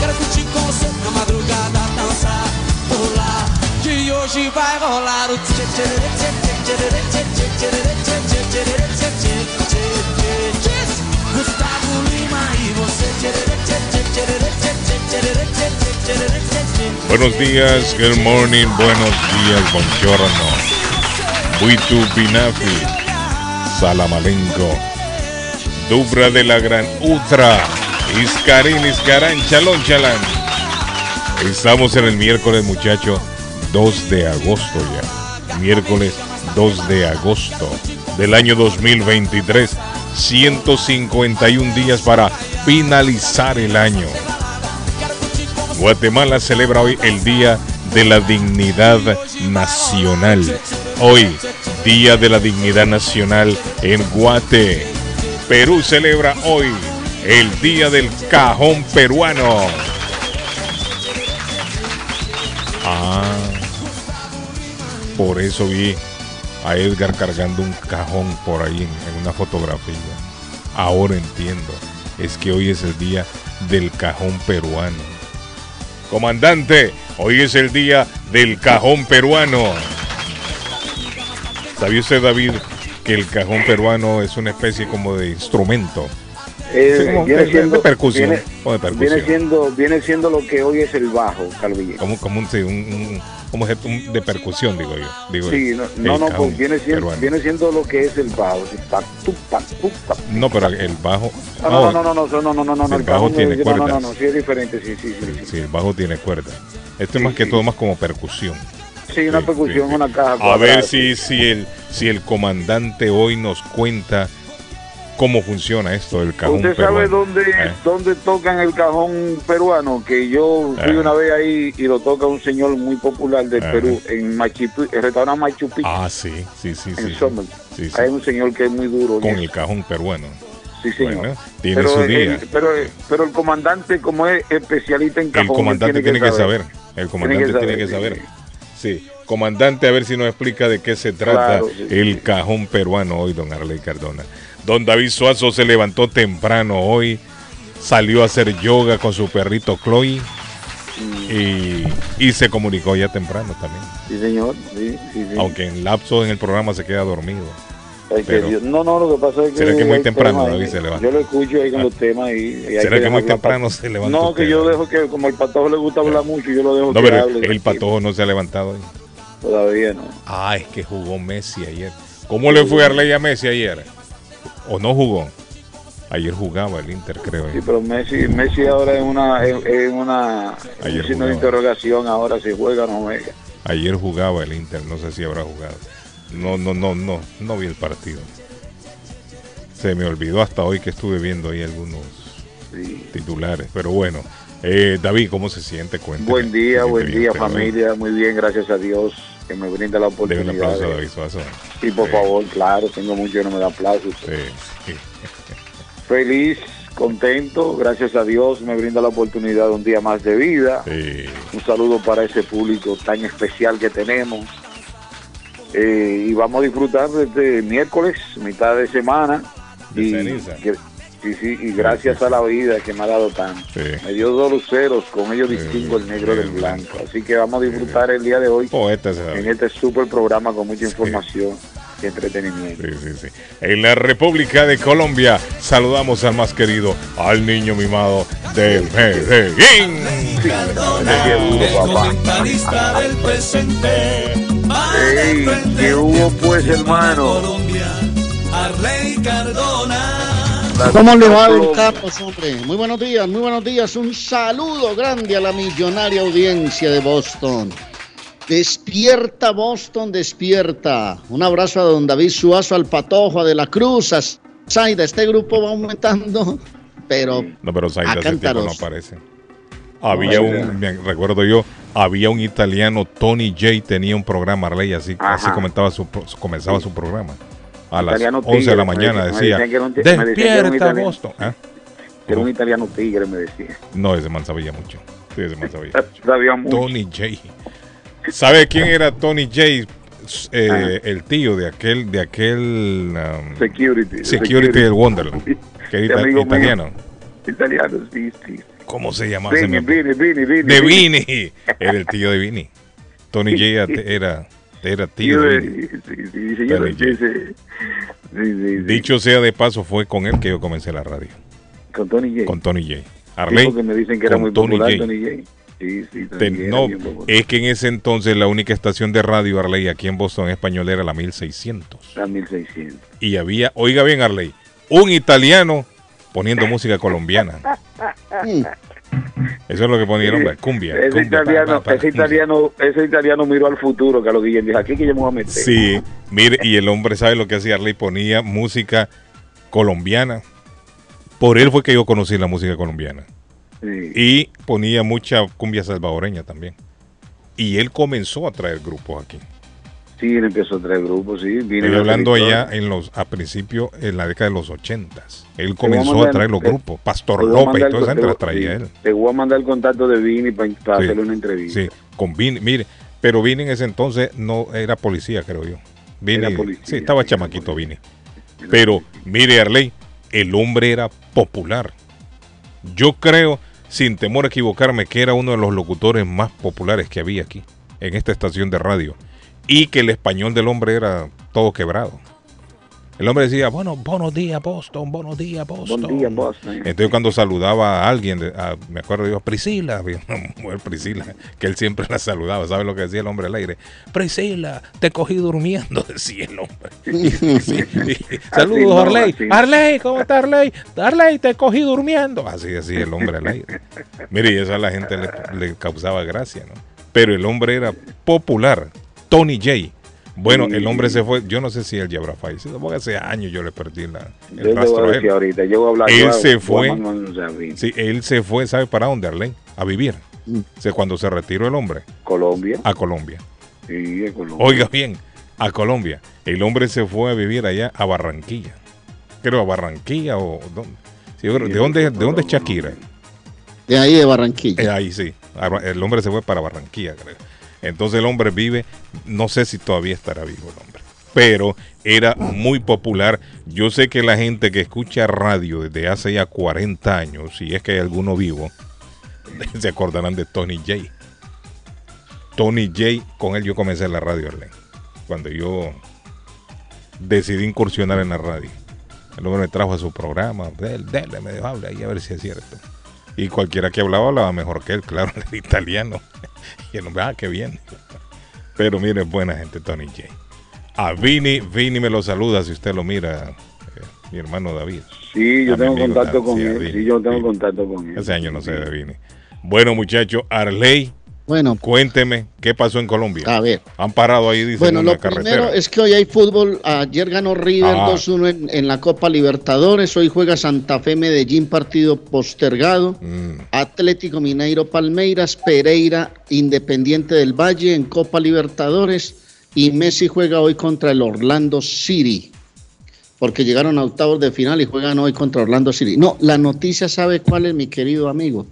Quero curtir com você madrugada, dançar, pular. Que hoje vai rolar e Buenos días, good morning, buenos días, buongiorno. Buitu Binafi, Salamalenco, Dubra de la Gran Utra, Iscarín, Iscarán, Chalón, Chalán. Estamos en el miércoles, muchacho, 2 de agosto ya. Miércoles 2 de agosto del año 2023. 151 días para finalizar el año. Guatemala celebra hoy el Día de la Dignidad Nacional. Hoy, Día de la Dignidad Nacional en Guate. Perú celebra hoy el Día del Cajón Peruano. Ah, por eso vi a Edgar cargando un cajón por ahí en, una fotografía. Ahora entiendo, es que hoy es el día del cajón peruano. Comandante, hoy es el día del cajón peruano. ¿Sabía usted, David, que el cajón peruano es una especie como de instrumento? Eh, Sí, viene de siendo, percusión, Viene, como de percusión. viene siendo, viene siendo lo que hoy es el bajo, Calvillo. Como, como un, un, como un- de percusión, digo yo. Digo Sí, no, El no, pues viene siendo, peruano. viene siendo lo que es el bajo. No, pero el bajo. No, no, no, no, no, no, no, no, no, no, El bajo tiene no, no, no, no, sí es diferente, sí, sí, sí. Sí, Sí, el bajo tiene cuerda. Esto es más que todo más como percusión. Sí, una percusión, una caja. A ver si, si, el, si el comandante hoy nos cuenta cómo funciona esto del cajón ¿Usted sabe peruano. dónde, Eh. dónde tocan el cajón peruano? Que yo fui Eh. una vez ahí y lo toca un señor muy popular del Eh. Perú, en Machu Picchu, el restaurante Machu Picchu, Ah, sí, sí, sí, en sí. Sí, sí. Hay un señor que es muy duro. Con el eso. cajón peruano. Sí, señor. Bueno, tiene pero, su el- día. pero, pero el comandante, como es especialista en El cajón, comandante tiene que saber. El comandante Tiene que tiene que saber, saber. Sí. Comandante, a ver si nos explica de qué se trata Claro, sí, el sí. cajón peruano hoy, don Arley Cardona. Don David Suazo se levantó temprano hoy, salió a hacer yoga con su perrito Chloe y, y se comunicó ya temprano también. Sí, señor. Sí, sí, sí. Aunque en lapso en el programa se queda dormido. Pero- Dios- no, no, lo que pasa es que. ¿Será que muy temprano David se levanta? Yo lo escucho ahí con Ah. los temas y. ¿Será que muy temprano se levanta No, usted, que yo dejo que, como el patojo le gusta hablar mucho, yo lo dejo No, que pero hable. el patojo no se ha levantado hoy. Todavía no. Ah, es que jugó Messi ayer. ¿Cómo le fue a Arley a Messi ayer? ¿O no jugó? Ayer jugaba el Inter, creo. Sí, pero Messi, Messi ahora es una, es, es una, Ayer signo de interrogación. Ahora si juega o no juega. Ayer jugaba el Inter, no sé si habrá jugado. No, no, no, no, no vi el partido. Se me olvidó hasta hoy que estuve viendo ahí algunos Sí. titulares, pero bueno. Eh, David, ¿cómo se siente? Cuénteme. Buen día, ¿Se buen día hoy? familia, muy bien, gracias a Dios que me brinda la Debe un oportunidad. aplauso de- David Suazo. Sí, por Sí. favor, claro, tengo mucho no me da aplausos. Sí, sí. Feliz contento, gracias a Dios me brinda la oportunidad de un día más de vida. Sí. Un saludo para ese público tan especial que tenemos. Eh, y vamos a disfrutar desde miércoles, mitad de semana. De y, ceniza. que- sí, sí, y gracias a la vida que me ha dado tanto. Sí. Me dio dos luceros, con ellos distingo el negro del blanco. Así que vamos a disfrutar el día de hoy Poeta en este super programa con mucha información y entretenimiento. Sí, sí, sí. En la República de Colombia saludamos al más querido, al niño mimado del Medellín. Ey, ¿qué hubo, pues, hermano? Colombia, Arley Cardona. ¿Cómo le va, don Pablo, Carlos, hombre? Muy buenos días, muy buenos días. Un saludo grande a la millonaria audiencia de Boston. Despierta, Boston, despierta. Un abrazo a don David Suazo, al Patojo, a De la Cruz, a Saida. Este grupo va aumentando, pero No, pero Saida A hace tiempo no aparece. Había un, me recuerdo yo, había un italiano, Tony J, tenía un programa, Arley, así, Ajá. así comentaba su, comenzaba su programa. A las Italiano 11 de la mañana me decía, un despierta italiano". Boston. Era un italiano tigre, me decía. No, ese man sabía mucho. Sí, ese man sabía. Sabía mucho. Tony J. ¿Sabe quién era Tony J? Eh, el tío de aquel, de aquel um, Security. Security del Wonderland, que era ita- mío. italiano. Italiano, sí, sí. ¿Cómo se llamaba? Vini, Vini, Vini. De Vini. Era el tío de Vini. Tony J era, Vini. Sí. Dicho sea de paso, fue con él que yo comencé la radio. Con Tony J. Con Tony J. Arley. porque me dicen que era con muy Tony popular J. Tony J. Sí, sí, Te- no, es que en ese entonces la única estación de radio Arley aquí en Boston en español era la 1600. Era 1600. Y había, oiga bien Arley, un italiano poniendo música colombiana. Eso es lo que hombre, cumbia. Ese cumbia, italiano, ese italiano, ese italiano miró al futuro, que a lo que dijo, aquí que yo me voy a meter. Sí, mire, y el hombre sabe lo que hacía Arley, ponía música colombiana. Por él fue que yo conocí la música colombiana. Sí. Y ponía mucha cumbia salvadoreña también. Y él comenzó a traer grupos aquí. Sí, él empezó a traer grupos, sí. Vine Estoy hablando allá en los a principio en la década de los ochentas. Él comenzó a traer los grupos. Pastor López y toda esa gente las te- traía él. Te voy a mandar el contacto de Vini para, para Sí, hacerle una entrevista. Sí, con Vini, mire, pero Vini en ese entonces no era policía, creo yo. Vini, Era policía, sí, estaba era chamaquito Vini. Pero mire, Arley, el hombre era popular. Yo creo, sin temor a equivocarme, que era uno de los locutores más populares que había aquí, en esta estación de radio. Y que el español del hombre era todo quebrado. El hombre decía, bueno, buenos días, Boston, buenos días, Boston. Buen día, Boston. Entonces cuando saludaba a alguien, a- me acuerdo yo, Priscila, había una mujer Priscila, que él siempre la saludaba, ¿sabe lo que decía el hombre al aire? Priscila, te cogí durmiendo, decía el hombre. Saludos, Arley. Arley, ¿cómo está Arley? Arley, te cogí durmiendo. Así decía el hombre al aire. Mire, y eso a la gente le, le causaba gracia, ¿no? Pero el hombre era popular, Tony J. Bueno, el hombre se fue, yo no sé si él ya habrá fallecido, porque hace años yo le perdí la, el rastro a a él. ahorita, yo voy a hablar. Él yo se a fue. a. Sí, él se fue, ¿sabe para dónde, Arley? A vivir. Mm. O sea, cuando se retiró el hombre, Colombia. a Colombia. Sí, de Colombia. Oiga bien, a Colombia. El hombre se fue a vivir allá a Barranquilla. Creo a Barranquilla o... ¿dónde? Sí, Sí, ¿De dónde, de dónde es Shakira? de ahí de Barranquilla. Eh, ahí sí. A- El hombre se fue para Barranquilla, creo. Entonces el hombre vive, no sé si todavía estará vivo el hombre, pero era muy popular. Yo sé que la gente que escucha radio desde hace ya 40 años, si es que hay alguno vivo, se acordarán de Tony J. Tony J, con él yo comencé la radio, Arlen. Cuando yo decidí incursionar en la radio. El hombre me trajo a su programa, dele, me dijo, habla ahí a ver si es cierto. Y cualquiera que hablaba hablaba mejor que él, claro, el italiano. Y el hombre, ah, qué bien. Pero mire, buena gente, Tony J. A Vini, Vini me lo saluda si usted lo mira, eh, mi hermano David. Sí, yo tengo contacto con él. Sí, yo tengo contacto con él. Hace años no sé de Vini. Bueno, muchacho, Arley, Bueno, cuénteme qué pasó en Colombia. a ver. Han parado ahí, dicen, Bueno, en una lo carretera. primero es que hoy hay fútbol. Ayer ganó River Ah. 2-1 en, en la Copa Libertadores. Hoy juega Santa Fe Medellín, partido postergado. Mm, Atlético Mineiro Palmeiras, Pereira Independiente del Valle en Copa Libertadores. Y Messi juega hoy contra el Orlando City. porque llegaron a octavos de final y juegan hoy contra Orlando City. No, la noticia sabe cuál es, mi querido amigo.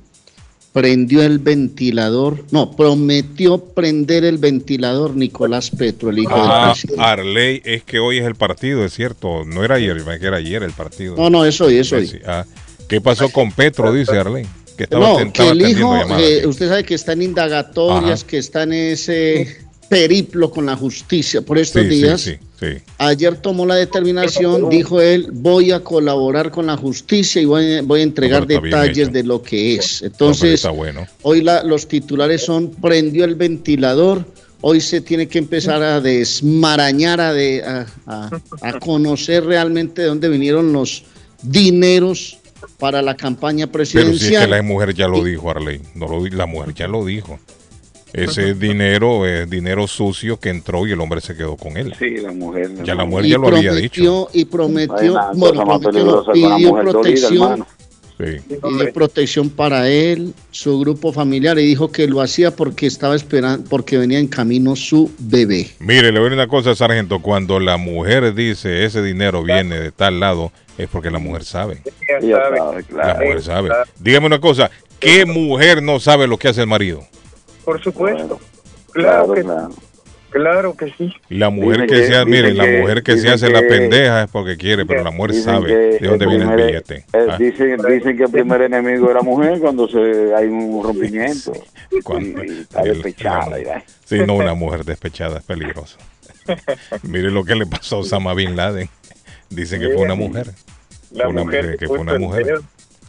Prendió el ventilador, no, prometió prender el ventilador Nicolás Petro, el hijo Ah, del presidente. Arley, es que hoy es el partido, es cierto. No era ayer, que era ayer el partido. No, no, eso hoy, eso hoy. Ah. ¿Qué pasó con Petro? Dice Arley. Que estaba, No, que el hijo, atendiendo llamadas. eh, usted sabe que está en indagatorias, Ajá. que está en ese periplo con la justicia por estos Sí, días. sí, sí. Ayer tomó la determinación, dijo él, voy a colaborar con la justicia y voy, a- voy a entregar No, bien detalles de lo que es. Entonces, bueno. hoy la- los titulares son, prendió el ventilador, hoy se tiene que empezar a desmarañar, a, de- a- a- a conocer realmente de dónde vinieron los dineros para la campaña Pero si es presidencial. que la mujer ya lo dijo, Arley. No lo, la mujer ya lo dijo. Ese dinero es dinero sucio que entró y el hombre se quedó con él. Sí, la mujer. Ya la mujer y ya lo había dicho. y prometió, bueno, una pidió protección, hermano. Sí. pidió protección para él, su grupo familiar, y dijo que lo hacía porque estaba esperando, porque venía en camino su bebé. Mire, le voy a decir una cosa, sargento. Cuando la mujer dice ese dinero viene de tal lado, es porque la mujer sabe. Ella sabe, La claro. mujer sabe. Dígame una cosa. ¿Qué mujer no sabe lo que hace el marido? Por supuesto. Claro, Claro, que, claro. claro que sí. La mujer Dicen que, que- se hace, dicen mire, la mujer que se hace la pendeja es porque quiere, pero la mujer sabe de dónde el viene el primer- billete. eh, Ah, dicen, dicen que el primer enemigo de la mujer cuando se hay un rompimiento. cuando- Y está el- despechada. va. Sí, no, una mujer despechada es peligrosa. Mire lo que le pasó a Osama Bin Laden. Dicen que fue una mujer. La una mujer mujer, que fue una el mujer.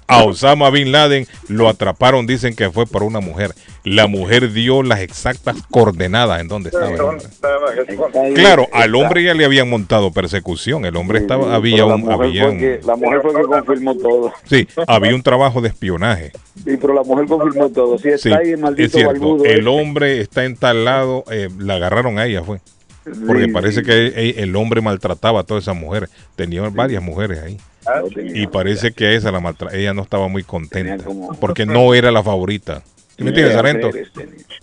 A Osama Bin Laden lo atraparon, dicen que fue por una mujer. La mujer dio las exactas coordenadas en donde estaba. el Claro, al hombre ya le habían montado persecución. El hombre estaba, había pero la un, mujer había fue un- que- la mujer fue que confirmó todo. sí, había un trabajo de espionaje. Sí, pero la mujer confirmó todo. Sí, está Sí, ahí el maldito es cierto. barbudo. El ese. hombre está en tal lado, eh, la agarraron a ella, fue. Porque Sí, parece sí. que e- el hombre maltrataba a todas esas mujeres. Tenía varias mujeres ahí. Ah, sí. Y parece que a esa la maltra- ella no estaba muy contenta. como- Porque no era la favorita. ¿Sí ¿Me entiendes.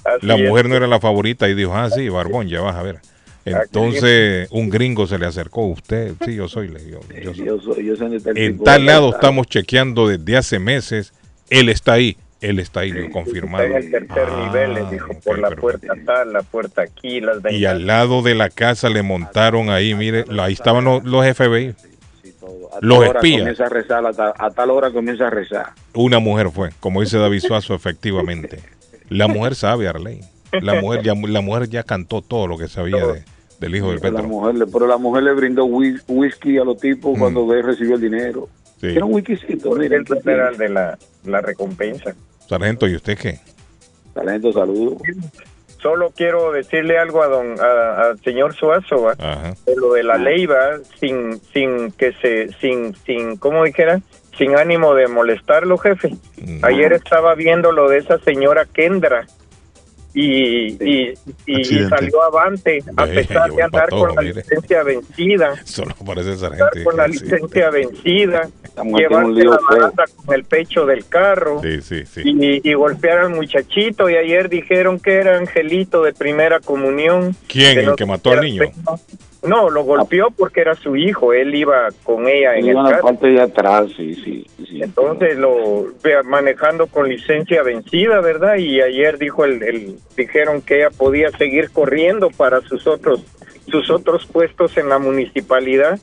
Así La es. mujer no era la favorita y dijo, ah, sí, Barbón, ya vas a ver. Entonces, un gringo se le acercó, usted, sí, yo soy, le digo, yo soy. Yo soy- yo En tal lado estamos chequeando desde hace meses, él está ahí, él está ahí, lo confirmado. Está en el tercer Ah, nivel, le dijo, por ok, la perfecto. puerta tal, la puerta aquí, las Y al lado de la casa le montaron ahí, mire, ahí estaban los, los FBI. Sí, todo. A Los espías. Comienza a rezar, a tal, a tal hora comienza a rezar. Una mujer fue, como dice David Suazo, efectivamente. La mujer sabe, Arley. La mujer ya, la mujer ya cantó todo lo que sabía de- del hijo del la, Petro. mujer, pero la mujer le brindó whis- whisky a los tipos Mm. cuando él recibió el dinero. Sí. Era un whiskycito, mira. Eso era de la, la recompensa. Sargento, ¿y usted qué? Talento, saludos. Solo quiero decirle algo a don, a- al señor Suazo, de lo de la ley, ¿va? sin, sin que se, sin, sin, ¿cómo dijera? Sin ánimo de molestarlo, jefe. Ayer estaba viendo lo de esa señora Kendra y, y, y salió avante a Ve, pesar de andar patojo, con la mire. licencia vencida. Solo parece el sargento. Andar con la Sí, licencia vencida, llevarse la feo. baranda con el pecho del carro Sí, sí, sí. y, y golpear al muchachito. Y ayer dijeron que era angelito de primera comunión. ¿Quién? ¿El que mató al niño? No, lo golpeó porque era su hijo. Él iba con ella en el Iba en la carro. parte de atrás, sí, sí. sí. Entonces lo manejando con licencia vencida, ¿verdad? Y ayer dijo el, el- dijeron que ella podía seguir corriendo para sus otros sus otros puestos en la municipalidad.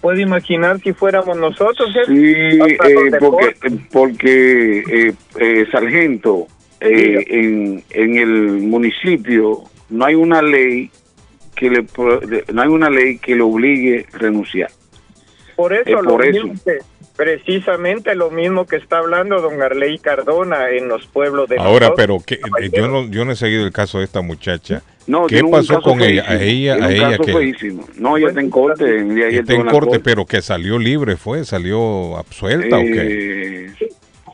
Puede imaginar si fuéramos nosotros. jefe? Sí, eh, porque, porque eh, eh, sargento, eh, en, en el municipio no hay una ley que le no hay una ley que le obligue a renunciar. Por eso, eh, lo por mismo que- precisamente lo mismo que está hablando don Arley Cardona en los pueblos de Ahora, nosotros. pero que, eh, yo no yo no he seguido el caso de esta muchacha. No, ¿Qué pasó con ella? A ella, a ella que feísimo. No, ella está en corte. el día de ayer está en la corte, pero que salió libre fue, salió absuelta o qué?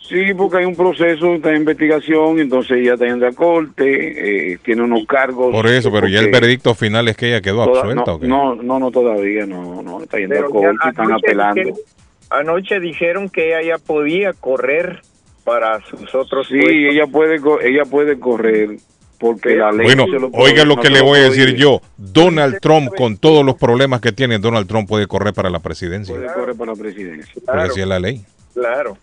Sí, porque hay un proceso, está en investigación, entonces ella está yendo a corte, eh, tiene unos cargos. Por eso, pero ya el veredicto final es que ella quedó toda- absuelta no, o qué? no, no, no, todavía no, no, está yendo Pero a corte, están anoche apelando. dijeron- anoche dijeron que ella ya podía correr para sus otros Sí, puestos. ella puede, ella puede correr, porque la ley Bueno, lo oiga lo no que le voy a decir yo. Donald Trump, con todos los problemas que tiene, Donald Trump puede correr para la presidencia. Puede correr para la presidencia. Porque así es la ley. Claro.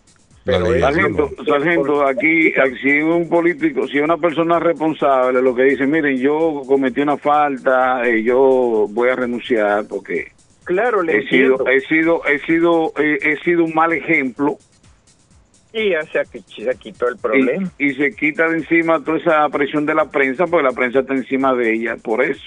Sargento, sargento, aquí, si un político, si una persona responsable lo que dice, miren, yo cometí una falta, eh, yo voy a renunciar porque Claro, le he sido, he sido, he sido, eh, he sido un mal ejemplo Y ya se, se quitó el problema. y, y se quita de encima toda esa presión de la prensa, porque la prensa está encima de ella, por eso.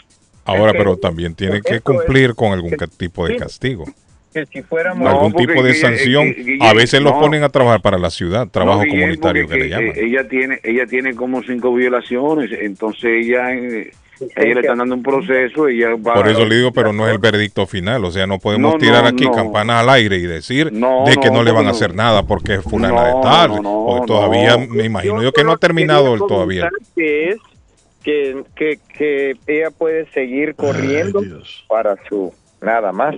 Ahora, que- pero también tiene que es- cumplir con algún tipo de Sí. castigo. Que si fuéramos... algún tipo de sanción. eh, Guille- A veces los no. ponen a trabajar para la ciudad, trabajo No, comunitario que le llaman. ella tiene, ella tiene como cinco violaciones, entonces ella, eh, a ella le están dando un proceso, ella va Por eso le digo, pero no es el veredicto final. O sea, no podemos No, tirar no, aquí no. campanas al aire y decir No, de que no, no, le van a hacer nada porque es fulana de tal. no, no, porque todavía, no. me imagino yo que no ha terminado el todavía. Que es que, que, que ella puede seguir corriendo para su... Nada más.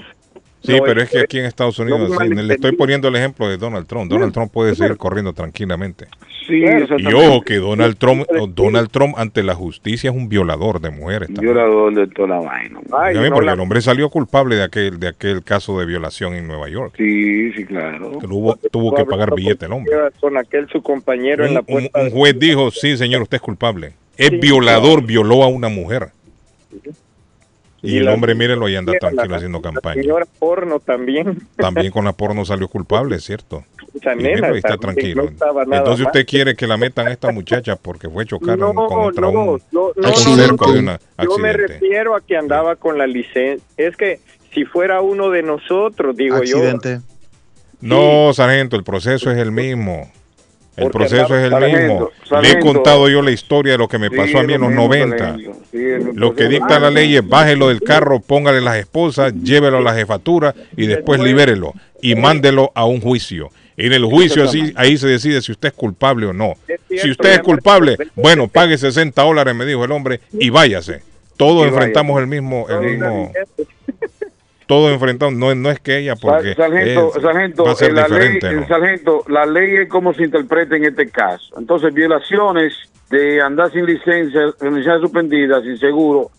Sí, No, pero es que aquí en Estados no Unidos, sí, le estoy poniendo el ejemplo de Donald Trump. Donald Trump puede seguir corriendo tranquilamente. Sí, Y ojo que Donald Trump, Donald Trump ante la justicia es un violador de mujeres. también. violador de toda la vaina. Ay, no porque la- el hombre salió culpable de aquel, de aquel caso de violación en Nueva York. Sí, sí, claro. Tuvo, tuvo que pagar billete el hombre. Con aquel su compañero en la un- puerta. un juez dijo, sí, señor, usted es culpable. Es Sí, violador, violó a una mujer. Y, Y el la- hombre, mírenlo, y anda la- tranquilo la- haciendo la campaña. señora porno también. También con la porno salió culpable, es cierto. Nena míralo, está tranquilo. no Entonces usted quiere que la metan a esta muchacha porque fue chocar No, contra no, un, no, no, un cerco de Yo me refiero a que andaba con la licencia. Es que si fuera uno de nosotros, digo Accidente. No, sargento, el proceso es el mismo. El Porque proceso es el sargento, mismo. Le he contado yo la historia de lo que me Sí, pasó a mí en lo los mismo, 90. sargento. Sí, el Lo que dicta la ley es bájelo del carro, póngale las esposas, llévelo a la jefatura y después libérelo y mándelo a un juicio. En el juicio así, ahí se decide si usted es culpable o no. Si usted es culpable, bueno, pague 60 dólares, me dijo el hombre, y váyase. Todos enfrentamos el mismo, el mismo, todos enfrentamos, no, no es que ella, porque Sar- sargento, es- sargento, va a ser eh, la ley, diferente. eh, ¿no? sargento, la ley es como se interpreta en este caso. Entonces, violaciones de andar sin licencia, licencia suspendida, sin seguro,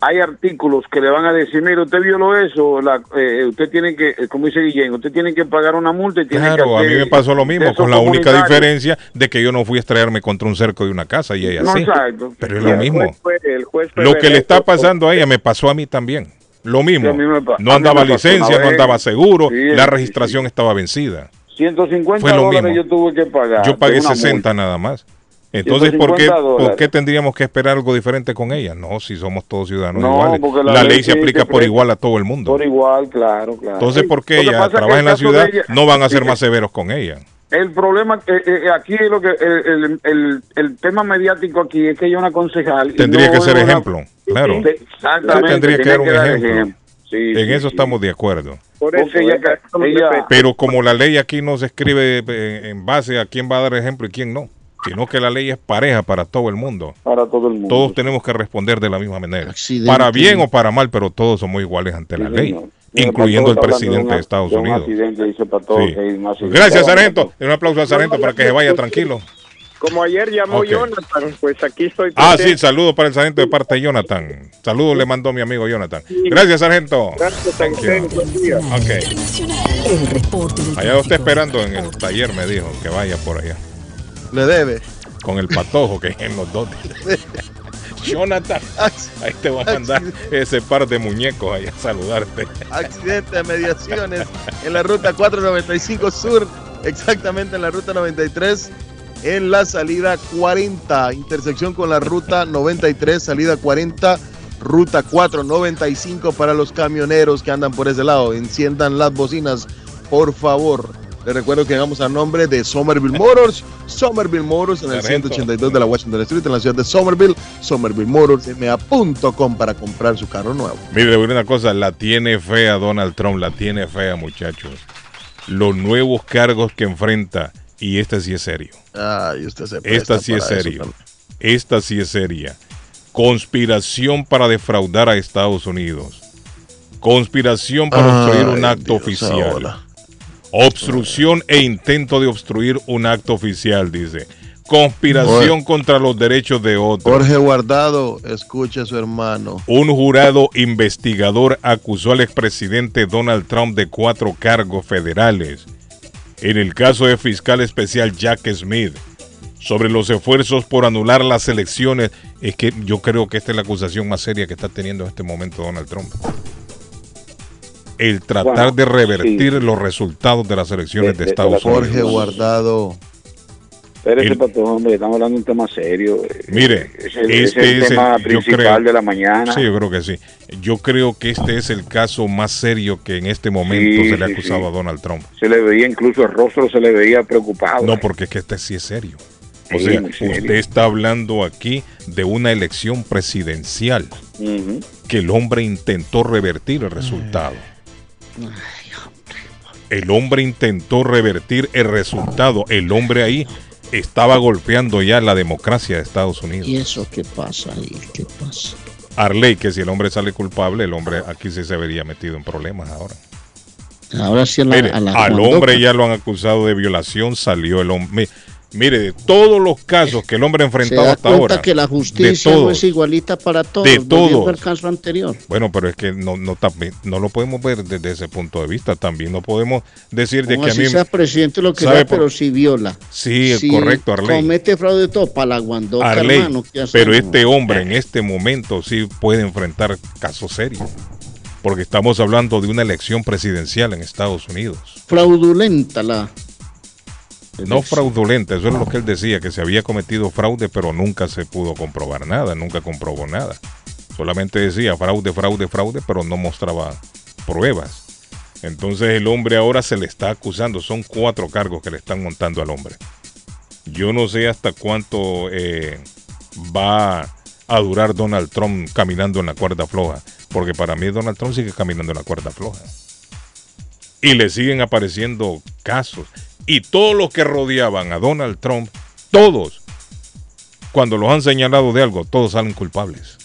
hay artículos que le van a decir, mire, usted violó eso, la, eh, usted tiene que, eh, como dice Guillén, usted tiene que pagar una multa y tiene que Claro, a mí me pasó lo mismo, con la única diferencia de que yo no fui a estrellarme contra un cerco de una casa y ella No, sí. exacto. Pero es lo mismo. El juez fue- el juez fue Lo que le está pasando a ella me pasó a mí también. Lo mismo. No andaba licencia, no andaba seguro, Sí, la sí, registración estaba vencida. 150 Fue lo dólares mismo. yo tuve que pagar. Yo pagué de una 60 multa. nada más. Entonces, ¿por qué, 150 ¿por qué tendríamos que esperar algo diferente con ella? No, si somos todos ciudadanos No, iguales. La, la ley ley se aplica por igual a todo el mundo. Por igual, claro, claro. Entonces, ¿por qué ella trabaja en la ciudad? ella- No van a ser Sí, más severos con ella. El problema, eh, eh, aquí es lo que el, el, el, el tema mediático aquí es que ella es una concejal. Tendría no que ser una- ejemplo, claro. Exactamente. Tendría que dar un ejemplo. Sí, En sí, eso sí. estamos de acuerdo. Por eso, ella- ella- ella- Pero como la ley aquí no se escribe eh, en base a quién va a dar ejemplo y quién no, sino que la ley es pareja para todo el mundo. Para todo el mundo. Todos tenemos que responder de la misma manera. Accidente. Para bien o para mal, pero todos somos iguales ante Sí, la ley, señor. Incluyendo el presidente de Estados un Unidos. accidente, dice para todos Sí. que hay más Gracias. Sargento. Un aplauso al Sargento para que se vaya tranquilo. Como ayer llamó. Jonathan, pues aquí estoy. Ah, presente. sí, saludos para el Sargento de parte de Jonathan. Saludos le mandó mi amigo Jonathan. Gracias, Sargento. Gracias a usted, buen día. Ok. El reporte del Allá lo está esperando en el taller, me dijo, que vaya por allá. Le debe. Con el patojo que es en los dos. Jonathan, ahí te voy a mandar ese par de muñecos allá a saludarte. Accidente de mediaciones en la ruta 495 Sur, exactamente en la ruta 93, en la salida 40, intersección con la ruta 93, salida 40, ruta 495 para los camioneros que andan por ese lado. Enciendan las bocinas, por favor. Les recuerdo que vamos a nombre de Somerville Motors, Somerville Motors en el Sargento. 182 de la Washington Street en la ciudad de Somerville, Somerville Motors, ma.com para comprar su carro nuevo. Mire, una cosa, la tiene fea Donald Trump, la tiene fea, muchachos. Los nuevos cargos que enfrenta, y esta sí es serio. Ay, usted se Esta sí es eso serio. Esta sí es seria. Conspiración para defraudar a Estados Unidos. Conspiración para obstruir un acto Dios, oficial. Obstrucción e intento de obstruir un acto oficial, dice. conspiración contra los derechos de otros. Jorge Guardado, escucha a su hermano. Un jurado investigador acusó al expresidente Donald Trump de cuatro cargos federales. En el caso del fiscal especial Jack Smith, sobre los esfuerzos por anular las elecciones, es que yo creo que esta es la acusación más seria que está teniendo en este momento Donald Trump. El tratar Bueno, de revertir sí. los resultados de las elecciones De- de, de- de Estados Unidos. Jorge Guardado. Espérese, El- patrón, hombre, estamos hablando de un tema serio. Eh, Mire, ese este es el es el- tema yo principal creo- de la mañana. Sí, yo creo que sí. Yo creo que este es el caso más serio que en este momento Sí, se le ha acusado sí. a Donald Trump. Se le veía, incluso el rostro se le veía preocupado. No, porque es que este sí es serio. O Sí, sea, usted está hablando aquí de una elección presidencial que el hombre intentó revertir el resultado. El hombre intentó revertir el resultado. El hombre ahí estaba golpeando ya la democracia de Estados Unidos. ¿Y eso qué pasa ahí? ¿Qué pasa? Arley, que si el hombre sale culpable, el hombre aquí sí se vería metido en problemas ahora. Ahora sí a la, Mire, a la al hombre ya lo han acusado de violación, salió el hombre. Mire, de todos los casos que el hombre ha Se enfrentado da hasta cuenta ahora. que la justicia no todos. es igualita para todos. De todos. al caso anterior. Bueno, pero es que no, no, también- no lo podemos ver desde ese punto de vista. También no podemos decir de que a así mí. sea presidente lo que ¿sabe sea, pero si viola. Sí, es Si correcto, Arley. comete fraude de todo para la guandoca, Arley, hermano. ¿qué pero este hombre en este momento sí puede enfrentar casos serios. Porque estamos hablando de una elección presidencial en Estados Unidos. Fraudulenta la... No fraudulenta, eso es lo que él decía, que se había cometido fraude, pero nunca se pudo comprobar nada, nunca comprobó nada. Solamente decía fraude, fraude, fraude, pero no mostraba pruebas. Entonces el hombre ahora se le está acusando, son cuatro cargos que le están montando al hombre. Yo no sé hasta cuánto eh, va a durar Donald Trump caminando en la cuerda floja, porque para mí Donald Trump sigue caminando en la cuerda floja. Y le siguen apareciendo casos. Y todos los que rodeaban a Donald Trump, todos, cuando los han señalado de algo, todos salen culpables.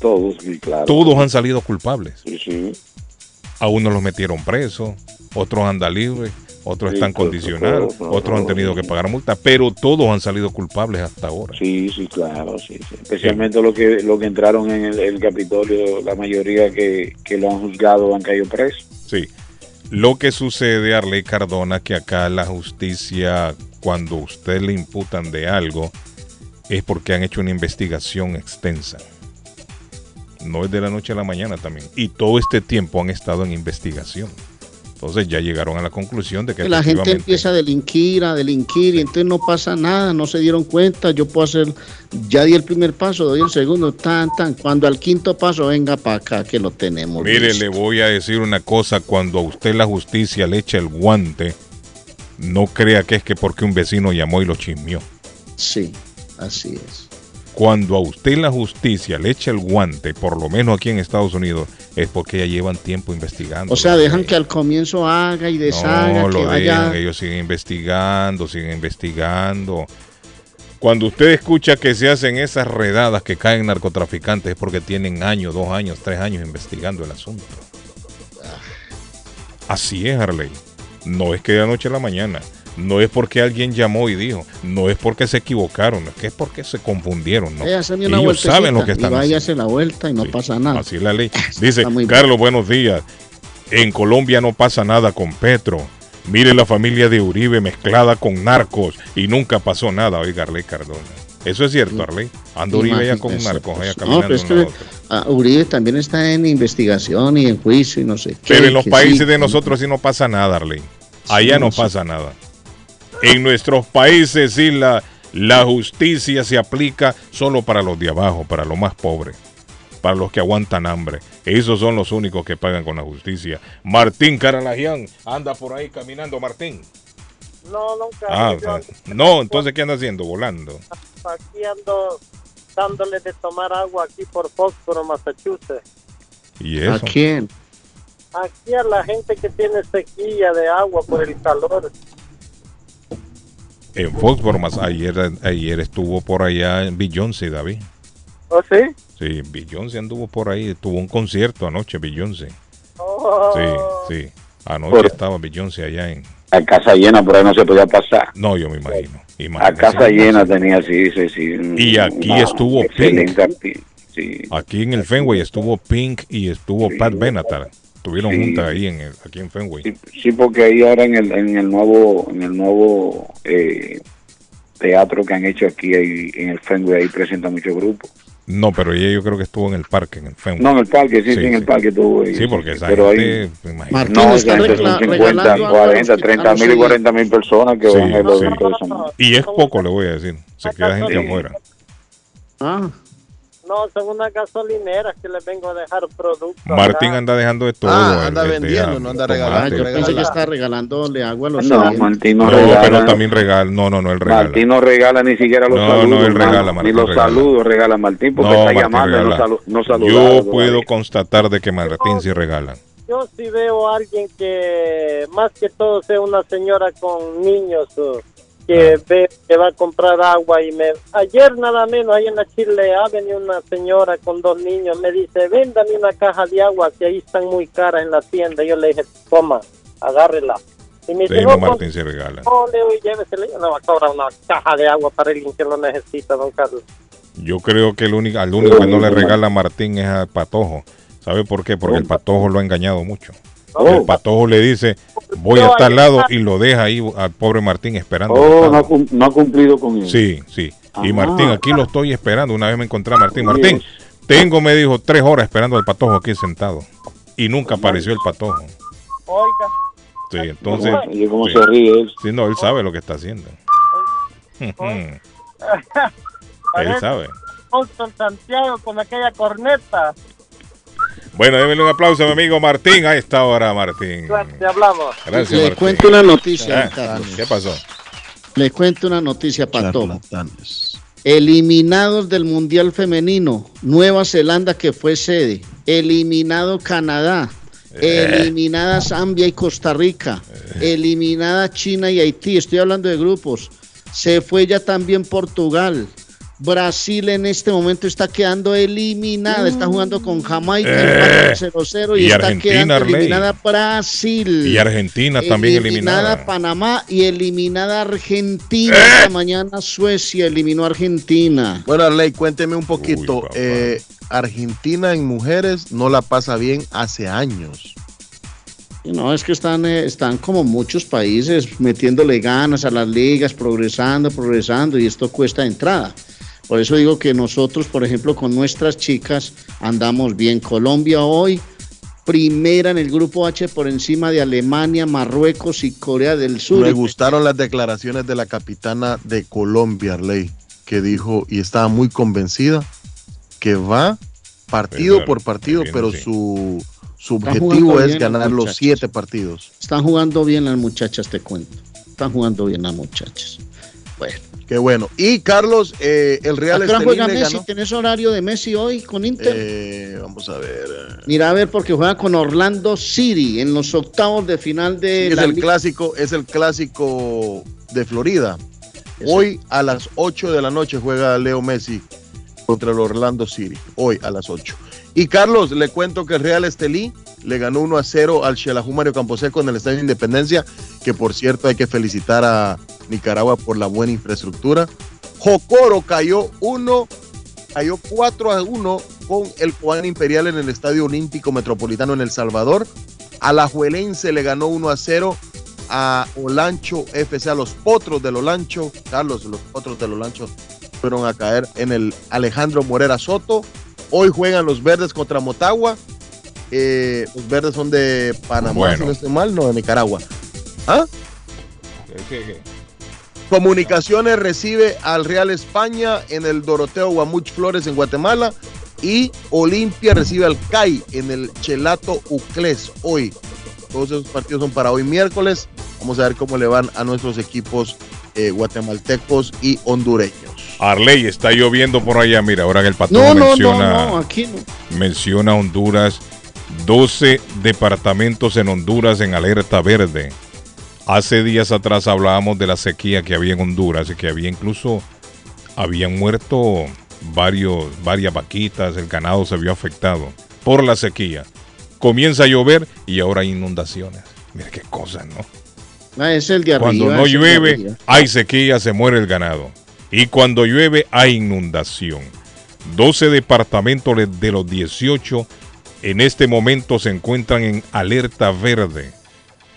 Todos, sí, claro. Todos han salido culpables. Sí, sí. A unos los metieron presos, otros andan libres, otros Sí, están condicionados, otros han tenido que pagar multa, pero todos han salido culpables hasta ahora. Sí, sí, claro, sí, sí. Especialmente los que, los que entraron en el, el Capitolio, la mayoría que, que lo han juzgado han caído presos. Sí. Lo que sucede, Arley Cardona, que acá la justicia, cuando usted le imputan de algo, es porque han hecho una investigación extensa. No es de la noche a la mañana también. Y todo este tiempo han estado en investigación. Entonces ya llegaron a la conclusión de que la gente empieza a delinquir, a delinquir, y entonces no pasa nada, no se dieron cuenta. Yo puedo hacer, ya di el primer paso, doy el segundo, tan, tan. Cuando al quinto paso, venga para acá, que lo tenemos. Mire, listo. le voy a decir una cosa, cuando a usted la justicia le echa el guante, no crea que es que porque un vecino llamó y lo chismeó. Sí, así es. Cuando a usted la justicia le echa el guante, por lo menos aquí en Estados Unidos, es porque ya llevan tiempo investigando. O sea, dejan que al comienzo haga y deshaga, No, que lo vaya. dejan, ellos siguen investigando, siguen investigando. Cuando usted escucha que se hacen esas redadas que caen narcotraficantes es porque tienen años, dos años, tres años investigando el asunto. Así es, Harley. No es que de anoche a la mañana. No es porque alguien llamó y dijo. No es porque se equivocaron. Es que es porque se confundieron. ¿no? Ellos saben lo que están y haciendo. váyase la vuelta y no pasa nada. Así la ley. Dice, Carlos, buenos días. En Colombia no pasa nada con Petro. Mire la familia de Uribe mezclada con narcos y nunca pasó nada. Oiga, Arley Cardona. Eso es cierto, Arley. Anda Uribe ya con narcos, allá caminando No, pero es que a ah, Uribe también está en investigación y en juicio y no sé qué. Pero en los países sí, de nosotros sí no pasa nada, Arley. Allá no pasa nada. En nuestros países sí la, la justicia se aplica solo para los de abajo, para los más pobres, para los que aguantan hambre. Esos son los únicos que pagan con la justicia. Martín Caralagian anda por ahí caminando, Martín. No, nunca. Ah, yo no, entonces ¿qué anda haciendo? Volando. aquí ando dándole de tomar agua aquí por Foxboro, Massachusetts. ¿Y ¿A eso? quién? Aquí a la gente que tiene sequía de agua por el calor. En Foxborough, más ayer, ayer estuvo por allá en Beyoncé, David. ¿Oh, sí? Sí, Beyoncé anduvo por ahí, tuvo un concierto anoche, Beyoncé. Oh, Sí, sí. Anoche Por- estaba Beyoncé allá en... A casa llena, por ahí no se podía pasar. No, yo me imagino. A casa llena tenía, sí, sí, sí. Y aquí estuvo Pink. Sí. Aquí en el Fenway estuvo Pink y estuvo Pat Benatar. Estuvieron Sí. juntas ahí en el- aquí en Fenway. Sí, porque ahí ahora en el, en el nuevo, en el nuevo eh, teatro que han hecho aquí ahí, en el Fenway, ahí presenta muchos grupos. No, pero ella yo creo que estuvo en el parque, en el Fenway. No, en el parque, sí, sí, en el parque estuvo ahí. Sí, porque esa Pero gente, ahí-. Martín, No, esa gente son 50, regalando algo a los 40, que 30 mil y están 40 mil personas que Sí, van a los sí. eventos de esa Y es poco, le voy a decir. Se queda gente afuera. Ah, No, son unas gasolineras que les vengo a dejar productos. Martín acá. anda dejando de todo. Ah, anda el- el de vendiendo, no anda regalando, yo regala. pensé que estaba regalándole agua a los No, oyentes. Martín no, No, regala. pero también regala. No, no, no, él regala. Martín no regala ni siquiera los No, saludos. no, él regala, Martín Ni los regala. saludos regala Martín porque No, está Martín llamando y no, regala. salu no saluda. Yo puedo constatar de que Martín sí regala. Yo sí veo a alguien que más que todo sea una señora con niños uh, que ve que va a comprar agua y me ayer nada menos ahí en la Chile Avenue una señora con dos niños me dice véndame una caja de agua que ahí están muy caras en la tienda yo le dije toma agárrela y me dice no, no, Martín sí regala. no, y llévesela. Yo no va a cobrar una caja de agua para alguien que lo necesita don Carlos Yo creo que el único, al único que no le regala a Martín es al Patojo. ¿Sabe por qué? Porque el Patojo lo ha engañado mucho. El Patojo le dice, voy a tal lado y lo deja ahí al pobre Martín esperando. Oh, no ha, cum- no ha cumplido con él. Sí, sí. Y Ah. Martín, aquí lo estoy esperando. Una vez me encontré a Martín. Martín, tengo, me dijo, tres horas esperando al Patojo aquí sentado. Y nunca apareció el Patojo. oiga Sí, entonces... Oye, cómo sí. se ríe él. Sí, no, él sabe lo que está haciendo. él sabe. Santiago con aquella corneta Bueno, démele un aplauso a mi amigo Martín. A esta hora, Martín. te hablamos Gracias, Le Martín. cuento una noticia, Ah, Carlos. ¿Qué pasó? Le cuento una noticia, Pato. Eliminados del Mundial Femenino, Nueva Zelanda que fue sede, eliminado Canadá, Eh. eliminada Zambia y Costa Rica, eliminada China y Haití, estoy hablando de grupos, se fue ya también Portugal. Brasil en este momento está quedando eliminada, está jugando con Jamaica, Eh. empatan 0-0 y, Y está Argentina, quedando Arley. eliminada Brasil. Y Argentina también eliminada. Panamá y eliminada Argentina. Eh. Esta mañana Suecia eliminó a Argentina. Bueno, Arley, cuénteme un poquito. Eh, Argentina en mujeres no la pasa bien hace años. No, es que están, eh, están como muchos países metiéndole ganas a las ligas, progresando, progresando, y esto cuesta entrada. Por eso digo que nosotros, por ejemplo, con nuestras chicas andamos bien. Colombia hoy, primera en el grupo H por encima de Alemania, Marruecos y Corea del Sur. Me gustaron las declaraciones de la capitana de Colombia, Arley, que dijo y estaba muy convencida que va partido Claro, por partido, bien, pero sí. su, objetivo es ganar los siete partidos. Están jugando bien las muchachas, te cuento. Están jugando bien las muchachas. Bueno. Qué bueno. Y Carlos, eh, el ¿A Real Estelí juega le Messi? ganó. ¿Tenés horario de Messi hoy con Inter? Eh, vamos a ver. Mira a ver porque juega con Orlando City en los octavos de final de es la el Liga. clásico, es el clásico de Florida. Hoy a las 8 de la noche juega Leo Messi contra el Orlando City. Hoy a las 8. Y Carlos, le cuento que el Real Estelí le ganó 1 a 0 al Xelajú Mario Camposeco en el Estadio Independencia, que por cierto hay que felicitar a Nicaragua por la buena infraestructura. Jocoro cayó 1, cayó 4 a 1 con el Juan Imperial en el Estadio Olímpico Metropolitano en El Salvador. Alajuelense le ganó 1 a 0 a Olancho FC, a los potros del Olancho. Carlos, los potros del Olancho fueron a caer en el Alejandro Morera Soto. Hoy juegan los verdes contra Motagua. Eh, los verdes son de Panamá, Bueno. si no estoy mal, no, de Nicaragua. ¿Ah? Comunicaciones recibe al Real España en el Doroteo Guamuch Flores en Guatemala y Olimpia recibe al CAI en el Chelato Ucles hoy. Todos esos partidos son para hoy miércoles. Vamos a ver cómo le van a nuestros equipos eh, guatemaltecos y hondureños. Arley, está lloviendo por allá. Mira, ahora que el patrón No, no, no, menciona, no, aquí no. menciona Honduras. 12 departamentos en Honduras en alerta verde. Hace días atrás hablábamos de la sequía que había en Honduras y que había incluso habían muerto varios, varias vaquitas, el ganado se vio afectado por la sequía. Comienza a llover y ahora hay inundaciones. Mira qué cosa, ¿no? Ah, es el de arriba. Cuando no llueve, hay sequía, se muere el ganado. Y cuando llueve, hay inundación. 12 departamentos de- de los 18 en este momento se encuentran en alerta verde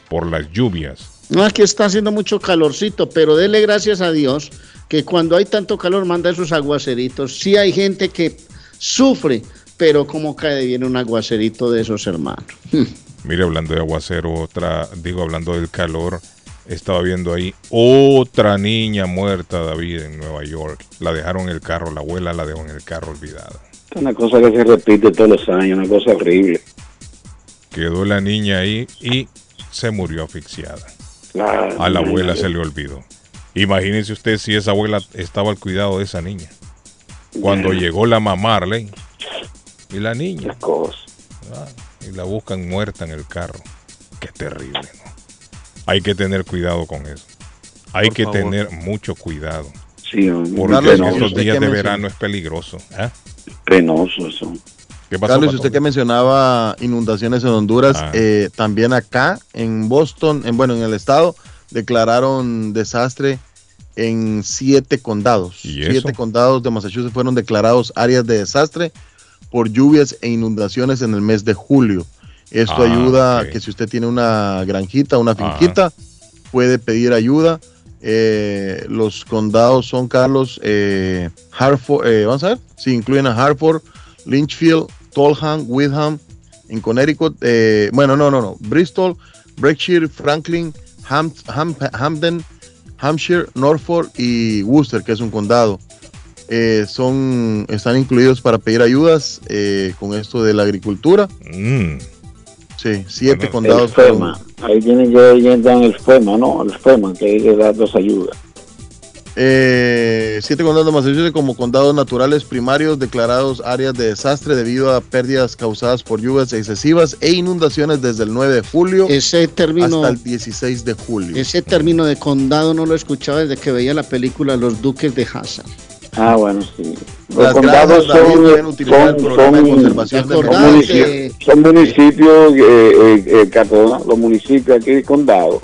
por las lluvias. No, aquí está haciendo mucho calorcito, pero dele gracias a Dios que cuando hay tanto calor manda esos aguaceritos. Sí hay gente que sufre, pero como cae bien un aguacerito de esos hermanos. Mire, hablando de aguacero, otra, digo, hablando del calor, estaba viendo ahí otra niña muerta, David, en Nueva York. La dejaron en el carro, la abuela la dejó en el carro olvidada. Una cosa que se repite todos los años, una cosa horrible. Quedó la niña ahí y se murió asfixiada. Claro, A la abuela se le olvidó. Imagínese usted si esa abuela estaba al cuidado de esa niña. Cuando llegó la mamá, Arley, y la niña. Ah, y la buscan muerta en el carro. Qué terrible, ¿no? Hay que tener cuidado con eso. Hay Por que favor. tener mucho cuidado. Sí. Porque Carlos, en ¿usted estos días de verano es peligroso. ¿ah? Penoso eso. ¿Qué pasó, Carlos, Pato? usted que mencionaba inundaciones en Honduras, Ah. eh, también acá en Boston, en, bueno, en el estado, declararon desastre en siete condados. Siete condados de Massachusetts fueron declarados áreas de desastre por lluvias e inundaciones en el mes de julio. Esto Ah, ayuda a que si usted tiene una granjita, una Ah. finquita, puede pedir ayuda. Eh, los condados son, Carlos, eh, Hartford, eh, vamos a ver, si incluyen a Hartford, Lynchfield, Tolham, Windham, en Connecticut, eh, bueno, no, no, no, Bristol, Berkshire, Franklin, Ham- Ham- Hampden, Hampshire, Norfolk y Worcester, que es un condado. Eh, son, están incluidos para pedir ayudas eh, con esto de la agricultura. Mm. Sí, siete Bueno, condados. FEMA. Ahí tienen ya ahí entran el FEMA, ¿no? El FEMA, que hay que darnos ayuda. Eh, siete condados de Massachusetts como condados naturales primarios declarados áreas de desastre debido a pérdidas causadas por lluvias excesivas e inundaciones desde el 9 de julio Ese término, hasta el 16 de julio. ese término de condado no lo escuchaba desde que veía la película Los Duques de Hazard. Ah, bueno, sí. Los Las condados David, son, el son, de son- conservación de ¿Te son acordás emergencia. de- municipios, son municipios eh, eh, eh, los municipios aquí de condado.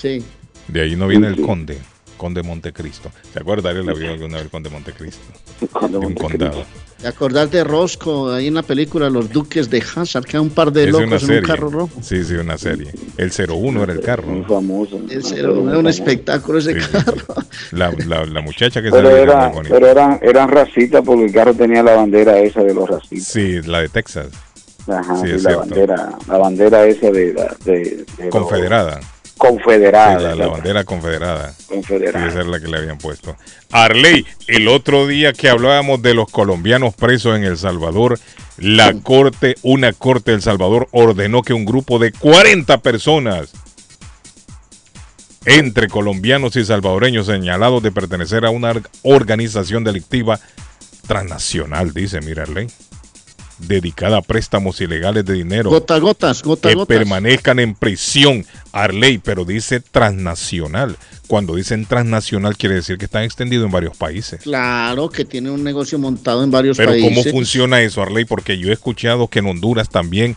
Sí. De ahí no viene el Sí. conde, conde Montecristo. ¿Se acuerda? Él la vio alguna vez el conde Montecristo. Cuando De un condado. ¿Te acordás de Roscoe ahí en la película Los Duques de Hazard? Que hay un par de Es una locos en un carro rojo. Sí, sí, una serie. El 01 era el Muy carro. famoso. Ese era, era un espectáculo ese Sí, sí, carro. La, la, la muchacha que Pero, era era, muy bonita. pero eran, eran racistas porque el carro tenía la bandera esa de los racistas. Sí, la de Texas, Ajá, Sí, es la cierto. bandera, la bandera esa de, la- de, de los confederada. Sí, la, la bandera confederada. Sí, confederada. esa es la que le habían puesto. Arley, el otro día que hablábamos de los colombianos presos en El Salvador, la corte, una corte de El Salvador ordenó que un grupo de 40 personas entre colombianos y salvadoreños señalados de pertenecer a una or- organización delictiva transnacional, dice, mira, Arley, dedicada a préstamos ilegales de dinero Gota a gotas, gota a que gotas. permanezcan en prisión, Arley, pero dice transnacional. Cuando dicen transnacional quiere decir que están extendidos en varios países. Claro que tiene un negocio montado en varios Pero países. ¿cómo funciona eso, Arley? Porque yo he escuchado que en Honduras también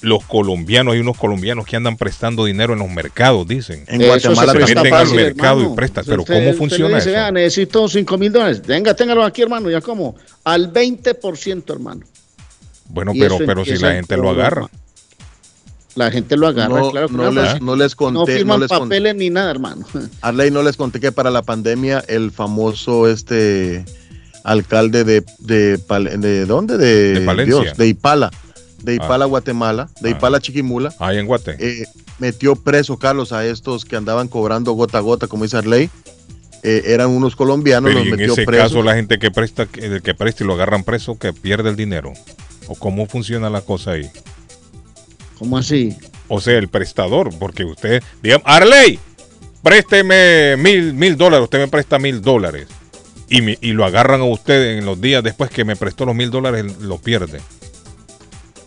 los colombianos, hay unos colombianos que andan prestando dinero en los mercados, dicen. En Guatemala se meten al mercado hermano. y prestan. Pero usted- ¿cómo usted funciona dice, eso? "Vea, necesito 5 mil dólares. Venga, téngalo aquí, hermano. Ya como al 20%, hermano. Bueno, Y pero, eso pero si la en gente lo agarra. La gente lo agarra, No, claro que no no, les, no les conté, no firman les conté, papeles ni nada, hermano. Arley, no les conté que para la pandemia el famoso este alcalde de de, Pal- de ¿dónde? De, De. Dios, de Ipala, de Ipala, Guatemala, de Ah. Ipala, Chiquimula, Ahí en Guate. eh, metió preso Carlos a estos que andaban cobrando gota a gota, como dice Arley. Eh, eran unos colombianos, Pero los y en metió ese presos. caso la gente que presta, que, que presta y lo agarran preso, que pierde el dinero. ¿O cómo funciona la cosa ahí? ¿Cómo así? O sea, el prestador, porque usted, digamos, Arley, présteme mil, mil dólares, usted me presta mil dólares. Y, me- y lo agarran a usted en los días después que me prestó los mil dólares, lo pierde.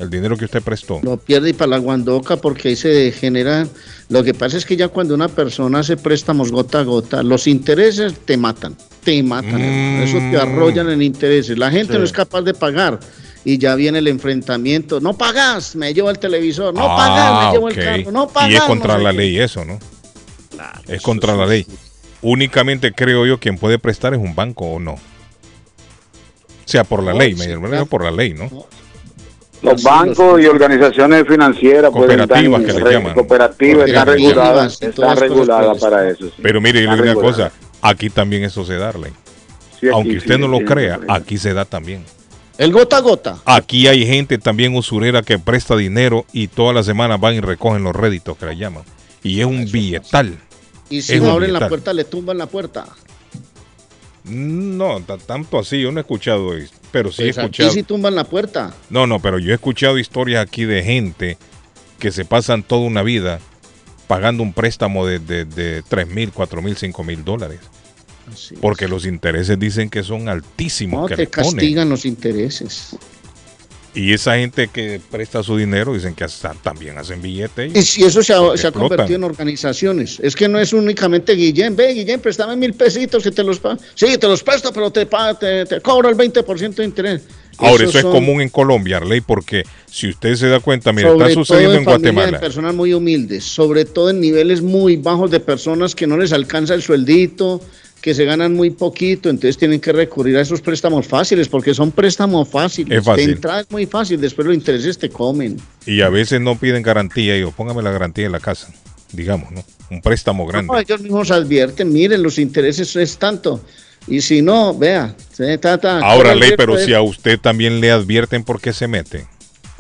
El dinero que usted prestó. Lo pierde y para la guandoca porque ahí se genera. Lo que pasa es que ya cuando una persona hace préstamos gota a gota, los intereses te matan. Te matan. hermano. Eso te Mm. arrollan en intereses. La gente Sí. no es capaz de pagar. y ya viene el enfrentamiento. No pagas, me llevo el televisor. No Ah, pagas, me llevo ok. el carro. No pagas. y es contra no la qué. ley eso, ¿no? es contra la ley. Únicamente creo yo quien puede prestar es un banco o no. O sea, por la No, ley, sí, me claro. por la ley, ¿no? Los bancos y organizaciones financieras pueden Cooperativas estar- que le llaman. cooperativas están reguladas, están reguladas para eso. sí. Pero mire, yo le Están digo una cosa, aquí también eso se da. Sí, Aunque sí, usted no lo sí, crea, sí. aquí se da también. El gota a gota. Aquí hay gente también usurera que presta dinero y todas las semanas van y recogen los réditos que le llaman. Y es un billetal. Y si Es no abren la puerta, le tumban la puerta. No, ta- tanto así, yo no he escuchado pero sí he Pues aquí escuchado. sí tumban la puerta. No, no, pero yo he escuchado historias aquí de gente que se pasan toda una vida pagando un préstamo de, de, de 3 mil, 4 mil, 5 mil dólares. Porque los intereses dicen que son altísimos. No, que te le ponen. castigan los intereses. Y esa gente que presta su dinero dicen que hasta también hacen billetes. Y si eso se ha, se convertido en organizaciones. Es que no es únicamente Guillén. Ve, Guillén, préstame mil pesitos que te los pago. Sí, te los presto, pero te, te, te cobro el 20% de interés. Ahora, Esos eso es común en Colombia, Arley, porque si usted se da cuenta, sobre está sucediendo todo en familias Guatemala. De personas muy humildes, sobre todo en niveles muy bajos de personas que no les alcanza el sueldito, que se ganan muy poquito, entonces tienen que recurrir a esos préstamos fáciles, porque son préstamos fáciles. Es fácil. De entrada es muy fácil, después los intereses te comen. Y a veces no piden garantía. Yo, póngame la garantía en la casa, digamos, ¿no? Un préstamo grande. No, ellos mismos advierten, miren, los intereses es tanto. Y si no, vea, se trata. Ahora, ley, pero si a usted también le advierten por qué se mete.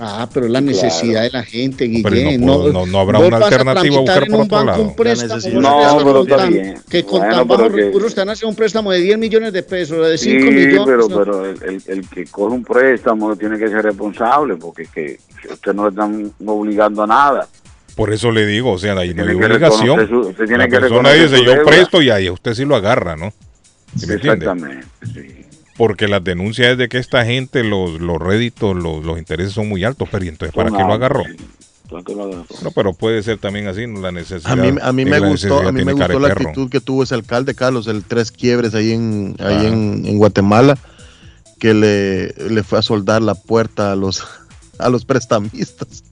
Ah, pero la necesidad de la gente, Guillén. no no- no habrá una alternativa a buscar por un otro banco lado. un préstamo, No, que pero está tan- bien. Que con Bueno, tan bajos que- recursos te han hecho un préstamo de 10 millones de pesos, de 5 Sí, millones. pero, ¿no? pero el, el- el que coge un préstamo tiene que ser responsable porque que usted no le están obligando a nada. Por eso le digo, o sea, ahí no hay obligación. su- usted tiene la que persona dice, yo deuda". presto y ahí usted sí lo agarra, ¿no? ¿Sí me entiende? Exactamente. sí. Porque las denuncias es de que esta gente, los, los réditos, los, los intereses son muy altos, pero ¿y entonces para qué lo agarró? ¿Para qué lo agarró? No, pero puede ser también así, ¿no? la necesidad. A mí, a mí es me gustó, a mí me gustó la perro. actitud que tuvo ese alcalde Carlos, el tres quiebres ahí en, ahí en Guatemala, que le, le fue a soldar la puerta a los a los prestamistas.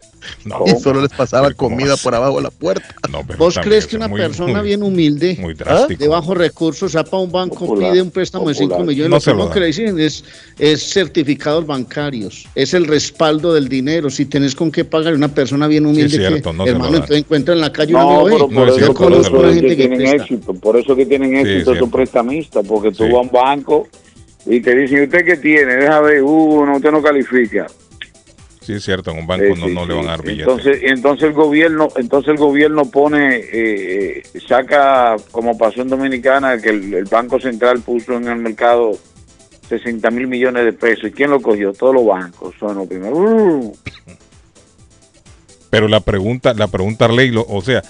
No, y solo les pasaba pero ¿cómo comida por abajo de la puerta. No, ¿Vos crees que una muy- persona muy- bien humilde, muy drástico. de bajos recursos, va para un banco, Popular, pide un préstamo de 5 popular. millones? No lo se lo que le dicen es, es certificados bancarios, es el respaldo del dinero. Si tenés con qué pagar una persona bien humilde, cierto, que, no se lo hermano, entonces encuentra en la calle un No, amigo, pero "Ey, No, por es eso, que que tienen éxito, por eso que tienen éxito esos prestamistas, porque tú Sí. vas a un banco y te dicen, ¿usted qué tiene? Deja ver, uh, no, usted no califica. Sí, es cierto, en un banco Eh, no, sí, no le van a dar billetes. Entonces, entonces el gobierno, entonces el gobierno pone, eh, eh, saca, como pasó en Dominicana, que el, el Banco Central puso en el mercado 60 mil millones de pesos. ¿Y quién lo cogió? Todos los bancos son los primeros. Pero la pregunta, la pregunta Arley, o sea,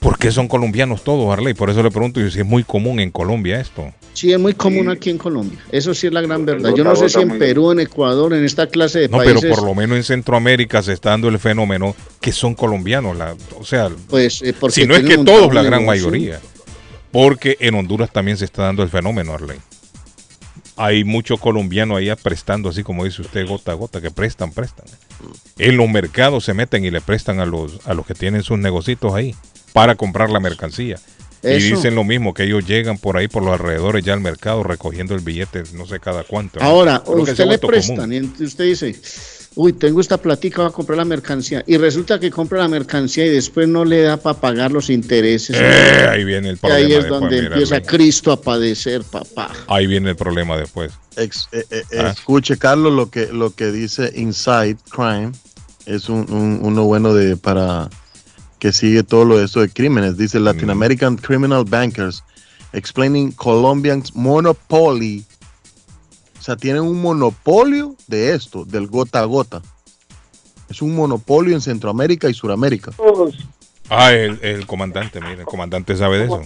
¿por qué son colombianos todos, Arley? Por eso le pregunto yo si es muy común en Colombia esto. Sí, es muy común Sí. aquí en Colombia. Eso sí es la gran verdad. Yo no sé si en Perú, en Ecuador, en esta clase de No, pero países. por lo menos en Centroamérica se está dando el fenómeno que son colombianos. La, o sea, Pues, eh, porque si no es que todos, la gran mayoría. Porque en Honduras también se está dando el fenómeno, Arley. Hay muchos colombianos ahí prestando, así como dice usted, gota a gota, que prestan, prestan. En los mercados se meten y le prestan a los, a los que tienen sus negocios ahí para comprar la mercancía. Y dicen lo mismo, que ellos llegan por ahí, por los alrededores ya al mercado, recogiendo el billete, no sé cada cuánto. ¿no? Ahora, Creo usted le prestan común. y usted dice, uy, tengo esta platica, voy a comprar la mercancía. Y resulta que compra la mercancía y después no le da para pagar los intereses. Eh, ahí viene el y problema. ahí es después, donde empieza. Cristo a padecer, papá. Ahí viene el problema después. Ex- eh, eh, Ah. Escuche, Carlos, lo que, lo que dice Inside Crime es un, un- uno bueno de para que sigue todo lo de esto de crímenes. Dice Latin American Criminal Bankers explaining Colombian's monopoly. O sea, tienen un monopolio de esto, del gota a gota. Es un monopolio en Centroamérica y Suramérica. Ah, el, el comandante, mira, el comandante sabe de eso.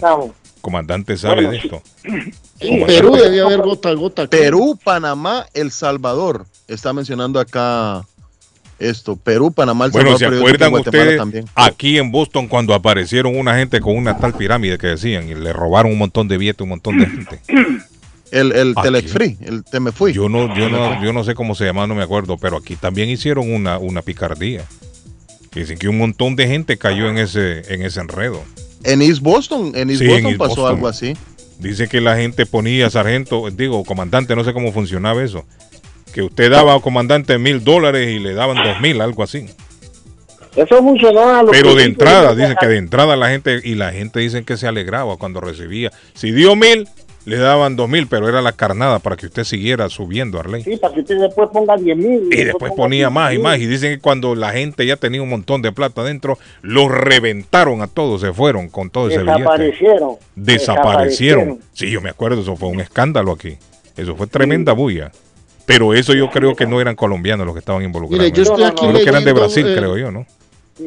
Comandante sabe de esto. En Perú debía haber gota a gota. Perú, Panamá, El Salvador. Está mencionando acá esto. Perú, Panamá, El Bueno, Salvador. ¿se acuerdan ustedes también. aquí en Boston cuando aparecieron una gente con una tal pirámide que decían y le robaron un montón de billetes, un montón de gente? El, el. Telefree, el Te me fui. Yo no, yo no, yo no sé cómo se llama, no me acuerdo, pero aquí también hicieron una, una picardía. Dicen que un montón de gente cayó en ese, en ese enredo. En East Boston, en East Sí, en Boston East pasó Boston. algo así. Dice que la gente ponía sargento, digo, comandante, no sé cómo funcionaba eso. Que usted daba a comandante mil dólares y le daban dos mil, algo así. Eso funcionaba a los Pero de entrada, dicen que de entrada la gente, y la gente dicen que se alegraba cuando recibía. Si dio mil, le daban dos mil, pero era la carnada para que usted siguiera subiendo, Arley. Sí, para que usted después ponga 10 mil. Y después ponía más y más. Y dicen que cuando la gente ya tenía un montón de plata adentro, los reventaron a todos, se fueron con todo ese billete. Desaparecieron. Desaparecieron. Sí, yo me acuerdo, eso fue un escándalo aquí. Eso fue tremenda bulla. Pero eso yo creo que no eran colombianos los que estaban involucrados. Mire, yo estoy aquí que eran de leyendo, Brasil, eh, creo yo, ¿no?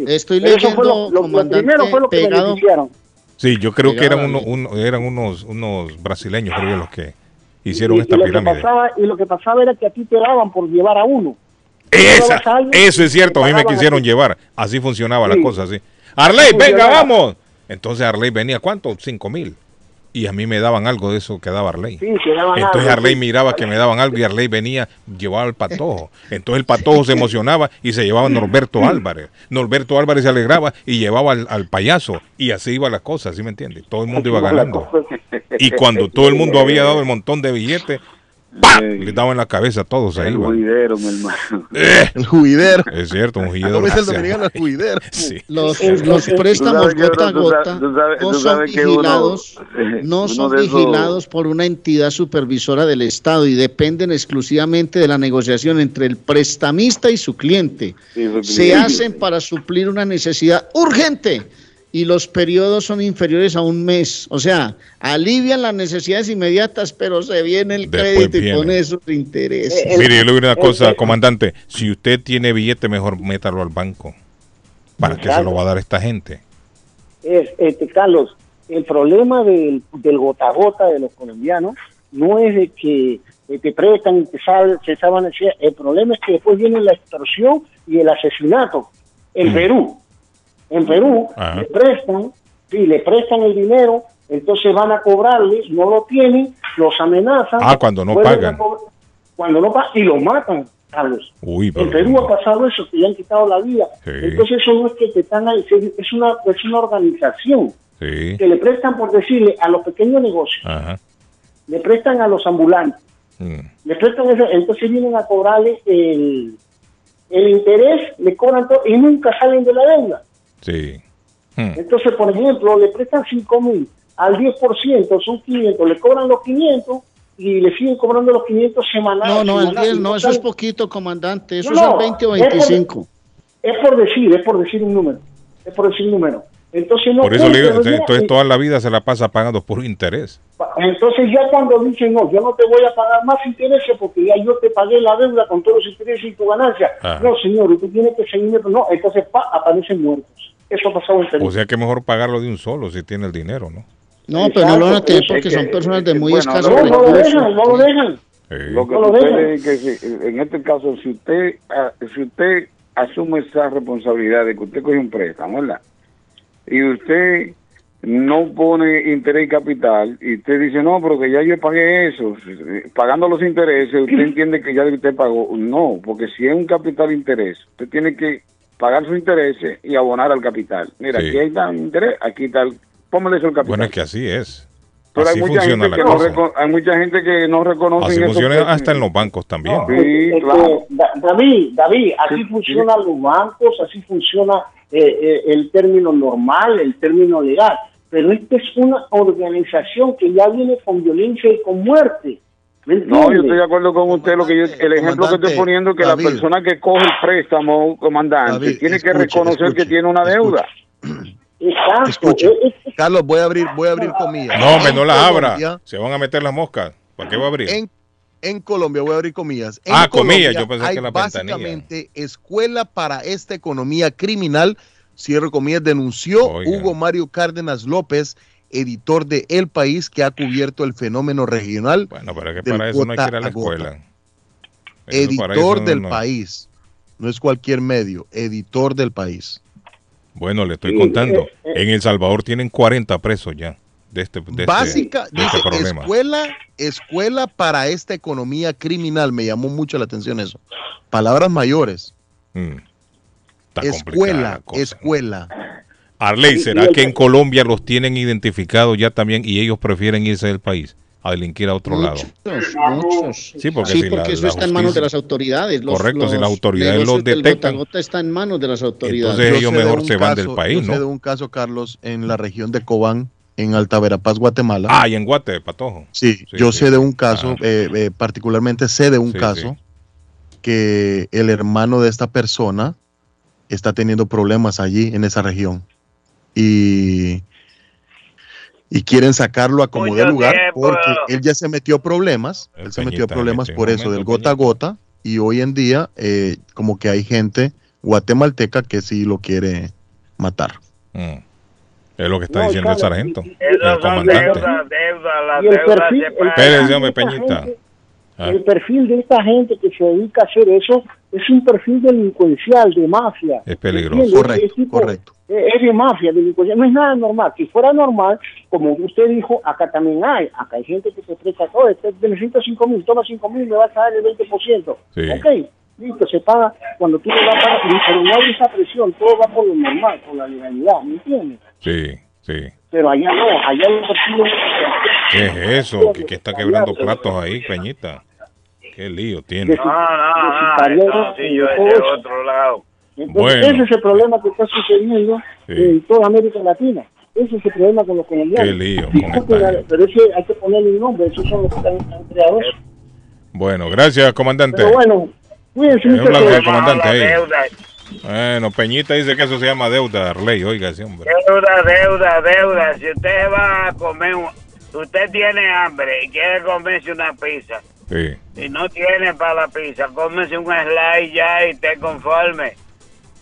Estoy Pero eso fue leyendo, lo- lo- lo comandante, primero fue lo que pegado. beneficiaron. Sí, yo creo que eran, uno- uno- eran unos, unos brasileños, creo yo, los que hicieron y, esta y lo que pirámide. pasaba, y lo que pasaba era que a ti te daban por llevar a uno. Esa, llevabas a alguien, eso es cierto, a mí me quisieron llevar. Así funcionaba la Sí. cosa, así. Arley, venga, vamos. Entonces Arley venía, ¿cuánto? Cinco mil. Y a mí me daban algo de eso que daba Arley. Sí, te daban Entonces algo, Arley sí. miraba que me daban algo y Arley venía, llevaba al patojo. Entonces el patojo se emocionaba y se llevaba a Norberto Álvarez. Norberto Álvarez se alegraba y llevaba al, al payaso. Y así iba la cosa, ¿sí me entiendes? Todo el mundo iba ganando. Y cuando todo el mundo había dado el montón de billetes, ¡pam! le daban en la cabeza a todos. Se El juidero, mi hermano. Eh, El juidero. es cierto, un juidero. ¿Cómo es el gracias. dominicano? El juidero. Sí. Los, préstamos gota a tú gota sabes- tú sabes- no son uno- vigilados, eh, no son esos- vigilados por una entidad supervisora del Estado y dependen exclusivamente de la negociación entre el prestamista y su cliente. Sí, Se hacen para suplir una necesidad urgente y los periodos son inferiores a un mes. O sea, alivian las necesidades inmediatas, pero se viene el Después crédito y con esos intereses. Eh, Mire, yo le digo una el- cosa, el- comandante. Si usted tiene billete, mejor métalo al banco. ¿Para qué se lo va a dar esta gente? Es, este, Carlos, el problema del, del gota a gota de los colombianos no es de que te prestan y te saben, se saben decir, el problema es que después viene la extorsión y el asesinato. En Mm. Perú, en Perú Ajá. le prestan, sí, le prestan el dinero, entonces van a cobrarle, no lo tienen, los amenazan. Ah, cuando no pagan. Cuando no pagan y los matan, Carlos. Uy, En Perú ha pasado eso, que le han quitado la vida. Sí. Entonces eso no es que te están ahí, es una, es una organización Sí. que le prestan por decirle a los pequeños negocios, Ajá. le prestan a los ambulantes, Mm. le prestan eso, entonces vienen a cobrarle el, el interés, le cobran todo y nunca salen de la deuda. Sí. Mm. Entonces, por ejemplo, le prestan 5 mil, al 10% son 500, le cobran los 500 y le siguen cobrando los 500 semanales. No, no, el semanales, 10, no, eso es poquito, comandante. Eso No, es el no, 20 o es por- 25. Es por decir, es por decir un número, es por decir un número. Entonces no Por eso le digo, entonces, entonces toda la vida se la pasa pagando por interés. Entonces ya cuando dicen, no, yo no te voy a pagar más intereses porque ya yo te pagué la deuda con todos los intereses y tu ganancia. Ajá. No, señor, usted tiene que seguirme. No, entonces pa, aparecen muertos. Eso ha pasado en Perú. O sea que mejor pagarlo de un solo si tiene el dinero, ¿no? No, pero no lo van a tener porque es son personas de muy bueno, escasos no, no lo dejan, no lo dejan. Sí. Lo que No lo sucede dejan. es que si- en este caso, si usted, ah, si usted asume esa responsabilidad de que usted coge un préstamo, ¿verdad? Y usted no pone interés y capital, y usted dice, no, pero que ya yo pagué eso, pagando los intereses, usted entiende que ya usted pagó. No, porque si es un capital interés, usted tiene que pagar sus intereses y abonar al capital. Mira, Sí. aquí está el interés, aquí está el... Póngale eso al capital. Bueno, es que así es. Pero Así hay mucha, funciona gente la que no hay mucha gente que no reconoce Así funciona hasta en los bancos también. Sí, claro. Da- David, David, así Sí, funcionan los bancos, así funciona eh, eh, el término normal, el término legal. Pero esta es una organización que ya viene con violencia y con muerte. ¿Me No, yo estoy de acuerdo con usted. Lo que yo, el ejemplo que estoy poniendo es que David. la persona que coge el préstamo, comandante, David, tiene que escuche, reconocer escuche, que tiene una deuda. Exacto. Escuche. Es- es- Carlos, voy a abrir, voy a abrir comillas. No, hombre, no la abra. Se van a meter las moscas. ¿Para qué va a abrir? En, en Colombia, voy a abrir comillas. En Ah, comillas, yo pensé hay que la ventanilla. básicamente escuela para esta economía criminal. Cierro comillas, denunció Oiga. Hugo Mario Cárdenas López, editor de El País, que ha cubierto el fenómeno regional. Bueno, pero es que para eso no hay que ir a la escuela. Editor no- del no. País. No es cualquier medio, editor del país. Bueno, le estoy Sí, contando. eh, eh. En El Salvador tienen 40 presos ya. De este, de este- Básica, este problema. escuela, escuela para esta economía criminal. Me llamó mucho la atención eso. Palabras mayores. Mm. Escuela, cosa. escuela. Arley, Y- ¿será que en Colombia los tienen identificados ya también y ellos prefieren irse del país a delinquir a otro lado? Muchos. Sí, porque Sí, si la- eso la está en manos de las autoridades. Los- Correcto, si las autoridades los detectan. gota a gota está en manos de las autoridades. Entonces ellos sé de mejor un se van del caso- país, yo sé ¿no? de un caso, Carlos, en la región de Cobán, en Alta Verapaz, Guatemala. Ah, y en Guate, Patojo. Sí, Sí, yo sí. sé de un caso, eh, eh, particularmente sé de un Sí, caso que el hermano de esta persona está teniendo problemas allí en esa región y, y quieren sacarlo a como de lugar tiempo. porque él ya se metió a problemas, él se metió problemas mete por eso, del gota a gota y hoy en día eh, como que hay gente guatemalteca que sí lo quiere matar. Mm. Es lo que está No, diciendo el sargento, Esas el comandante. deudas, las Y el perfil- el hombre, esta Peñita. gente- Ah. El perfil de esta gente que se dedica a hacer eso es un perfil delincuencial, de mafia. Es peligroso. ¿Entiende? Correcto, Es tipo- correcto. Es de mafia, delincuencial. No es nada normal. Si fuera normal, como usted dijo, acá también hay. Acá hay gente que se presta, oh, este necesito 5 mil, toma 5 mil, me vas a dar el 20%. Sí. Ok, listo, se paga cuando tú le vas a pagar, pero no hay esa presión, todo va por lo normal, por la legalidad, ¿me entiendes? Sí, sí. Pero allá no, allá hay perfiles ¿Qué es eso? ¿Qué, qué está quebrando platos ahí, Peñita? Qué lío tiene. No, no, no, eso sí, yo de otro lado. Entonces, Bueno. ese es el problema que está sucediendo Sí. en toda América Latina. Ese es el problema con los colombianos. Qué lío con pero ese hay que ponerle un nombre, esos son los que están, han creado eso. Bueno, gracias, comandante. Pero bueno, cuídense Un comandante ahí. Bueno, Peñita dice que eso se llama deuda, Arley. Oiga, ese hombre. deuda, deuda, deuda. Si usted va a comer, usted tiene hambre y quiere comerse una pizza Sí. y no tiene para la pizza, cómese un slide ya y esté conforme.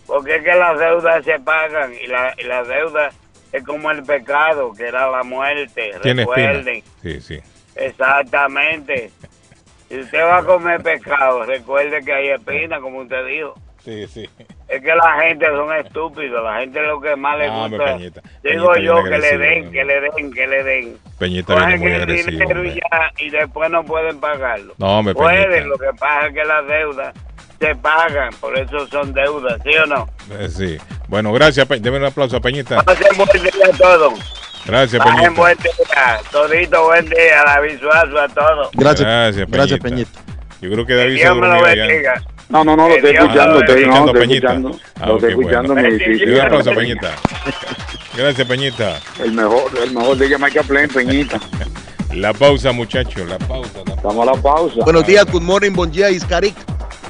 Porque es que las deudas se pagan y la, y la deuda es como el pecado, que era la muerte. Tiene espina. Recuerden. Sí, sí. Exactamente. Si usted va a comer pescado, recuerde que hay espina, como usted dijo. Sí, sí. Es que la gente son estúpidos, la gente lo que más le Ah, gusta. Peñita. Digo Peñita yo que le den, que le den, que le den. Peñita Cogen viene muy agresivo. dinero y ya, y después no pueden pagarlo. No, hombre, Pueden, Peñita. lo que pasa es que las deudas se pagan, por eso son deudas, ¿sí o no? Eh, sí. Bueno, gracias. Pe- Deme un aplauso a Peñita. Pasen buen día a todos. Gracias, Peñita. buen día, todito buen día, David Suazo a todos. Gracias, Gracias, gracias Peñita. Peñita. Yo creo que David se durmió. No, no, no, lo Que estoy escuchando, lo estoy, Escuchando Peñita. Ah, Lo estoy escuchando bueno. en mi edificio. Y un aplauso Peñita. Gracias, Peñita. El mejor, el mejor de Jamaica Plain, Peñita. La pausa, muchachos. La pausa. la pausa. Estamos a la pausa. Buenos días, good morning, bon día, Iscarik.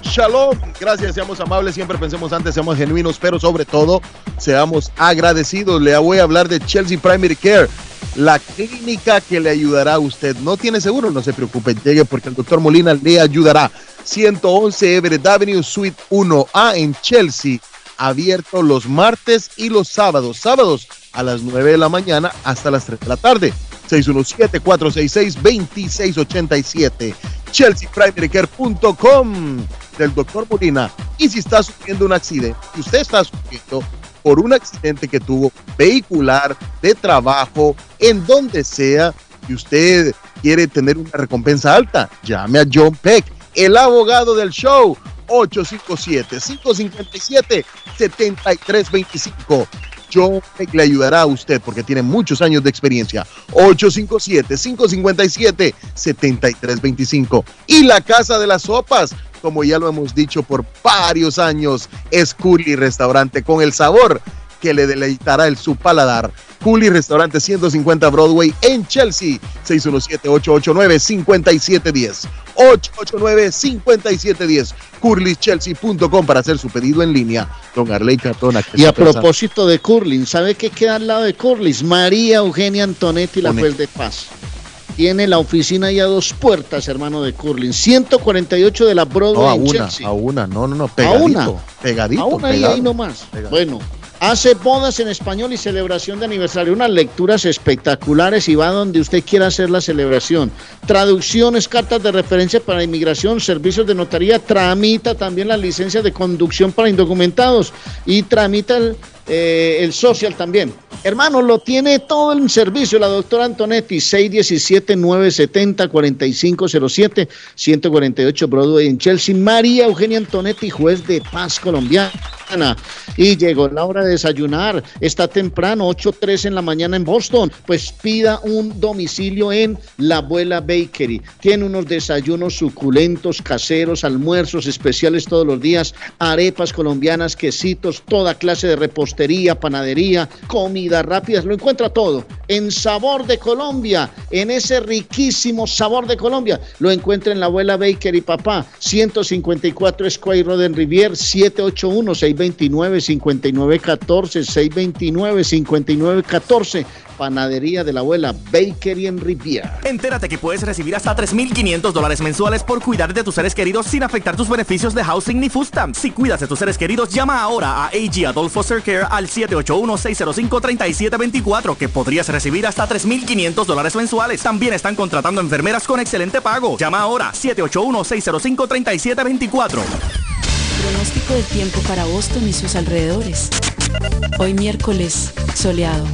Shalom. Gracias, seamos amables, siempre pensemos antes, seamos genuinos, pero sobre todo, seamos agradecidos. Le voy a hablar de Chelsea Primary Care, la clínica que le ayudará a usted. No tiene seguro, no se preocupe, llegue porque el doctor Molina le ayudará. 111 Everett Avenue, Suite 1A en Chelsea, abierto los martes y los sábados. Sábados a las 9 de la mañana hasta las 3 de la tarde. 617-466-2687. ChelseaPrimaryCare.com del doctor Molina. Y si está sufriendo un accidente, si usted está sufriendo por un accidente que tuvo vehicular, de trabajo, en donde sea, y usted quiere tener una recompensa alta, llame a John Peck, el abogado del show. 857-557-7325. John le ayudará a usted porque tiene muchos años de experiencia. 857-557-7325. Y la Casa de las Sopas, como ya lo hemos dicho por varios años, es Curly Restaurante con el sabor que le deleitará el su paladar. Curly Restaurante 150 Broadway en Chelsea. 617-889-5710. 889-5710. CurlyChelsea.com para hacer su pedido en línea. Don Arley Cartona. que Y a propósito de Curling, ¿sabe qué queda al lado de Curling? María Eugenia Antonetti, la juez de paz. Tiene la oficina ya a dos puertas, hermano de Curling. 148 de la Broadway No, a en una, Chelsea. a una, no, no, no, pegadito. una. Pegadito. Ahí, pegado. ahí nomás. Bueno, hace bodas en español y celebración de aniversario. Unas lecturas espectaculares y va donde usted quiera hacer la celebración. Traducciones, cartas de referencia para inmigración, servicios de notaría. Tramita también las licencias de conducción para indocumentados y tramita el, eh, el social también. Hermano, lo tiene todo en servicio la doctora Antonetti, 617-970-4507, 148 Broadway en Chelsea. María Eugenia Antonetti, juez de paz colombiana. Y llegó la hora de desayunar. Está temprano, 8.3 en la mañana en Boston. Pues pida un domicilio en La Abuela Bakery. Tiene unos desayunos suculentos, caseros, almuerzos especiales todos los días, arepas colombianas, quesitos, toda clase de repostería, panadería, comida rápidas. Lo encuentra todo en Sabor de Colombia, en ese riquísimo Sabor de Colombia. Lo encuentra en La Abuela Bakery, papá. 154 Square Road en Rivier, 781 629 5914 629 5914 Panadería de la Abuela Bakery en Riviera. Entérate que puedes recibir hasta 3.500 dólares mensuales por cuidar de tus seres queridos sin afectar tus beneficios de housing ni food stamps. Si cuidas de tus seres queridos, llama ahora a AG Adult Foster Care al 781-605-3724 que podrías recibir hasta 3.500 dólares mensuales. También están contratando enfermeras con excelente pago. Llama ahora 781-605-3724. Pronóstico del tiempo para Boston y sus alrededores. Hoy miércoles, soleado.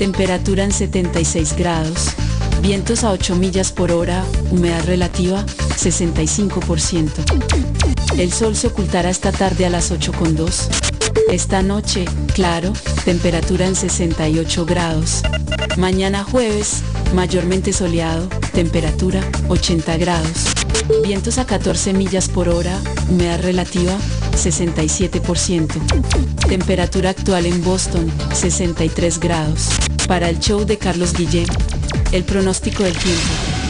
Temperatura en 76 grados. Vientos a 8 millas por hora. Humedad relativa 65%. El sol se ocultará esta tarde a las 8.2. Esta noche, claro, temperatura en 68 grados. Mañana jueves, mayormente soleado, temperatura 80 grados. Vientos a 14 millas por hora, humedad relativa 67%. Temperatura actual en Boston 63 grados. Para el show de Carlos Guillén, el pronóstico del tiempo.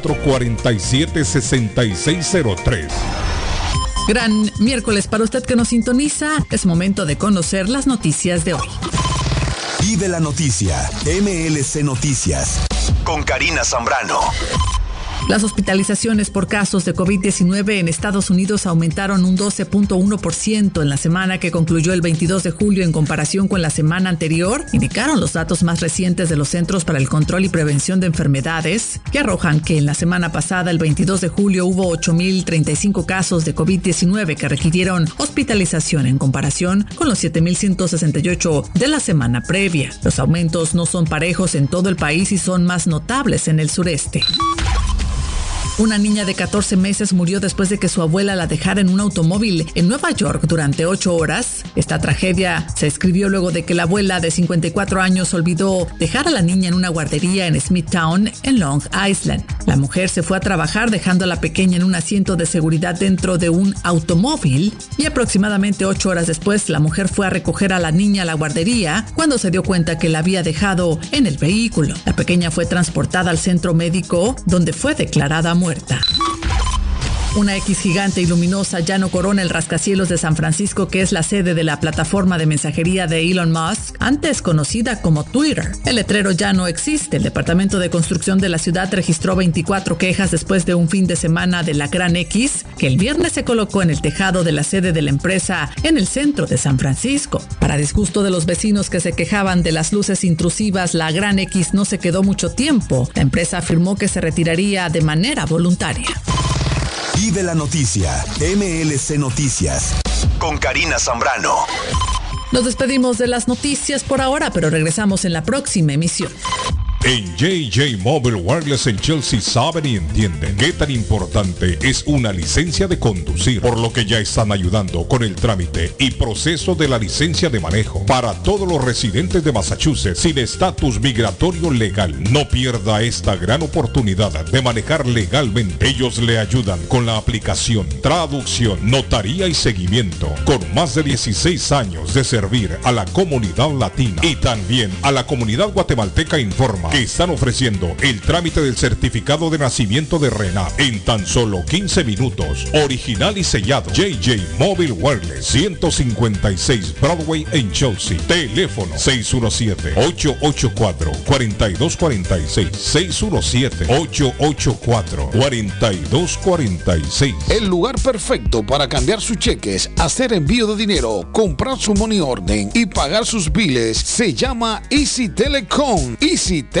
447-6603. Gran miércoles para usted que nos sintoniza. Es momento de conocer las noticias de hoy. Vive la noticia. MLC Noticias. Con Karina Zambrano. Las hospitalizaciones por casos de COVID-19 en Estados Unidos aumentaron un 12.1% en la semana que concluyó el 22 de julio en comparación con la semana anterior, indicaron los datos más recientes de los Centros para el Control y Prevención de Enfermedades, que arrojan que en la semana pasada, el 22 de julio, hubo 8.035 casos de COVID-19 que requirieron hospitalización en comparación con los 7.168 de la semana previa. Los aumentos no son parejos en todo el país y son más notables en el sureste. Una niña de 14 meses murió después de que su abuela la dejara en un automóvil en Nueva York durante 8 horas. Esta tragedia se escribió luego de que la abuela de 54 años olvidó dejar a la niña en una guardería en Smithtown, en Long Island. La mujer se fue a trabajar dejando a la pequeña en un asiento de seguridad dentro de un automóvil y aproximadamente 8 horas después la mujer fue a recoger a la niña a la guardería cuando se dio cuenta que la había dejado en el vehículo. La pequeña fue transportada al centro médico donde fue declarada muerta puerta. Una X gigante y luminosa ya no corona el rascacielos de San Francisco, que es la sede de la plataforma de mensajería de Elon Musk, antes conocida como Twitter. El letrero ya no existe. El Departamento de Construcción de la ciudad registró 24 quejas después de un fin de semana de la Gran X, que el viernes se colocó en el tejado de la sede de la empresa en el centro de San Francisco. Para disgusto de los vecinos que se quejaban de las luces intrusivas, la Gran X no se quedó mucho tiempo. La empresa afirmó que se retiraría de manera voluntaria. Vive la noticia. MLC Noticias. Con Karina Zambrano. Nos despedimos de las noticias por ahora, pero regresamos en la próxima emisión. En JJ Mobile Wireless en Chelsea saben y entienden qué tan importante es una licencia de conducir, por lo que ya están ayudando con el trámite y proceso de la licencia de manejo para todos los residentes de Massachusetts sin estatus migratorio legal. No pierda esta gran oportunidad de manejar legalmente. Ellos le ayudan con la aplicación, traducción, notaría y seguimiento, con más de 16 años de servir a la comunidad latina y también a la comunidad guatemalteca informa que están ofreciendo el trámite del certificado de nacimiento de Rena en tan solo 15 minutos. Original y sellado. JJ Mobile Wireless 156 Broadway en Chelsea. Teléfono 617-884-4246. 617-884-4246. El lugar perfecto para cambiar sus cheques, hacer envío de dinero, comprar su money order y pagar sus biles se llama Easy Telecom. Easy Telecom.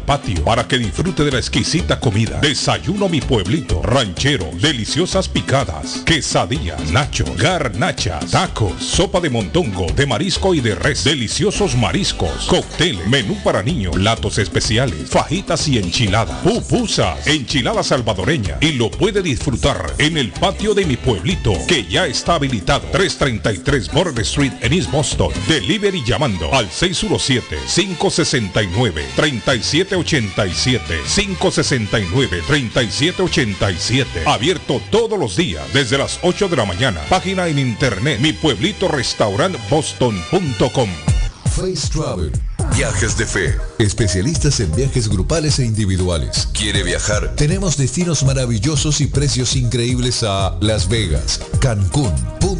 patio para que disfrute de la exquisita comida. Desayuno mi pueblito, ranchero, deliciosas picadas, quesadillas, nacho, garnachas, tacos, sopa de montongo, de marisco y de res, deliciosos mariscos, cócteles, menú para niños, platos especiales, fajitas y enchiladas, pupusas, enchilada salvadoreña y lo puede disfrutar en el patio de mi pueblito que ya está habilitado 333 Border Street en East Boston. Delivery llamando al 617-569-3787. 569-3787. Abierto todos los días desde las 8 de la mañana. Página en internet mi pueblito boston.com. Face Travel. Viajes de fe. Especialistas en viajes grupales e individuales. ¿Quiere viajar? Tenemos destinos maravillosos y precios increíbles a Las Vegas, Cancún, Punta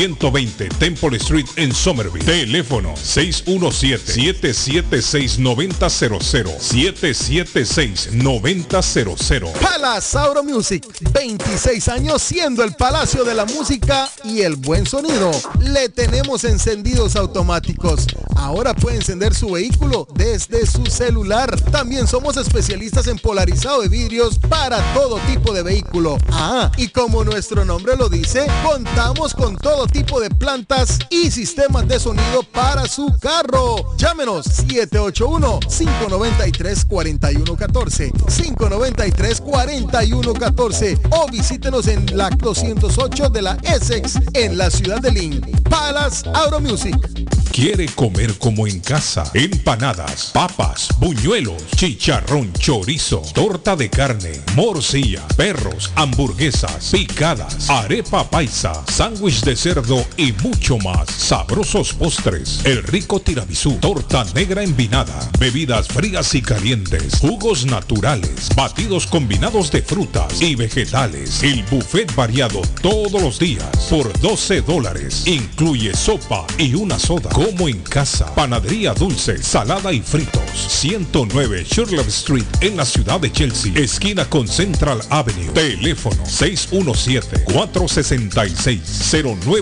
120 Temple Street en Somerville. Teléfono 617-776-9000. 776-9000. Palace Auto Music, 26 años siendo el palacio de la música y el buen sonido. Le tenemos encendidos automáticos. Ahora puede encender su vehículo desde su celular. También somos especialistas en polarizado de vidrios para todo tipo de vehículo. Ah, y como nuestro nombre lo dice, contamos con todo tipo de plantas y sistemas de sonido para su carro. Llámenos 781-593-4114, 593-4114 o visítenos en la 208 de la Essex en la ciudad de Lynn. Palace Auto Music. ¿Quiere comer como en casa? Empanadas, papas, buñuelos, chicharrón, chorizo, torta de carne, morcilla, perros, hamburguesas, picadas, arepa paisa, sándwich de cerdo y mucho más. Sabrosos postres, el rico tiramisú, torta negra envinada, bebidas frías y calientes, jugos naturales, batidos combinados de frutas y vegetales. El buffet variado todos los días por 12 dólares. Incluye sopa y una soda. Como en casa. Panadería dulce, salada y fritos. 109 Sherlock Street en la ciudad de Chelsea. Esquina con Central Avenue. Teléfono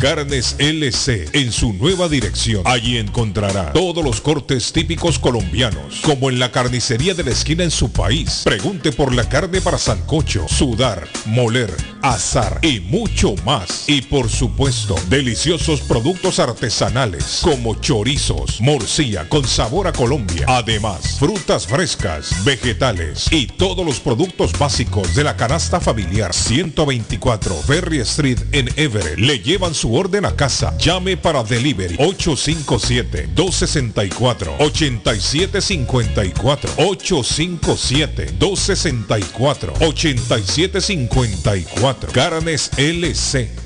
Carnes LC en su nueva dirección. Allí encontrará todos los cortes típicos colombianos, como en la carnicería de la esquina en su país. Pregunte por la carne para sancocho, sudar, moler, azar y mucho más. Y por supuesto, deliciosos productos artesanales como chorizos, morcilla con sabor a Colombia. Además, frutas frescas, vegetales y todos los productos básicos de la canasta familiar 124 Ferry Street en Everett. Le llevan su orden a casa. Llame para delivery 857-264-8754. 857-264-8754. Carnes LC.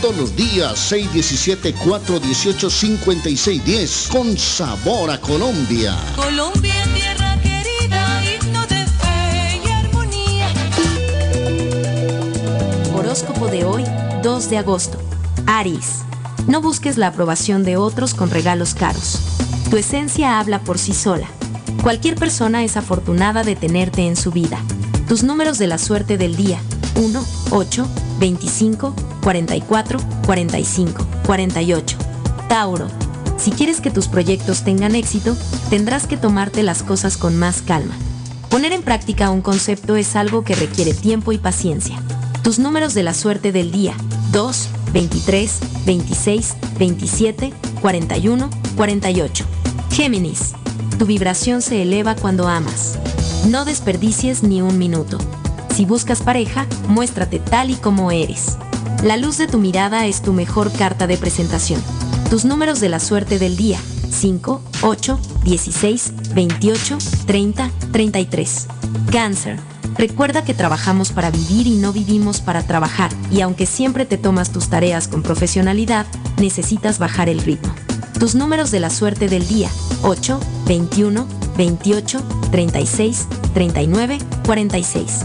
todos los días, 617-418-5610. Con sabor a Colombia. Colombia, tierra querida, himno de fe y armonía. Horóscopo de hoy, 2 de agosto. Aries. No busques la aprobación de otros con regalos caros. Tu esencia habla por sí sola. Cualquier persona es afortunada de tenerte en su vida. Tus números de la suerte del día. 1, 8, 25, 44, 45, 48. Tauro. Si quieres que tus proyectos tengan éxito, tendrás que tomarte las cosas con más calma. Poner en práctica un concepto es algo que requiere tiempo y paciencia. Tus números de la suerte del día. 2, 23, 26, 27, 41, 48. Géminis. Tu vibración se eleva cuando amas. No desperdicies ni un minuto. Si buscas pareja, muéstrate tal y como eres. La luz de tu mirada es tu mejor carta de presentación. Tus números de la suerte del día. 5, 8, 16, 28, 30, 33. Cáncer. Recuerda que trabajamos para vivir y no vivimos para trabajar, y aunque siempre te tomas tus tareas con profesionalidad, necesitas bajar el ritmo. Tus números de la suerte del día. 8, 21, 28, 36, 39, 46.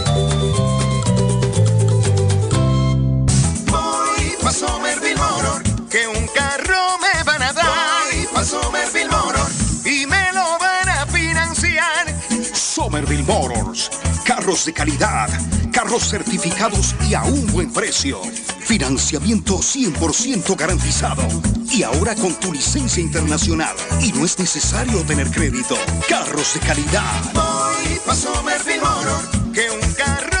Pa' Somerville Motor y me lo van a financiar. Somerville Motors. Carros de calidad, carros certificados y a un buen precio. Financiamiento 100% garantizado. Y ahora con tu licencia internacional. Y no es necesario tener crédito. Carros de calidad. Que un carro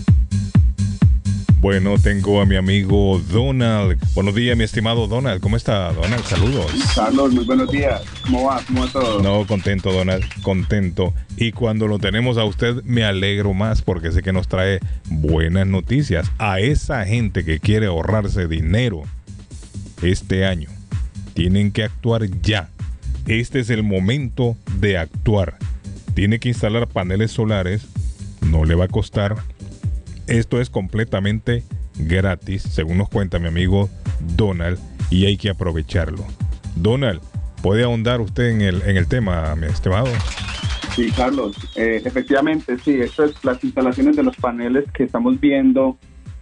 Bueno, tengo a mi amigo Donald. Buenos días, mi estimado Donald. ¿Cómo está, Donald? Saludos. Carlos, muy buenos días. ¿Cómo va? ¿Cómo va todo? No, contento, Donald, contento. Y cuando lo tenemos a usted, me alegro más porque sé que nos trae buenas noticias. A esa gente que quiere ahorrarse dinero este año, tienen que actuar ya. Este es el momento de actuar. Tiene que instalar paneles solares. No le va a costar. Esto es completamente gratis, según nos cuenta mi amigo Donald, y hay que aprovecharlo. Donald, ¿puede ahondar usted en el, en el tema, mi estimado? Sí, Carlos. Eh, efectivamente, sí. Esto es las instalaciones de los paneles que estamos viendo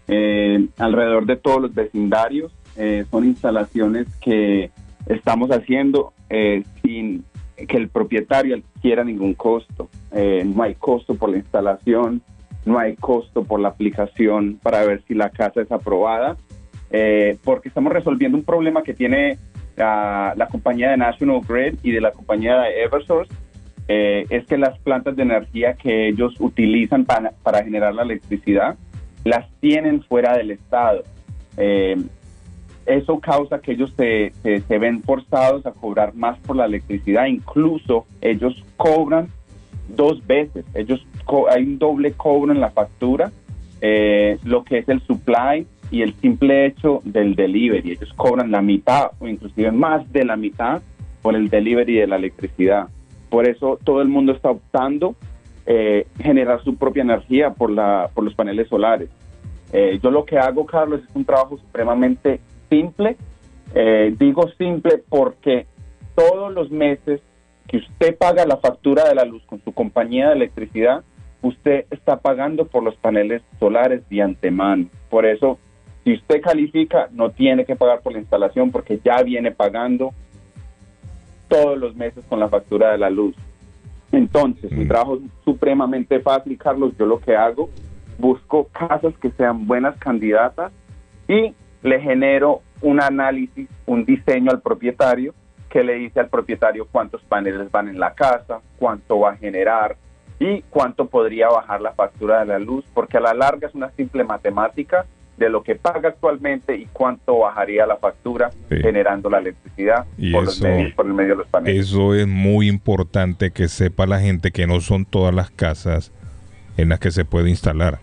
eh, alrededor de todos los vecindarios. Eh, son instalaciones que estamos haciendo eh, sin que el propietario adquiera ningún costo. No hay costo por la instalación, no hay costo por la aplicación para ver si la casa es aprobada, eh, porque estamos resolviendo un problema que tiene la, la compañía de National Grid y de la compañía de Eversource, eh, es que las plantas de energía que ellos utilizan para, generar la electricidad las tienen fuera del estado. Eh, eso causa que ellos se, ven forzados a cobrar más por la electricidad. Incluso ellos cobran dos veces. Ellos hay un doble cobro en la factura, eh, lo que es el supply y el simple hecho del delivery. Ellos cobran la mitad o inclusive más de la mitad por el delivery de la electricidad. Por eso todo el mundo está optando eh, generar su propia energía por, la, por los paneles solares. Eh, yo lo que hago, Carlos, es un trabajo supremamente simple. Eh, digo simple porque todos los meses que usted paga la factura de la luz con su compañía de electricidad, usted está pagando por los paneles solares de antemano. Por eso, si usted califica, no tiene que pagar por la instalación porque ya viene pagando todos los meses con la factura de la luz. Entonces, mi trabajo es supremamente fácil, Carlos. Yo lo que hago, busco casas que sean buenas candidatas y le genero un análisis, un diseño al propietario que le dice al propietario cuántos paneles van en la casa, cuánto va a generar y cuánto podría bajar la factura de la luz, porque a la larga es una simple matemática de lo que paga actualmente y cuánto bajaría la factura generando la electricidad Y por, los medios- por el medio de los paneles. Eso es muy importante que sepa la gente que no son todas las casas en las que se puede instalar,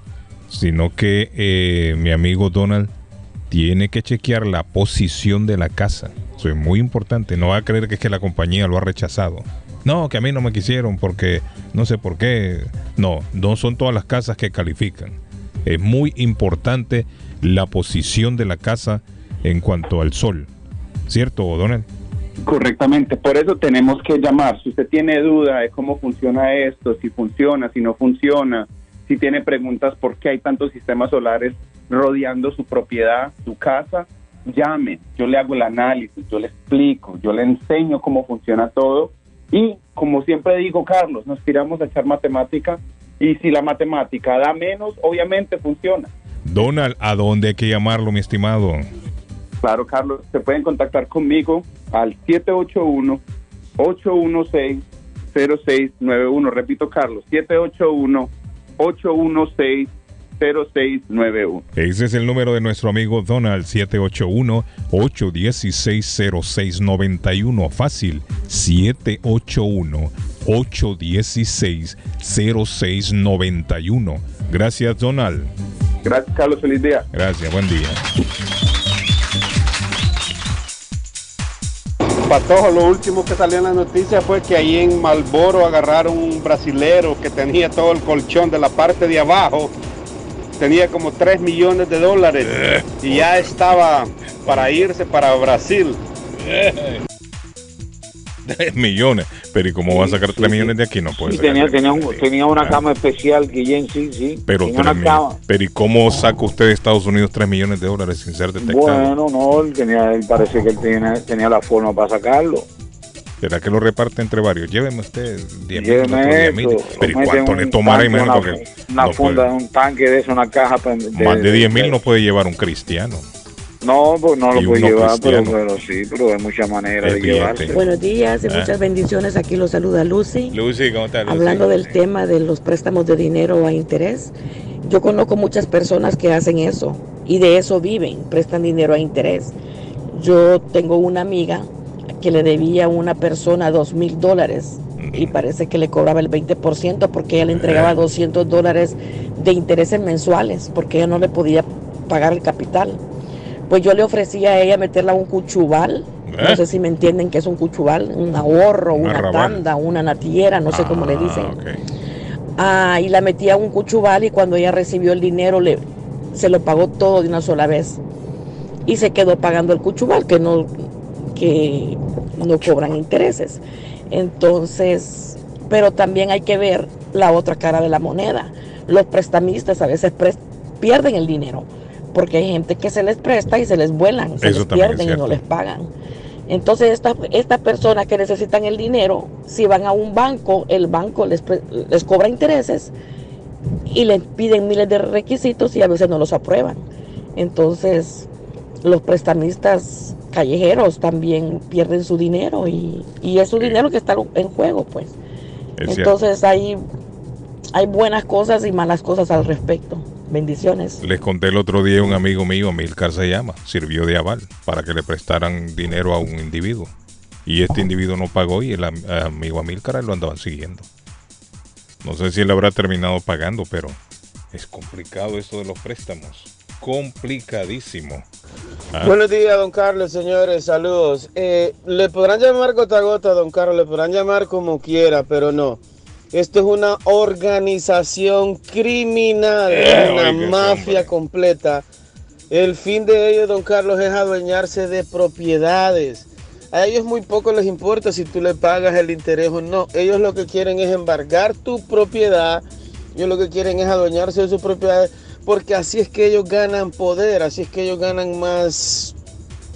sino que eh, mi amigo Donald tiene que chequear la posición de la casa. Eso es muy importante. No va a creer que es que la compañía lo ha rechazado. No, que a mí no me quisieron porque no sé por qué. No, no son todas las casas que califican. Es muy importante la posición de la casa en cuanto al sol. ¿Cierto, Donald? Correctamente, por eso tenemos que llamar. Si usted tiene duda de cómo funciona esto, si funciona, si no funciona, Si tiene preguntas por qué hay tantos sistemas solares rodeando su propiedad, su casa, llame. Yo le hago el análisis, yo le explico, yo le enseño cómo funciona todo. Y como siempre digo, Carlos, nos tiramos a echar matemática y si la matemática da menos, obviamente funciona. Donald, ¿a dónde hay que llamarlo, mi estimado? Claro, Carlos, se pueden contactar conmigo al 781-816-0691. Repito, Carlos, 781-816-0691. Ese es el número de nuestro amigo Donald, 781-816-0691. Fácil, 781-816-0691. Gracias, Donald. Gracias, Carlos. Feliz día. Gracias, buen día. Patojo, lo último que salió en la noticia fue que ahí en Malboro agarraron un brasilero que tenía todo el colchón de la parte de abajo, tenía como 3 millones de dólares y ya estaba para irse para Brasil. 3 millones. Pero ¿y cómo va a sacar 3 millones de aquí? No puede Sí, tenía, tenía, un- tenía una Ah. cama especial, Guillén, sí, sí. Pero, tenía tres una mil- cama. pero ¿y cómo saca usted de Estados Unidos 3 millones de dólares sin ser detectado? Bueno, no, él, tenía, él parece que él tenía, tenía la forma para sacarlo. ¿Será que lo reparte entre varios? Lléveme usted 10 mil, Lléveme otro 10 mil. eso, Pero ¿y cuánto le tomará? tanque, una, una no funda, puede- un tanque de eso, una caja. pa- de- más de 10 mil no puede llevar un cristiano. No, pues no lo puede llevar, pero, sí, pero hay muchas maneras de llevarse. Buenos días y Ah. muchas bendiciones. Aquí los saluda Lucy. Lucy, ¿cómo estás? Hablando del tema de los préstamos de dinero a interés, yo conozco muchas personas que hacen eso y de eso viven, prestan dinero a interés. Yo tengo una amiga que le debía a una persona dos mil dólares y parece que le cobraba el 20% porque ella le entregaba 200 dólares de intereses mensuales porque ella no le podía pagar el capital. Pues yo le ofrecía a ella meterla a un cuchubal. No ¿Eh? sé si me entienden que es un cuchubal, un ahorro, Un una tanda, una natillera, no sé cómo le Ah, dicen. ok. Ah, y la metía a un cuchubal y cuando ella recibió el dinero le, se lo pagó todo de una sola vez. Y se quedó pagando el cuchubal, que no, que no cobran intereses. Entonces, pero también hay que ver la otra cara de la moneda. Los prestamistas a veces pres- pierden el dinero, porque hay gente que se les presta y se les vuelan, se Eso les pierden y no les pagan. Entonces, estas estas personas que necesitan el dinero, si van a un banco, el banco les, pre- les cobra intereses y les piden miles de requisitos y a veces no los aprueban. Entonces, los prestamistas callejeros también pierden su dinero y, y es su dinero que está en juego, pues. Es cierto. Entonces, hay, hay buenas cosas y malas cosas al respecto. Bendiciones. Les conté el otro día a un amigo mío, Milcar se llama, sirvió de aval para que le prestaran dinero a un individuo. Y este individuo no pagó y el am- amigo Amílcar lo andaban siguiendo. No sé si él habrá terminado pagando, pero es complicado esto de los préstamos. Complicadísimo. Ah, Buenos días, don Carlos, señores, saludos. Eh, le podrán llamar gota a gota, don Carlos, le podrán llamar como quiera, pero no. Esto es una organización criminal, Eh, una oiga, mafia completa. El fin de ellos, don Carlos, es adueñarse de propiedades. A ellos muy poco les importa si tú le pagas el interés o no. Ellos lo que quieren es embargar tu propiedad. Ellos lo que quieren es adueñarse de sus propiedades. Porque así es que ellos ganan poder, así es que ellos ganan más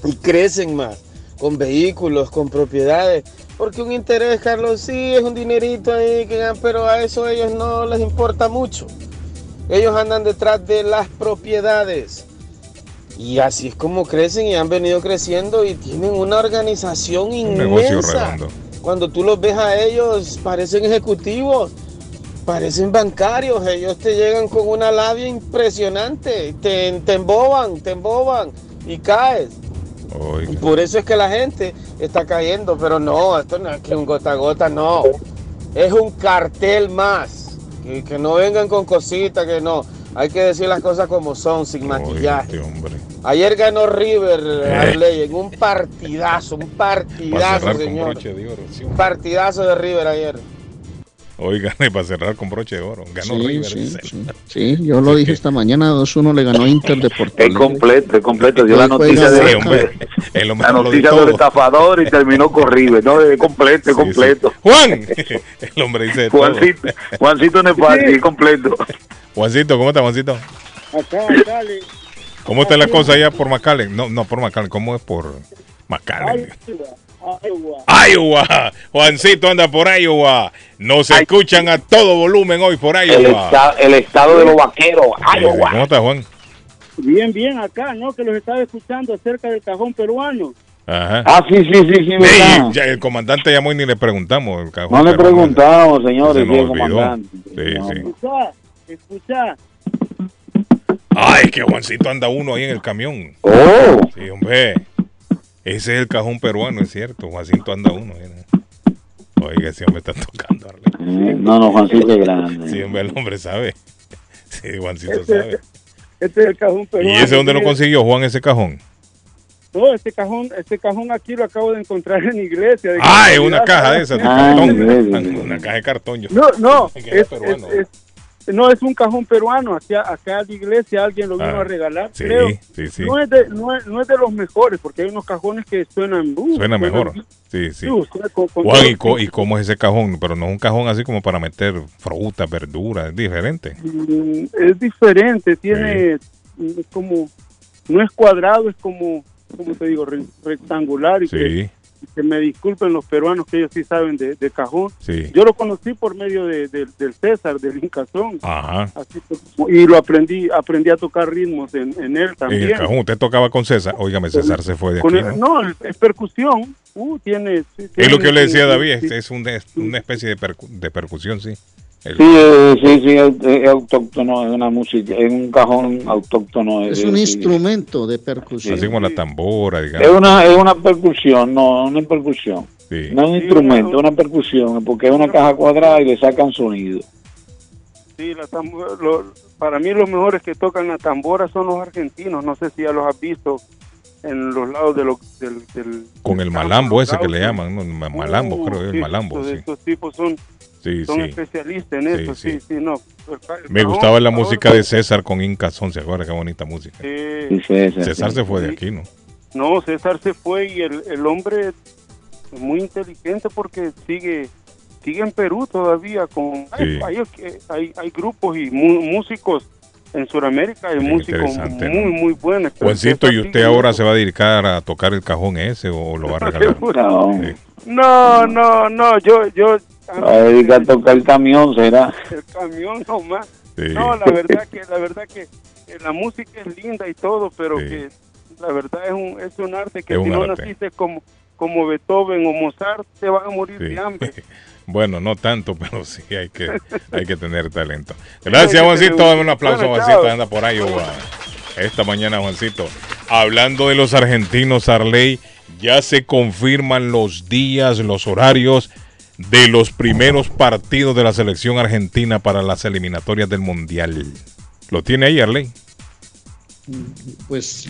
y crecen más con vehículos, con propiedades. Porque un interés, Carlos, sí es un dinerito ahí, que ganan, pero a eso a ellos no les importa mucho. Ellos andan detrás de las propiedades. Y así es como crecen y han venido creciendo y tienen una organización un negocio redondo. Cuando tú los ves a ellos, parecen ejecutivos, parecen bancarios. Ellos te llegan con una labia impresionante. Te, te emboban, te emboban y caes. Y por eso es que la gente está cayendo. Pero no, esto no es que un gota a gota, no. Es un cartel más. Que, que no vengan con cositas, que no. Hay que decir las cosas como son, sin maquillaje. Ayer ganó River Eh. En un partidazo, un partidazo, señor. broche de oro, sí. Un partidazo de River ayer. Oigan, y para cerrar con broche de oro. Ganó Sí, River. sí, sí. Sí, yo lo dije esta mañana, 2-1 le ganó Inter de Porto Es completo, es completo. Dio la Hoy noticia, de, Sí, hombre. La noticia del estafador y terminó con River. No, es completo, es Sí, sí. completo. Juan, el hombre dice de todo. Juancito, Juancito no es completo. Juancito, ¿cómo está, Juancito? Acá. ¿Cómo está la cosa allá por McAllen? No, no por McAllen, ¿cómo es por McAllen? Iowa. Iowa. Juancito anda por Iowa. Nos escuchan a todo volumen hoy por El, Iowa. esta- el estado de los vaqueros, Iowa. ¿Cómo está, Juan? Bien, bien, acá, ¿no? Que los estaba escuchando acerca del cajón peruano. Ajá. Ah, sí, sí, sí, sí, Ey, ya el comandante llamó y ni le preguntamos. el cajón No le peruano. preguntamos, señores, Se sí, el olvidó. comandante. Sí, sí. Escucha, escucha. Ay, que Juancito anda uno ahí en el camión. Oh. Sí, hombre. Ese es el cajón peruano, es cierto. Juancito anda uno. mira. Oiga, ese hombre está tocando. Arle. Eh, No, no, Juancito es grande. Sí, hombre, el hombre sabe. Sí, Juancito Este, sabe. este es el cajón ¿Y peruano. ese dónde lo consiguió, Juan, ese cajón? No, este cajón, este cajón aquí lo acabo de encontrar en la iglesia. de Ah, es una caja de esas, de Ah, cartón. Una caja de cartón. Yo. No, no, es, peruano. es- es- no es un cajón peruano. Acá, acá la iglesia alguien lo vino Ah, a regalar. sí, creo. sí, sí. No, es de, no, es, no es de los mejores, porque hay unos cajones que suenan. uh, Suena suenan- mejor. Sí, sí. uh, con- con ¿y, co- y cómo es ese cajón? Pero no es un cajón así como para meter fruta, verdura, es diferente. Mm, es diferente, tiene como, no es cuadrado, es como, como te digo, re- rectangular y Sí. que, que me disculpen los peruanos que ellos sí saben de, de cajón. Sí. Yo lo conocí por medio de, de- del César, del Incazón. Ajá. Así y lo aprendí, aprendí a tocar ritmos en, en él En también. el cajón, usted tocaba con César. Óigame, César se fue de Con aquí, el- ¿no? no, es percusión. Uh, tiene, Es lo que yo le decía a David, es, es un de- una especie de, percu- de percusión, sí. El- Sí, eh, sí, sí, es, autóctono, es una música, es un cajón autóctono. Es un sí. instrumento de percusión. así como la tambora, digamos. Es una, es una percusión, no, una percusión. Sí. No es un instrumento, es una percusión, porque es una caja cuadrada y le sacan sonido. Sí, la tambo- lo- para mí los mejores que tocan la tambora son los argentinos. No sé si ya los has visto en los lados de los, del, del- Con el malambo ese que le llaman, ¿no? Ma- Malambo, creo que es sí, malambo, estos- sí. Estos tipos son, Sí, son sí. especialistas en Sí, eso. sí. Sí, sí, no. El ca- el Me cajón, gustaba la ahora- música de César con Inca Son, ¿se acuerda? Qué bonita música. Sí. César se fue de aquí, ¿no? No, César se fue y el, el hombre es muy inteligente porque sigue sigue en Perú todavía con hay, Sí. hay, hay- hay grupos y mu- músicos en Sudamérica hay músicos muy ¿no? muy buenos Juancito, César ¿y usted ahora se va a dedicar a tocar el cajón ese o lo va a regalar? Sí. no no no yo yo Va a dedicar a tocar el camión, será. el camión nomás Sí. no la verdad que la verdad que eh, la música es linda y todo pero que la verdad es un es un arte que Es si no arte. naciste como como Beethoven o Mozart te vas a morir Sí. de hambre Bueno, no tanto, pero sí hay que, hay que tener talento. Gracias, Juancito. un- Dame un aplauso, Bueno, Juancito. Anda por ahí, Uva. Esta mañana, Juancito. Hablando de los argentinos, Arley, ya se confirman los días, los horarios de los primeros partidos de la selección argentina para las eliminatorias del Mundial. ¿Lo tiene ahí, Arley? Pues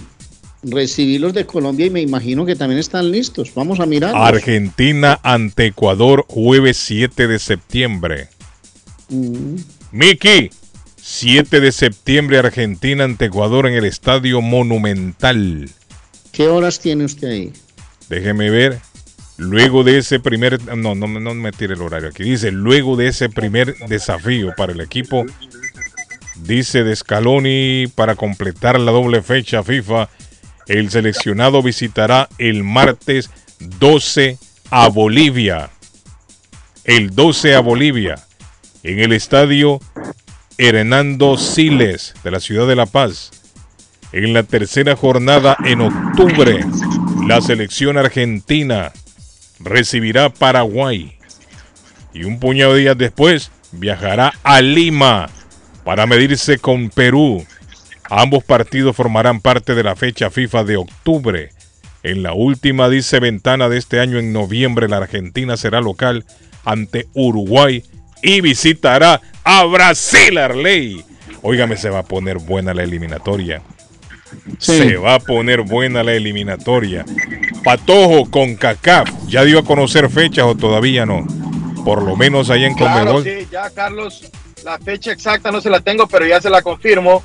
recibí los de Colombia y me imagino que también están listos. Vamos a mirar. Argentina ante Ecuador, jueves 7 de septiembre. Miki, 7 de septiembre, Argentina ante Ecuador en el Estadio Monumental. ¿Qué horas tiene usted ahí? Déjeme ver. Luego de ese primer. No, no, no me tire el horario aquí. Dice: luego de ese primer desafío para el equipo, dice de Scaloni, para completar la doble fecha FIFA, el seleccionado visitará el martes 12 a Bolivia. El 12 a Bolivia. En el estadio Hernando Siles de la ciudad de La Paz. En la tercera jornada en octubre, la selección argentina recibirá Paraguay. Y un puñado de días después viajará a Lima para medirse con Perú. Ambos partidos formarán parte de la fecha FIFA de octubre. En la última, dice ventana de este año, en noviembre, la Argentina será local ante Uruguay y visitará a Brasil, Arley. Óigame, se va a poner buena la eliminatoria. Se va a poner buena la eliminatoria. Patojo con CACAF. ¿Ya dio a conocer fechas o todavía no? Por lo menos ahí en Claro, sí, ya, Carlos, la fecha exacta no se la tengo, pero ya se la confirmo.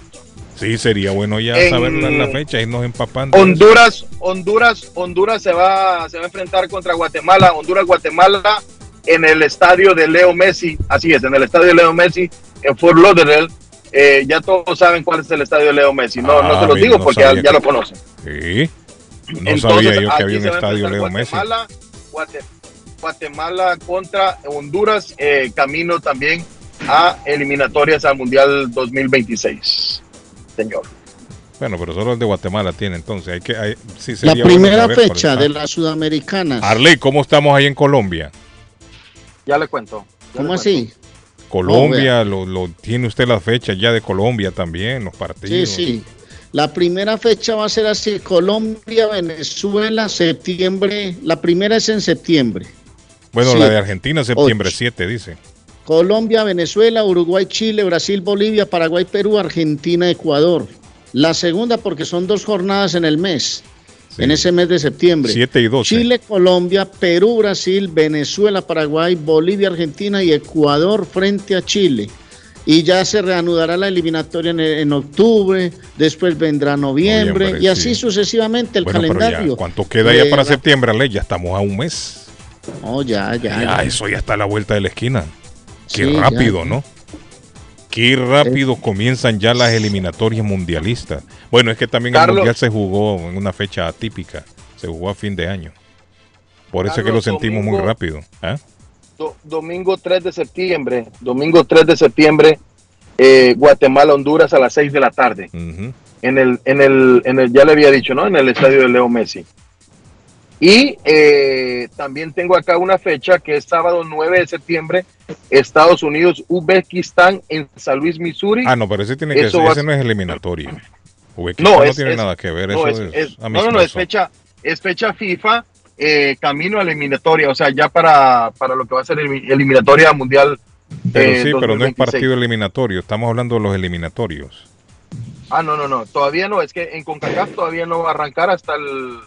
Sí, sería bueno ya En saber la, la fecha y nos empapando. Honduras, Honduras, Honduras se va, se va a enfrentar contra Guatemala. Honduras, Guatemala en el estadio de Leo Messi. Así es, en el estadio de Leo Messi en Fort Lauderdale. Eh, ya todos saben cuál es el estadio de Leo Messi. No, no Ah, se los digo no porque ya, lo conocen. Sí. No Entonces, sabía yo que había un estadio Leo Messi. Guatemala, Guate- Guatemala contra Honduras, eh, camino también a eliminatorias al Mundial 2026. Señor. Bueno, pero solo el de Guatemala tiene entonces. Hay que, hay- sí La sería bueno primera fecha de las sudamericanas. Arley, ¿cómo estamos ahí en Colombia? Ya le cuento. ya ¿Cómo le así? Colombia, lo, lo- tiene usted las fechas ya de Colombia también, los Sí, partidos. sí. La primera fecha va a ser así, Colombia, Venezuela, septiembre. La primera es en septiembre. Bueno, Sí. la de Argentina, septiembre Ocho. 7, dice. Colombia, Venezuela, Uruguay, Chile, Brasil, Bolivia, Paraguay, Perú, Argentina, Ecuador. La segunda porque son dos jornadas en el mes, en ese mes de septiembre. 7 y 12. Chile, Colombia, Perú, Brasil, Venezuela, Paraguay, Bolivia, Argentina y Ecuador frente a Chile. Y ya se reanudará la eliminatoria en, en octubre, después vendrá noviembre, Noviembre, y así sí. sucesivamente el Bueno, calendario. ya, ¿cuánto queda ya Eh, para va- septiembre, Arley? Ya estamos a un mes. Oh, ya, ya. Ya, ya. eso ya está a la vuelta de la esquina. Qué Sí, ya. rápido, ¿no? Qué rápido comienzan ya las eliminatorias mundialistas. Bueno, es que también el mundial se jugó en una fecha atípica. Se jugó a fin de año. Por eso es que lo sentimos muy rápido. ¿ah? Do- domingo 3 de septiembre, domingo 3 de septiembre, eh, Guatemala, Honduras a las 6 de la tarde. En el, en el, en el, ya le había dicho, ¿no? En el estadio de Leo Messi. Y eh, también tengo acá una fecha que es sábado 9 de septiembre, Estados Unidos, Uzbekistán en San Luis, Missouri. Ah, no, pero ese tiene que ser, va- ese no es eliminatorio. Uzbekistán No, no, es- tiene es- nada que ver, no, eso es- no, no, no, es fecha, es fecha FIFA, eh, camino a eliminatoria, o sea, ya para, para lo que va a ser el- eliminatoria mundial. Pero eh, sí, pero no es 2026. partido eliminatorio, estamos hablando de los eliminatorios. Ah, no, no, no, todavía no, es que en CONCACAF todavía no va a arrancar hasta el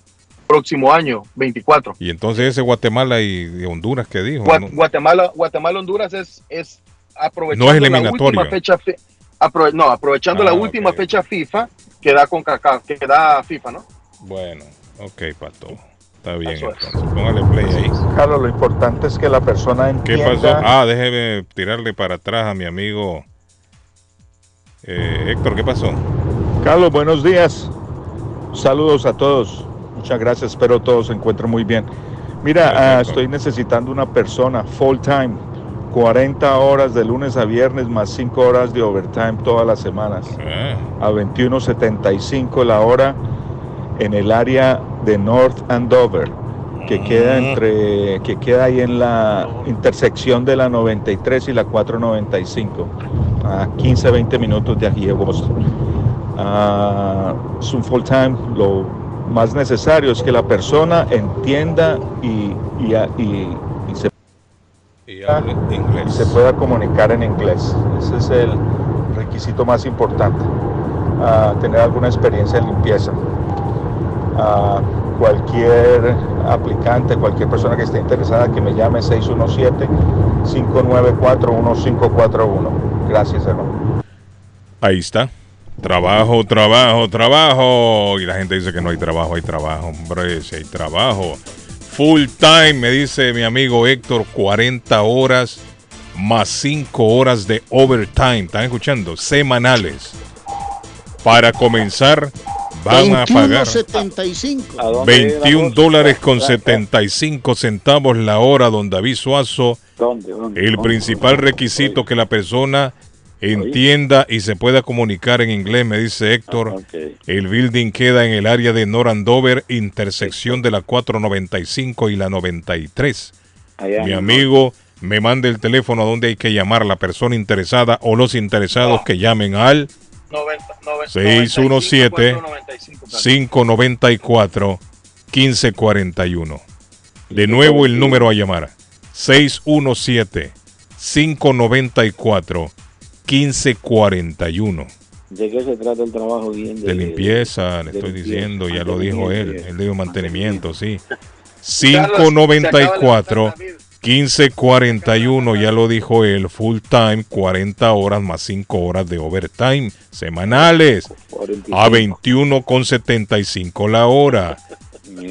próximo año, 24. Y entonces ese Guatemala y, Honduras que dijo. Gua- ¿no? Guatemala, Guatemala, Honduras es, es aprovechando No es la última fecha, aprove- no, aprovechando Ah, la última fecha FIFA que da CONCACAF, que da FIFA, ¿no? Bueno, ok, Pato. Está bien, Eso es. entonces. Póngale play ahí. Carlos, lo importante es que la persona ¿Qué entienda. pasó? Ah, déjeme tirarle para atrás a mi amigo eh, Héctor. ¿Qué pasó? Carlos, buenos días. Saludos a todos. Muchas gracias. Espero todos se encuentren muy bien. Mira, ah, estoy necesitando una persona full time. 40 horas de lunes a viernes más 5 horas de overtime todas las semanas. A 21.75 la hora en el área de North Andover, que queda entre que queda ahí en la intersección de la 93 y la 495, a 15 20 minutos de aquí de Boston. Ah, es un full time, lo más necesario es que la persona entienda y, y, y- y se pueda comunicar en inglés. Ese es el requisito más importante. Ah, tener alguna experiencia en limpieza. Ah, cualquier aplicante, cualquier persona que esté interesada, que me llame 617-594-1541. Gracias, hermano. Ahí está. Trabajo, trabajo, trabajo. Y la gente dice que no hay trabajo, hay trabajo. Hombre, si hay trabajo. Full time, me dice mi amigo Héctor, 40 horas más 5 horas de overtime. ¿Están escuchando? Semanales. Para comenzar, van a pagar 21.75. 21 dólares con 75 centavos la hora, don David Suazo. El principal requisito que la persona entienda y se pueda comunicar en inglés, me dice Héctor. El building queda en el área de Norandover, intersección de la 495 y la 93. Allá Mi amigo me manda el teléfono a donde hay que llamar la persona interesada o los interesados que llamen al 617 594 1541. De nuevo el número a llamar. 617 594 1541. ¿De qué se trata el trabajo bien? De limpieza, le de estoy limpieza, diciendo, ya lo dijo él. Él dijo mantenimiento, sí. Carlos, 594 1541, ya lo dijo él, full time, 40 horas más 5 horas de overtime semanales a 21,75 la hora.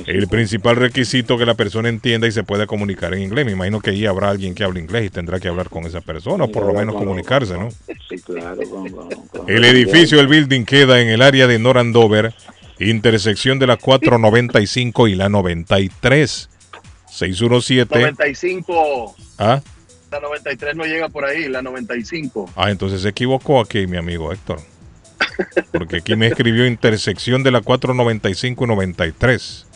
El principal requisito que la persona entienda y se pueda comunicar en inglés. Me imagino que ahí habrá alguien que hable inglés y tendrá que hablar con esa persona, o por lo menos comunicarse, ¿no? Sí, claro. El edificio, el building queda en el área de Norandover, intersección de la 495 y la 93. 617. 95. Ah, La 93 no llega por ahí, la 95. ah, entonces se equivocó aquí mi amigo Héctor. Porque aquí me escribió intersección de la 495 y 93.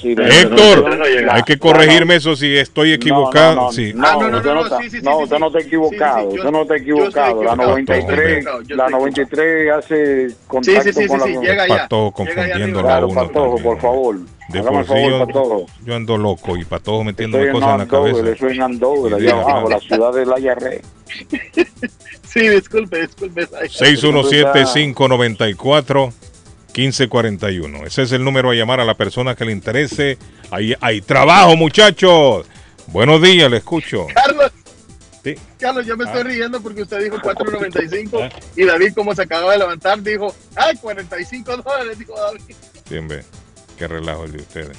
Sí, Héctor, no hay que corregirme eso si estoy equivocado. No, no, no, sí. no, usted no usted no está equivocado, usted no está equivocado. La 93, la 93 hace contacto Sí, sí, sí, con sí, la... llega. Patojo confundiendo la Claro, uno Patojo, también. por favor. De por sí favor, yo, Patojo. yo ando loco y Patojo metiendo Estoy en cosas en la cabeza. en Andover, allá abajo, la ciudad de la Yarre. Sí, disculpe, disculpe. 617-594-1541. Ese es el número a llamar a la persona que le interese. Ahí hay trabajo, muchachos. Buenos días, le escucho. Carlos. Sí. Carlos, yo me Ah. estoy riendo porque usted dijo 4.95 y David, como se acaba de levantar, dijo, ay, 45 dólares, dijo David. Bien, ve. Qué relajo el de ustedes.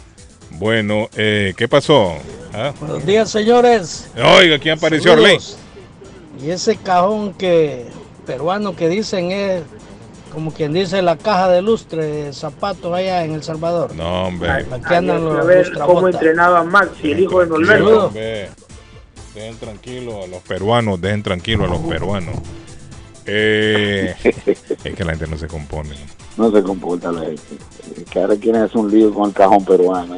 Bueno, eh, ¿qué pasó? ¿Ah? Buenos días, señores. Oiga, ¿quién apareció, Arley? Saludos. Y ese cajón que peruano que dicen es como quien dice la caja de lustre de zapatos allá en El Salvador. No, hombre. Aquí andan los, a ver los cómo entrenaba Maxi, el hijo de Norberto. hombre. Dejen tranquilo a los peruanos, dejen tranquilo a los peruanos. Eh, es que la gente no se compone. No se comporta la gente. Que ahora quieren hacer un lío con el cajón peruano.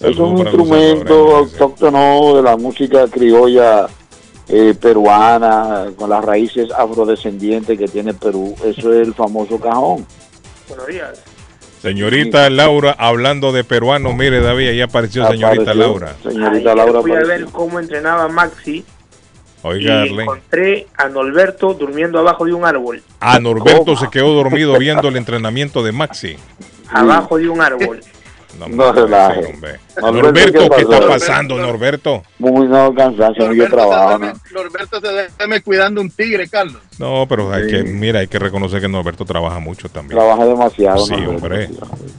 Es un instrumento autóctono de la música criolla eh, peruana, con las raíces afrodescendientes que tiene Perú. Eso es el famoso cajón. Buenos días. Señorita Laura, hablando de peruanos, mire David, ahí apareció señorita Apareció. Laura. Señorita Laura fui a ver cómo entrenaba Maxi Oiga, y encontré a Norberto durmiendo abajo de un árbol. A Norberto se quedó dormido viendo el entrenamiento de Maxi. Abajo de un árbol. No, No relaje. Norberto, Norberto, ¿qué ¿qué está pasando, Norberto? Muy no, cansancio, mucho trabajo. ¿no? Norberto se debe cuidando un tigre, Carlos. No, pero hay que, mira, hay que reconocer que Norberto trabaja mucho también. Trabaja demasiado. Sí, Norberto. hombre.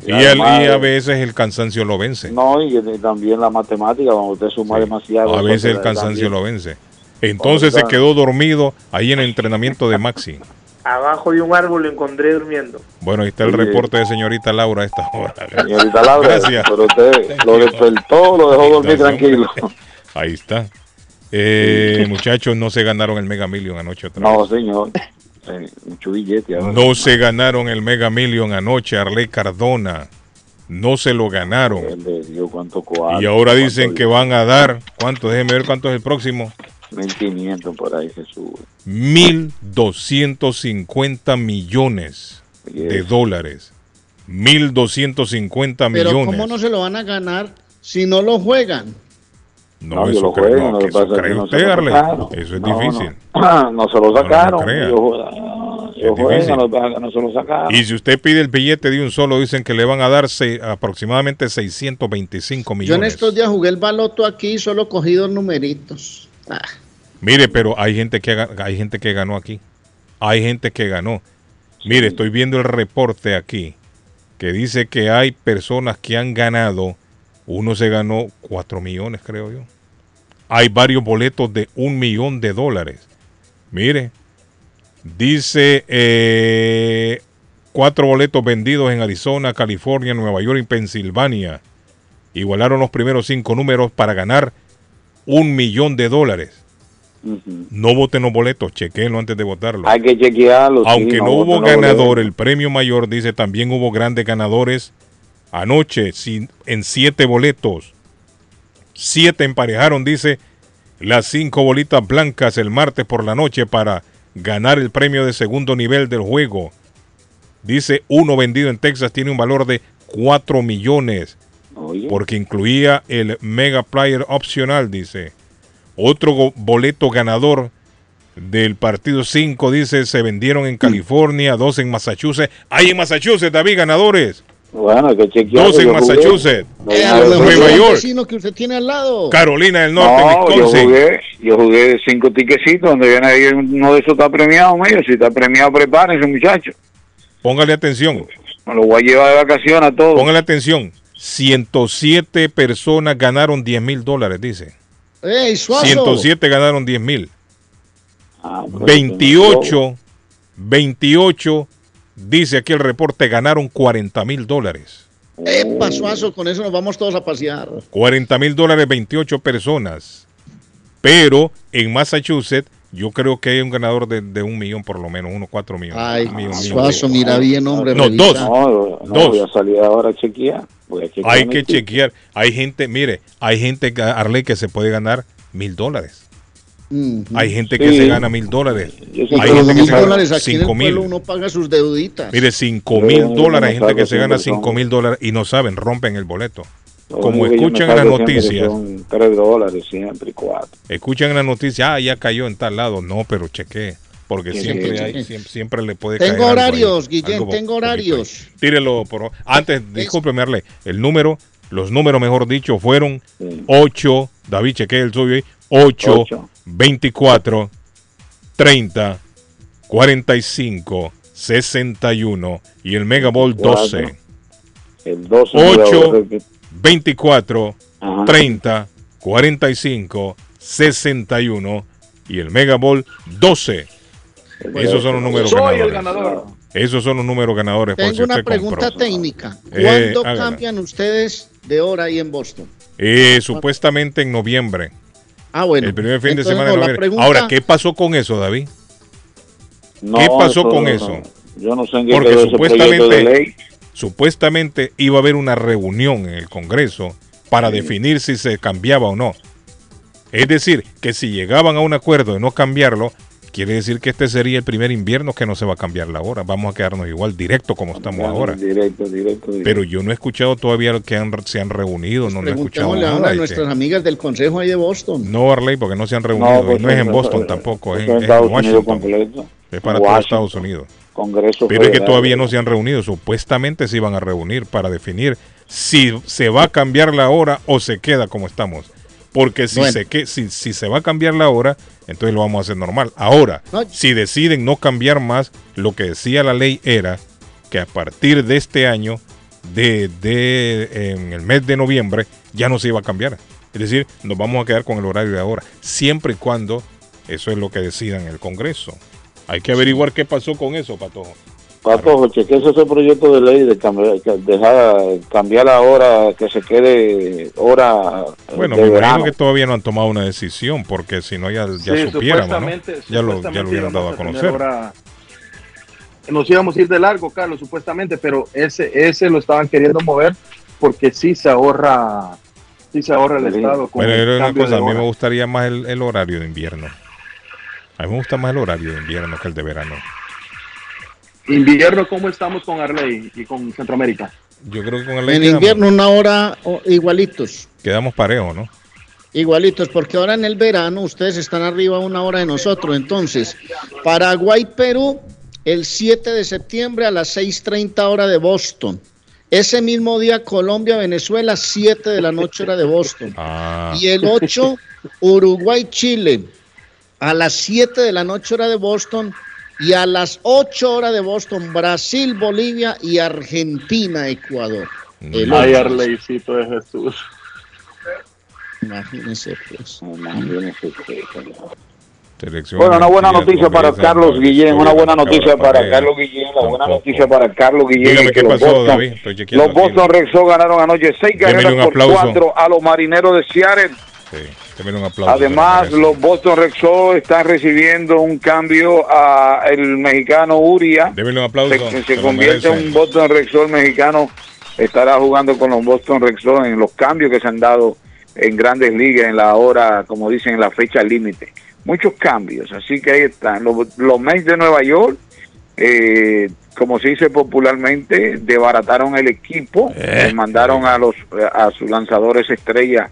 Y Y, el- además- y a veces el cansancio lo vence. No, y también la matemática, cuando usted suma demasiado. A veces el cansancio también- lo vence. Entonces se quedó dormido ahí en el entrenamiento de Maxi. Abajo de un árbol lo encontré durmiendo. Bueno, ahí está el Sí. reporte de señorita Laura a esta hora. Señorita Laura, Gracias. pero usted lo despertó, lo dejó dormir tranquilo. hombre. Ahí está. Eh, muchachos, no se ganaron el Mega Million anoche otra No, vez. señor. Eh, mucho billete. ahora. No se ganaron el Mega Million anoche, Arley Cardona. No se lo ganaron. Le dio cuánto cuarto, Y ahora cuánto dicen que van a dar, ¿cuánto? Déjeme ver cuánto es el próximo. 1500 por ahí se sube. 1.250 millones de dólares. 1.250 Pero millones. ¿cómo no se lo van a ganar si no lo juegan? No, eso, lo cree, juego, no, que eso cree que no se usted, sacaron. Eso es No, difícil. No, no se lo sacaron. Yo- difícil. no, se lo sacaron. Y si usted pide el billete de un solo, dicen que le van a dar se- aproximadamente 625 Yo en millones. estos días jugué el baloto aquí y solo cogí dos numeritos. Ah, Mire, pero hay gente que ha- hay gente que ganó aquí. Hay gente que ganó. Mire, estoy viendo el reporte aquí que dice que hay personas que han ganado. Uno se ganó 4 millones, creo yo. Hay varios boletos de un millón de dólares. Mire, dice eh, cuatro boletos vendidos en Arizona, California, Nueva York y Pensilvania. Igualaron los primeros cinco números para ganar un millón de dólares. No voten los boletos, chequenlo antes de votarlo. Hay que chequearlo. sí, Aunque no, hubo ganador, el premio mayor dice también hubo grandes ganadores. Anoche, sin- en siete boletos, siete emparejaron, dice, las cinco bolitas blancas el martes por la noche para ganar el premio de segundo nivel del juego. Dice, uno vendido en Texas tiene un valor de 4 millones, porque incluía el Mega Player opcional, dice. Otro boleto ganador del partido 5, dice, se vendieron en California, dos en Massachusetts. Hay en Massachusetts, David, ganadores. Bueno, que. Dos en Massachusetts, Eh, a Nueva York, vecino que usted tiene al lado. Carolina del Norte, No, yo jugué, yo jugué cinco tiquecitos donde viene ahí uno de esos está premiado, medio. Si está premiado, prepárense, muchachos. Póngale atención. Me lo voy a llevar de vacaciones a todos. Póngale atención. 107 personas ganaron 10 mil dólares, dice. ¡Ey, Suazo! 107 ganaron 10 mil. Ah, pues, 28, 28, dice aquí el reporte, ganaron 40 mil dólares. ¡Epa, Suazo! Con eso nos vamos todos a pasear. 40 mil dólares, 28 personas. Pero en Massachusetts, yo creo que hay un ganador de, de un millón por lo menos, unos 4 millones. Ay, Un millón, Suazo, millón. mira bien, hombre. No, revisa. dos. No, no, Dos. voy a salir ahora a chequear. Voy a chequear Hay que chequear. Hay gente, mire, hay gente, Arley, que se puede ganar mil dólares. Hay gente que Sí. se gana mil dólares. Hay gente que mil se gana cinco mil. uno paga sus deuditas. Mire, cinco mil dólares. Hay gente que se gana cinco mil dólares y no saben, rompen el boleto. Como escuchan en las noticias, Son tres dólares siempre, cuatro. escuchan en las noticias, ah, ya cayó en tal lado. No, pero chequee, porque siempre, hay, siempre, siempre le puede caer Tengo algo ahí, horarios, Guillén, algo tengo ahí. horarios. Tírelo por antes, discúlpeme, Arley, el número, los números mejor dicho fueron 8, David chequee el suyo ahí, 8, Ocho. 24, 30, 45, 61 y el Mega Ball 12. El 12. 8, 24, Ajá. 30, 45, 61 y el Mega Ball 12. Esos son los números Soy el ganadores. ganador. Esos son los números ganadores. por si Tengo una usted pregunta compró. técnica. Eh, ¿Cuándo hágala. cambian ustedes de hora ahí en Boston? Eh, supuestamente en noviembre. Ah, bueno. El primer fin de Entonces, semana no, de noviembre. pregunta- Ahora, ¿qué pasó con eso, David? No, ¿Qué pasó eso con no, eso? Yo no sé en qué Porque de supuestamente, ley. Supuestamente iba a haber una reunión en el Congreso para definir si se cambiaba o no. Es decir, que si llegaban a un acuerdo de no cambiarlo, quiere decir que este sería el primer invierno que no se va a cambiar la hora. Vamos a quedarnos igual, directo como estamos ahora. Directo, directo, directo. Pero yo no he escuchado todavía que han- se han reunido, no, no he escuchado Preguntémosle ahora nada. a nuestras que- amigas del consejo ahí de Boston. No, Arley, porque no se han reunido. No, y pues, no es en Boston tampoco, es, en- Washington. Es para todo Washington. Estados Unidos. Congreso Pero es que todavía no se han reunido. Supuestamente se iban a reunir para definir si se va a cambiar la hora o se queda como estamos. Porque si, Bueno. se, que, si, si se va a cambiar la hora, entonces lo vamos a hacer normal. Ahora, si deciden no cambiar más, lo que decía la ley era que a partir de este año, de, de en el mes de noviembre, ya no se iba a cambiar. Es decir, nos vamos a quedar con el horario de ahora, siempre y cuando eso es lo que decidan en el Congreso. Hay que averiguar qué pasó con eso, Patojo. Pato, chequeese ese proyecto de ley de cambiar, dejar, cambiar la hora, que se quede hora Bueno, de me verano. imagino que todavía no han tomado una decisión, porque si no ya, ya Sí, supiéramos, ¿no? Ya lo, ya lo hubieran dado a conocer. hora- Nos íbamos a ir de largo, Carlos, supuestamente, pero ese, ese lo estaban queriendo mover porque sí se ahorra, sí se ahorra el Estado con Bueno, el era una cosa, a mí hora. me gustaría más el, el horario de invierno. A mí me gusta más el horario de invierno que el de verano. Invierno, ¿cómo estamos con Arley y con Centroamérica? Yo creo que con el En quedamos, invierno una hora igualitos. quedamos parejos, ¿no? Igualitos, porque ahora en el verano ustedes están arriba una hora de nosotros. Entonces, Paraguay, Perú, el 7 de septiembre a las 6.30 hora de Boston. Ese mismo día, Colombia, Venezuela, 7 de la noche hora de Boston. Ah, Y el 8, Uruguay, Chile, a las 7 de la noche hora de Boston. Y a las 8 horas de Boston, Brasil, Bolivia y Argentina, Ecuador. El Ay, ocho. Arleycito de Jesús. Imagínense, pues. selección Bueno, una buena noticia para Carlos Guillén, una buena noticia para. Carlos Guillén, la buena noticia para Carlos Guillén. Dígame qué pasó, Boston- David. Estoy Los. Boston Red Sox ganaron anoche seis carreras por cuatro a los marineros de Seattle. Sí, démele un aplauso. Además, los Boston Red Sox están recibiendo un cambio a el mexicano Uria. Démele un aplauso. Se, se se lo convierte en un Boston Red Sox mexicano. Estará jugando con los Boston Red Sox en los cambios que se han dado en grandes ligas en la hora, como dicen, en la fecha límite. Muchos cambios, así que ahí están. Los, los Mets de Nueva York, eh, como se dice popularmente, desbarataron el equipo, les mandaron a los a sus lanzadores estrella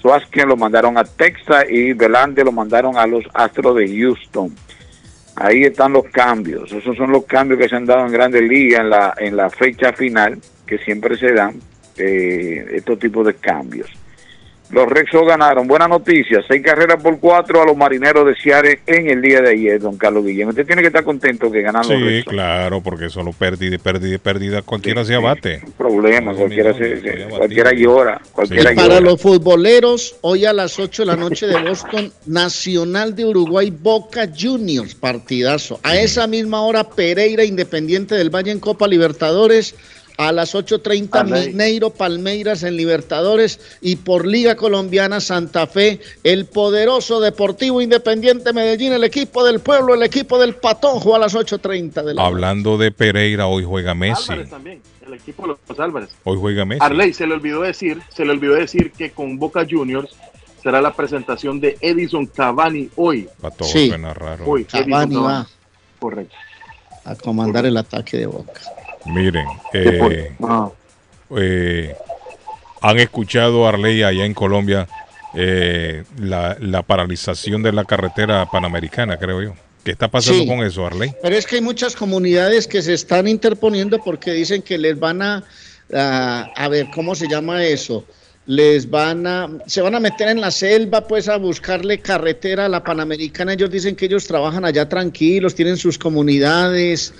Suazken lo mandaron a Texas y Belande lo mandaron a los Astros de Houston. Ahí están los cambios. Esos son los cambios que se han dado en Grandes Ligas en la, en la fecha final. que siempre se dan eh, estos tipos de cambios. Los Rexos ganaron. Buena noticia. Seis carreras por cuatro a los marineros de Seattle en el día de ayer, don Carlos Guillén. Usted tiene que estar contento que ganaron los Sí, Rexos. claro, porque solo pérdida, pérdida, pérdida, cualquiera se abate. Problema, cualquiera, se- se- cualquiera llora. Cualquiera Y para los futboleros, hoy a las 8 de la noche de Boston, Nacional de Uruguay, Boca Juniors, partidazo. A esa misma hora, Pereira, Independiente del Valle en Copa Libertadores. A las 8.30, Arley. Mineiro, Palmeiras en Libertadores. Y por Liga Colombiana, Santa Fe, el poderoso Deportivo Independiente Medellín, el equipo del pueblo, el equipo del Patojo a las 8.30 de la Hablando de Pereira, hoy juega Messi. Álvarez también, el equipo de los Álvarez. Hoy juega Messi. Arley, se le olvidó decir, se le olvidó decir que con Boca Juniors será la presentación de Edison Cavani hoy. Para todo Sí. suena raro. Hoy, Edison Cavani va Correcto. a comandar el ataque de Boca. Miren, ¿Qué por- eh, eh, han escuchado Arley allá en Colombia eh, la, la paralización de la carretera panamericana, creo yo. ¿Qué está pasando Sí. con eso, Arley? Pero es que hay muchas comunidades que se están interponiendo porque dicen que les van a, a, a ver, ¿cómo se llama eso? Les van a, se van a meter en la selva pues a buscarle carretera a la Panamericana. Ellos dicen que ellos trabajan allá tranquilos, tienen sus comunidades,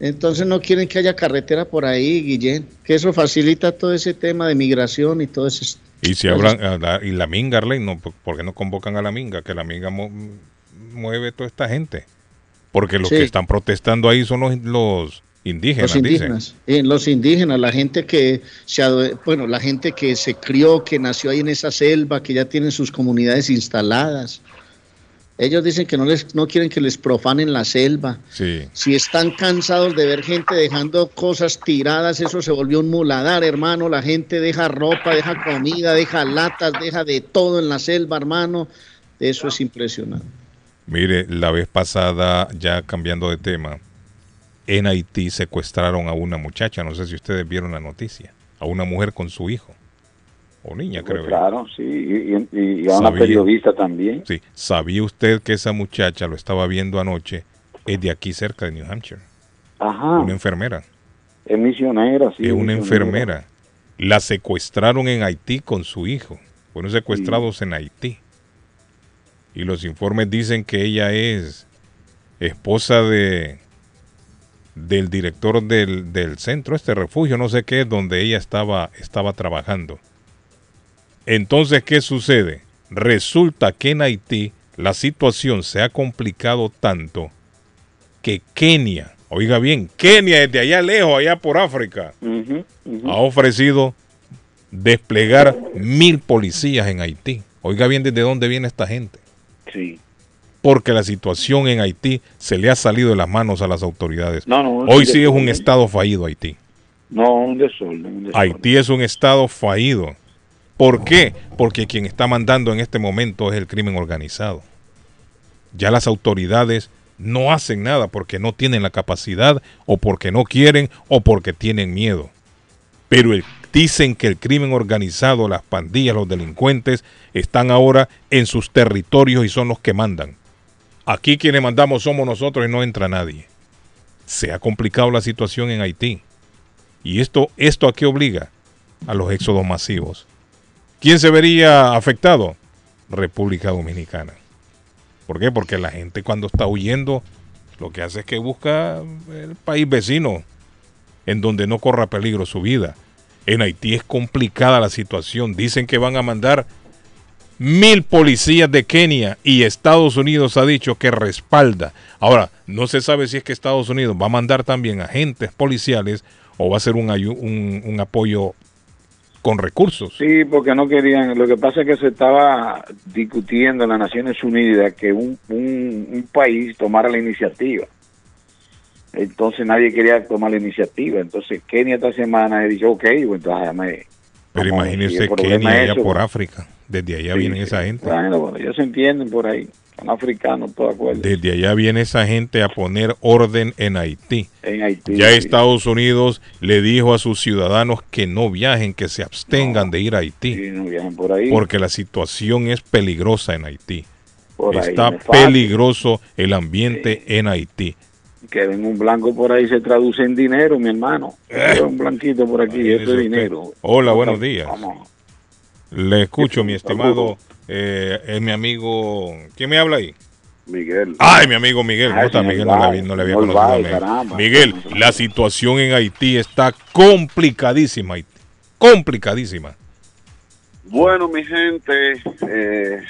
entonces no quieren que haya carretera por ahí, Guillén, que eso facilita todo ese tema de migración y todo eso. Y si hablan, a la- y la minga, Arley, no, ¿por qué no convocan a la minga? Que la minga mo- mueve toda esta gente. Porque los Sí. que están protestando ahí son los, los indígenas, los dicen. indígenas, eh, los indígenas, la gente que se, bueno, la gente que se crió, que nació ahí en esa selva, que ya tienen sus comunidades instaladas. Ellos dicen que no les, no quieren que les profanen la selva. Sí. Si están cansados de ver gente dejando cosas tiradas, eso se volvió un muladar, hermano. La gente deja ropa, deja comida, deja latas, deja de todo en la selva, hermano. Eso es impresionante. Mire, la vez pasada, ya cambiando de tema, en Haití secuestraron a una muchacha, no sé si ustedes vieron la noticia, a una mujer con su hijo, o niña creo. yo. Claro, sí. Y, y- y a una periodista también. Sí, ¿sabía usted que esa muchacha, lo estaba viendo anoche, es de aquí cerca de New Hampshire? Ajá. Una enfermera. Es misionera, sí. es una misionera. enfermera. La secuestraron en Haití con su hijo. Fueron secuestrados en Haití. Y los informes dicen que ella es esposa de del director del, del centro, este refugio, no sé qué, donde ella estaba, estaba trabajando. Entonces, ¿qué sucede? Resulta que en Haití la situación se ha complicado tanto que Kenia, oiga bien, Kenia desde allá lejos, allá por África, ha ofrecido desplegar mil policías en Haití. Oiga bien desde dónde viene esta gente. Sí. Porque la situación en Haití se le ha salido de las manos a las autoridades. No, no, Hoy sí, es un estado fallido Haití. No, un desorden. un desorden. Haití es un estado fallido. ¿Por qué? Porque quien está mandando en este momento es el crimen organizado. Ya las autoridades no hacen nada porque no tienen la capacidad o porque no quieren o porque tienen miedo. Pero dicen que el crimen organizado, las pandillas, los delincuentes están ahora en sus territorios y son los que mandan. Aquí quienes mandamos somos nosotros y no entra nadie. Se ha complicado la situación en Haití. ¿Y esto, esto a qué obliga? A los éxodos masivos. ¿Quién se vería afectado? República Dominicana. ¿Por qué? Porque la gente cuando está huyendo lo que hace es que busca el país vecino en donde no corra peligro su vida. En Haití es complicada la situación. Dicen que van a mandar mil policías de Kenia y Estados Unidos ha dicho que respalda. Ahora, no se sabe si es que Estados Unidos va a mandar también agentes policiales o va a ser un, un apoyo con recursos. Sí, porque no querían. Lo que pasa es que se estaba discutiendo en las Naciones Unidas que un, un, un país tomara la iniciativa. Entonces nadie quería tomar la iniciativa. Entonces Kenia esta semana dicho, ok, pues entonces déjame- Pero problema Kenia allá por. África. Desde allá Sí, vienen esa gente. Bueno, bueno, ellos se entienden por ahí. Son africanos, todo acuerdo. Desde allá viene esa gente a poner orden en Haití. En Haití. Ya. Estados Unidos le dijo a sus ciudadanos que no viajen, que se abstengan de ir a Haití. Sí, no viajen por ahí. Porque la situación es peligrosa en Haití. Por Está peligroso el ambiente en Haití. Que ven un blanco por ahí se traduce en dinero, mi hermano. Veo un blanquito por aquí, eso es dinero. Hola, buenos días. Le escucho, mi estimado, eh, es mi amigo. ¿Quién me habla ahí? Miguel. Ay, mi amigo Miguel. ¿Cómo está, Miguel? No le, había- Bay, no le había señor conocido. A Miguel. caramba. Miguel, la situación en Haití está complicadísima. Complicadísima. Bueno, mi gente, eh,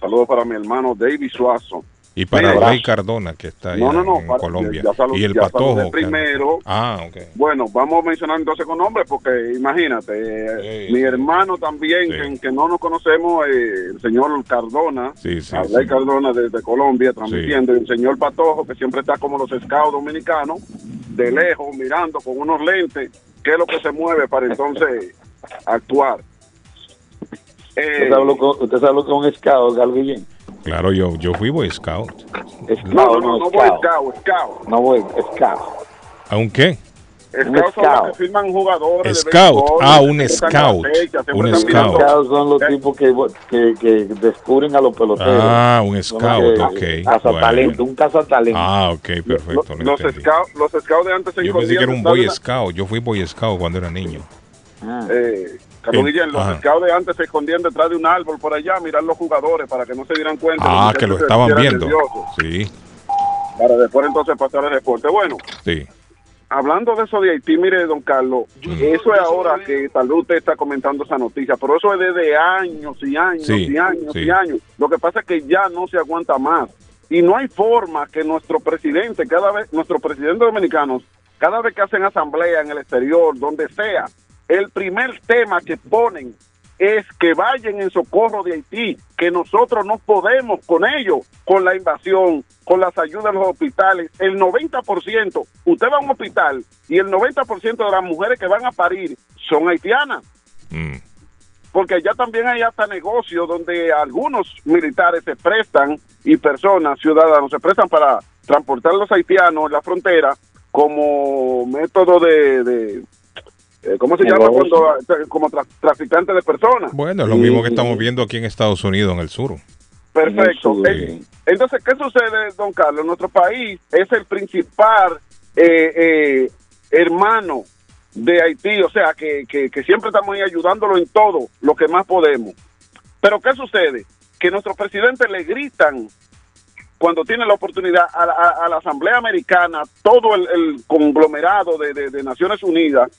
saludos para mi hermano David Suazo. Y para Mira, Rey Cardona, que está allá No, no, no, en para- Colombia. ya- ya salud- y el Patojo. primero. Ah. Bueno, vamos a mencionar entonces con nombres porque imagínate, eh, mi hermano también, que, que no nos conocemos, eh, el señor Cardona, Sí, sí, Arley sí. Cardona desde Colombia transmitiendo, y el señor Patojo que siempre está como los scouts dominicanos, de lejos, mirando con unos lentes, qué es lo que se mueve para entonces actuar. Eh, ¿Usted sabe lo que, usted sabe lo que es un scout? Claro, yo, yo fui Boy Scout. Scout, no, no, no, no voy scout. scout, scout. No voy, scout. ¿Aunque? Scouts son los que firman jugadores. de Scout. béisbol, Ah, que un scout. fecha, Un scout. Scouts son los tipos que, que, que descubren a los peloteros. Ah, un scout, los ok. que- Cazatalento, Bueno. un cazatalento. Ah, ok, perfecto. lo Los scouts, los scouts de antes se Yo pensé que era un Boy Scout. Yo fui Boy Scout cuando era niño. de una- Eh, Carlos Guillén, los ajá. scouts de antes se escondían detrás de un árbol por allá a mirar los jugadores para que no se dieran cuenta. Ah, que lo estaban viendo. Sí, Para después entonces pasar al deporte. Bueno, sí. hablando de eso de Haití, mire, don Carlos, eso es ahora que tal vez usted está comentando esa noticia, pero eso es desde años y años Sí, y años sí. y años. Lo que pasa es que ya no se aguanta más. Y no hay forma que nuestro presidente, cada vez, nuestros presidentes dominicanos, cada vez que hacen asamblea en el exterior, donde sea, el primer tema que ponen es que vayan en socorro de Haití, que nosotros no podemos con ellos, con la invasión, con las ayudas a los hospitales. El 90%, usted va a un hospital y el 90% de las mujeres que van a parir son haitianas. Mm. Porque allá también hay hasta negocios donde algunos militares se prestan y personas, ciudadanos, se prestan para transportar a los haitianos en la frontera como método de... de ¿Cómo se llama? Cuando, como tra- traficante de personas. Bueno, es lo mismo que estamos viendo aquí en Estados Unidos, en el sur. Perfecto. Sí. Eh, Entonces, ¿qué sucede, don Carlos? Nuestro país es el principal eh, eh, hermano de Haití, o sea, que, que, que siempre estamos ahí ayudándolo en todo lo que más podemos. Pero ¿qué sucede? Que nuestros presidentes le gritan cuando tiene la oportunidad a, la- a- a la Asamblea Americana, todo el, el conglomerado de, de- de Naciones Unidas,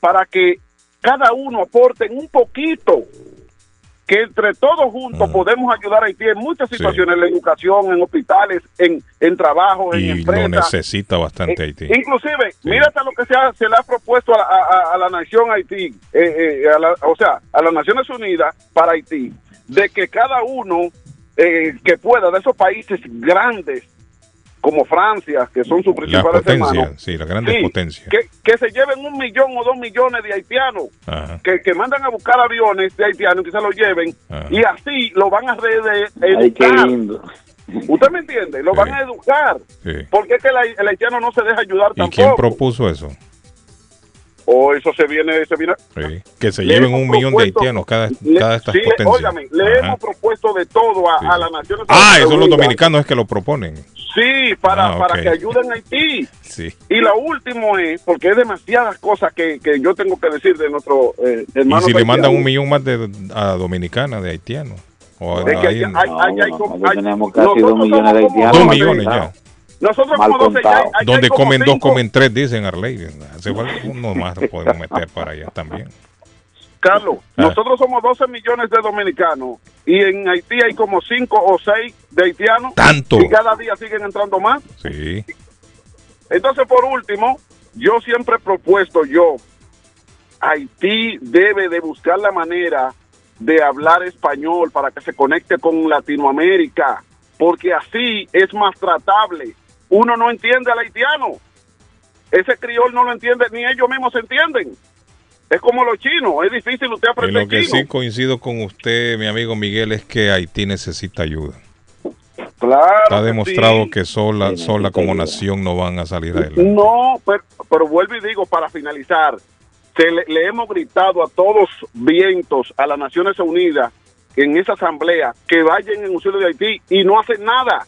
para que cada uno aporten un poquito, que entre todos juntos podemos ayudar a Haití en muchas situaciones, en la educación, en hospitales, en, en trabajo, en Y lo empresas. necesita bastante Haití. Inclusive, mira hasta lo que se, ha- se le ha propuesto a, la- a- a la nación Haití, eh, eh, a la- o sea, a las Naciones Unidas para Haití, de que cada uno eh, que pueda de esos países grandes, como Francia, que son sus principales hermanos, potencias, sí, las grandes Sí, potencias. que, que se lleven un millón o dos millones de haitianos, que, que mandan a buscar aviones de haitianos que se los lleven, y así lo van a re- de- Ay, qué educar. lindo. ¿Usted me entiende? Lo van a educar. Sí. Porque es que el, el haitiano no se deja ayudar ¿Y quién tampoco. propuso eso? O eso se viene, se viene. Sí. Que se Le lleven un millón de haitianos cada, Le- cada estas sí, le- potencias. óigame, le Ajá. hemos propuesto de todo a, a las Naciones Ah, esos son los dominicanos es que lo proponen. Sí, para, Ah, para que ayuden a Haití. Sí. Y lo último es, porque es demasiadas cosas que, que yo tengo que decir de nuestro eh, Y hermano. si le mandan un millón más de, a Dominicana, de haitianos. O Es que ahí hay- hay- hay- hay- Nosotros hay- tenemos casi nosotros dos millones de haitianos. Dos millones ya. Nosotros Mal como 12 ya hay- contado. hay- Donde hay como comen dos, comen tres, dicen Arley. Hace falta uno más lo podemos meter para allá también. Carlos, Ah. nosotros somos 12 millones de dominicanos y en Haití hay como 5 o 6 de haitianos. ¿Tanto? Y cada día siguen entrando más. Sí. Entonces, por último, yo siempre he propuesto yo, Haití debe de buscar la manera de hablar español para que se conecte con Latinoamérica, porque así es más tratable. Uno no entiende al haitiano. Ese criol no lo entiende, ni ellos mismos se entienden. Es como los chinos, es difícil usted En aprender lo que chino. sí coincido con usted, mi amigo Miguel, es que Haití necesita ayuda. Claro Está que demostrado sí. que sola, sola como nación no van a salir adelante. No, pero, pero vuelvo y digo, para finalizar, se le, le hemos gritado a todos vientos, a las Naciones Unidas, en esa asamblea, que vayan en auxilio de Haití y no hacen nada.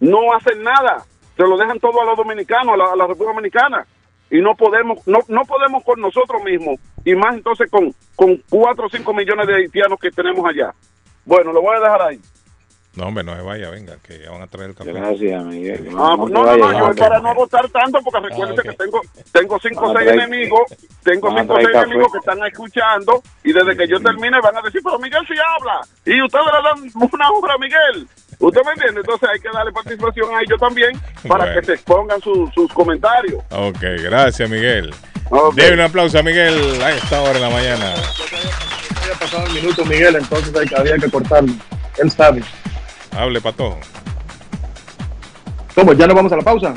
No hacen nada. se lo dejan todo a los dominicanos, a la, a la República Dominicana. Y no podemos, no, no podemos con nosotros mismos, y más entonces con, con 4 o 5 millones de haitianos que tenemos allá. Bueno, lo voy a dejar ahí. No, hombre, no se vaya, venga, que ya van a traer el café. Gracias, Miguel. Ah, pues no, no, no, yo para no agotar tanto, porque recuérdense que tengo tengo cinco o Vamos a seis traer- enemigos, tengo cinco o seis café. enemigos que están escuchando, y desde que yo termine van a decir, pero Miguel sí habla, y ustedes le dan una hora a Miguel. ¿Usted me entiende? Entonces hay que darle participación a ellos también para Bueno. que se expongan su- sus comentarios. Ok, gracias, Miguel. Ok. Debe un aplauso a Miguel a esta hora de la mañana. había pasado el minuto, Miguel, entonces hay que- había que cortarlo. Él sabe. Hable, pato. ¿Cómo? ¿Ya nos vamos a la pausa?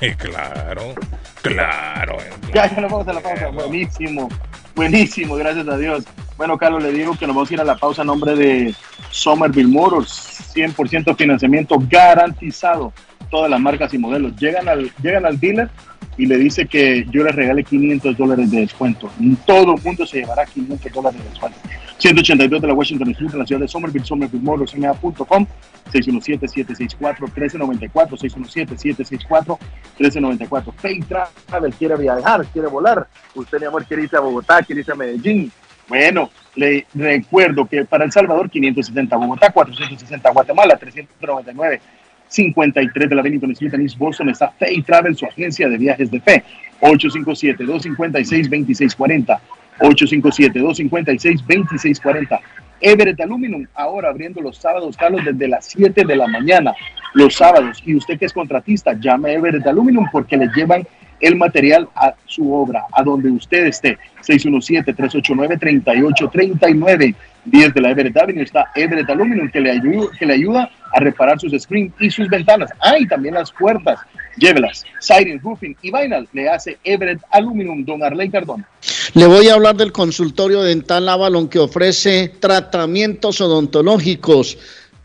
Eh, claro, claro. Ya, ya nos vamos a la pausa. Buenísimo, buenísimo, gracias a Dios. Bueno, Carlos, le digo que nos vamos a ir a la pausa a nombre de Somerville Motors, 100% financiamiento garantizado, todas las marcas y modelos. Llegan al, llegan al dealer y le dice que yo le regale 500 dólares de descuento. Todo el mundo se llevará 500 dólares de descuento. 182 de la Washington Street en la ciudad de Somerville, Somerville Motors, MA.com, 617-764-1394, 617-764-1394. Pay Travel quiere viajar, quiere volar. Usted, mi amor, quiere irse a Bogotá, quiere irse a Medellín. Bueno, le recuerdo que para El Salvador 570, Bogotá 460, Guatemala 399, 53 de la Bennington Street en East Boston está Pay Travel, su agencia de viajes de fe. 857-256-2640. 857-256-2640. Everett Aluminum, ahora abriendo los sábados, Carlos, desde las 7 de la mañana, los sábados. Y usted que es contratista, llame a Everett Aluminum porque le llevan el material a su obra, a donde usted esté. 617-389-3839. 10 de la Everett Avenue está Everett Aluminum que le, ayuda, que le ayuda a reparar sus screens y sus ventanas. Ah, y también las puertas. Llévelas. Siding, roofing y vinyl le hace Everett Aluminum, don Arley Cardona. Le voy a hablar del consultorio dental Avalon que ofrece tratamientos odontológicos.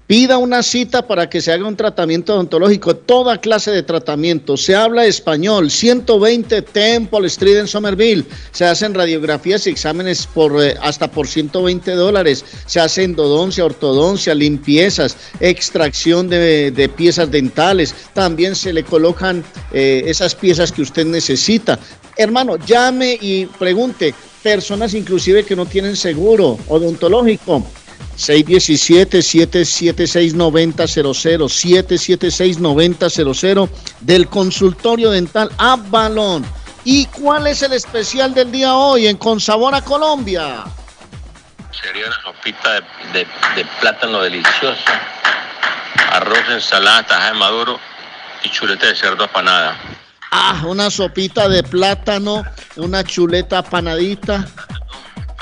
Pida una cita para que se haga un tratamiento odontológico, toda clase de tratamiento. Se habla español, 120 Temple Street en Somerville. Se hacen radiografías y exámenes eh, hasta por 120 dólares. Se hace endodoncia, ortodoncia, limpiezas, extracción de, de piezas dentales. También se le colocan eh, esas piezas que usted necesita. Hermano, llame y pregunte. Personas inclusive que no tienen seguro odontológico. 617-776-9000, 776-9000 del consultorio dental Avalon. ¿Y cuál es el especial del día hoy en Consabor a Colombia? Sería una sopita de, de- de plátano deliciosa, arroz, ensalada, taja de maduro y chuleta de cerdo apanada. Ah, una sopita de plátano, una chuleta panadita.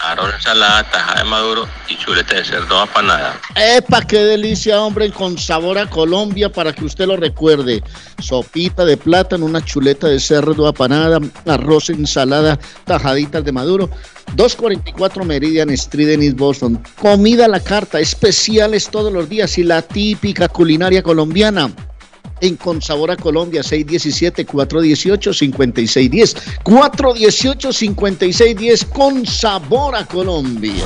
Arroz, ensalada, taja de maduro y chuleta de cerdo apanada. ¡Epa, qué delicia, hombre! Con sabor a Colombia para que usted lo recuerde. Sopita de plátano, una chuleta de cerdo apanada, arroz, ensalada, tajaditas de maduro. 244 Meridian Street en East Boston. Comida a la carta, especiales todos los días y la típica culinaria colombiana. En Consabor a Colombia, 617-418-5610. 418-5610 con sabor a Colombia.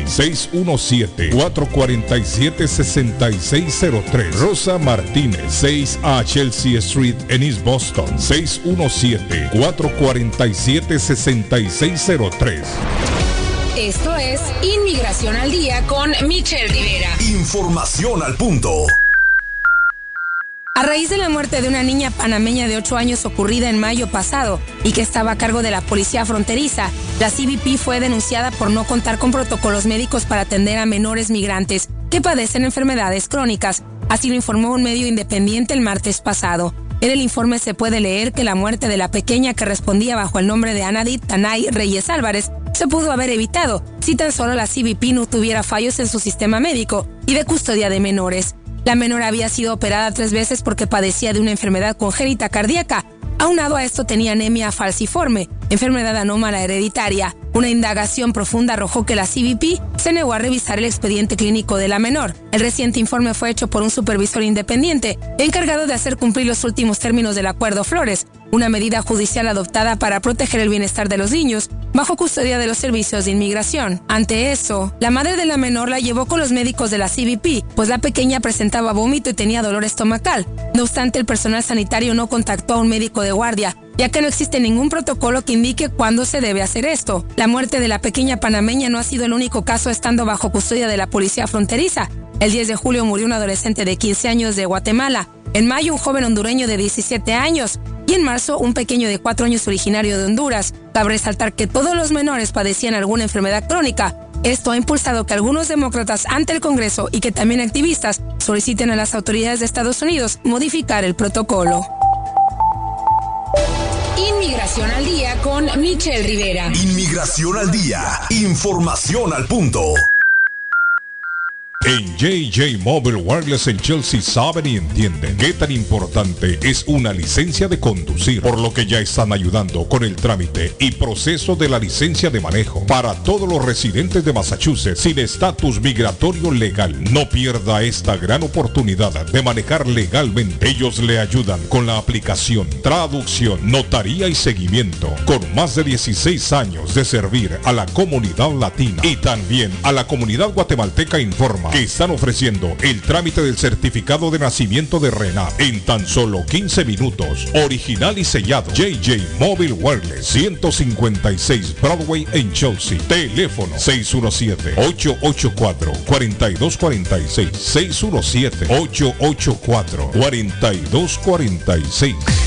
617-447-6603. Rosa Martínez, 6 a Chelsea Street en East Boston, 617-447-6603. Esto es Inmigración al Día con Michelle Rivera. Información al punto. A raíz de la muerte de una niña panameña de 8 años ocurrida en mayo pasado y que estaba a cargo de la policía fronteriza, la CBP fue denunciada por no contar con protocolos médicos para atender a menores migrantes que padecen enfermedades crónicas. Así lo informó un medio independiente el martes pasado. En el informe se puede leer que la muerte de la pequeña que respondía bajo el nombre de Anadit Tanay Reyes Álvarez se pudo haber evitado si tan solo la CBP no tuviera fallos en su sistema médico y de custodia de menores. La menor había sido operada tres veces porque padecía de una enfermedad congénita cardíaca. Aunado a esto tenía anemia falciforme, enfermedad anómala hereditaria. Una indagación profunda arrojó que la CBP se negó a revisar el expediente clínico de la menor. El reciente informe fue hecho por un supervisor independiente encargado de hacer cumplir los últimos términos del Acuerdo Flores, una medida judicial adoptada para proteger el bienestar de los niños bajo custodia de los servicios de inmigración. Ante eso, la madre de la menor la llevó con los médicos de la CBP, pues la pequeña presentaba vómito y tenía dolor estomacal. No obstante, el personal sanitario no contactó a un médico de guardia, ya que no existe ningún protocolo que indique cuándo se debe hacer esto. La muerte de la pequeña panameña no ha sido el único caso estando bajo custodia de la policía fronteriza. El 10 de julio murió un adolescente de 15 años de Guatemala. En mayo, un joven hondureño de 17 años. Y en marzo, un pequeño de 4 años originario de Honduras. Cabe resaltar que todos los menores padecían alguna enfermedad crónica. Esto ha impulsado que algunos demócratas ante el Congreso y que también activistas soliciten a las autoridades de Estados Unidos modificar el protocolo. Inmigración al día con Michelle Rivera. Inmigración al día. Información al punto. En JJ Mobile Wireless en Chelsea saben y entienden qué tan importante es una licencia de conducir, por lo que ya están ayudando con el trámite y proceso de la licencia de manejo para todos los residentes de Massachusetts sin estatus migratorio legal. No pierda esta gran oportunidad de manejar legalmente. Ellos le ayudan con la aplicación, traducción, notaría y seguimiento, con más de 16 años de servir a la comunidad latina y también a la comunidad guatemalteca informa que están ofreciendo el trámite del certificado de nacimiento de Renat en tan solo 15 minutos. Original y sellado. JJ Mobile Wireless 156 Broadway en Chelsea. Teléfono 617-884-4246. 617-884-4246.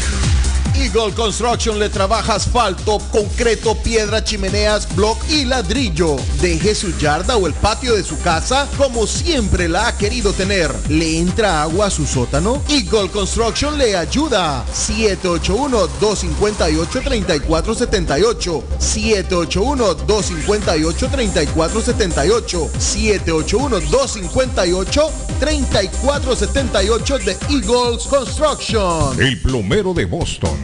Eagle Construction le trabaja asfalto, concreto, piedra, chimeneas, block y ladrillo. Deje su yarda o el patio de su casa como siempre la ha querido tener. ¿Le entra agua a su sótano? Eagle Construction le ayuda. 781-258-3478. 781-258-3478. 781-258-3478 de Eagles Construction. El plomero de Boston,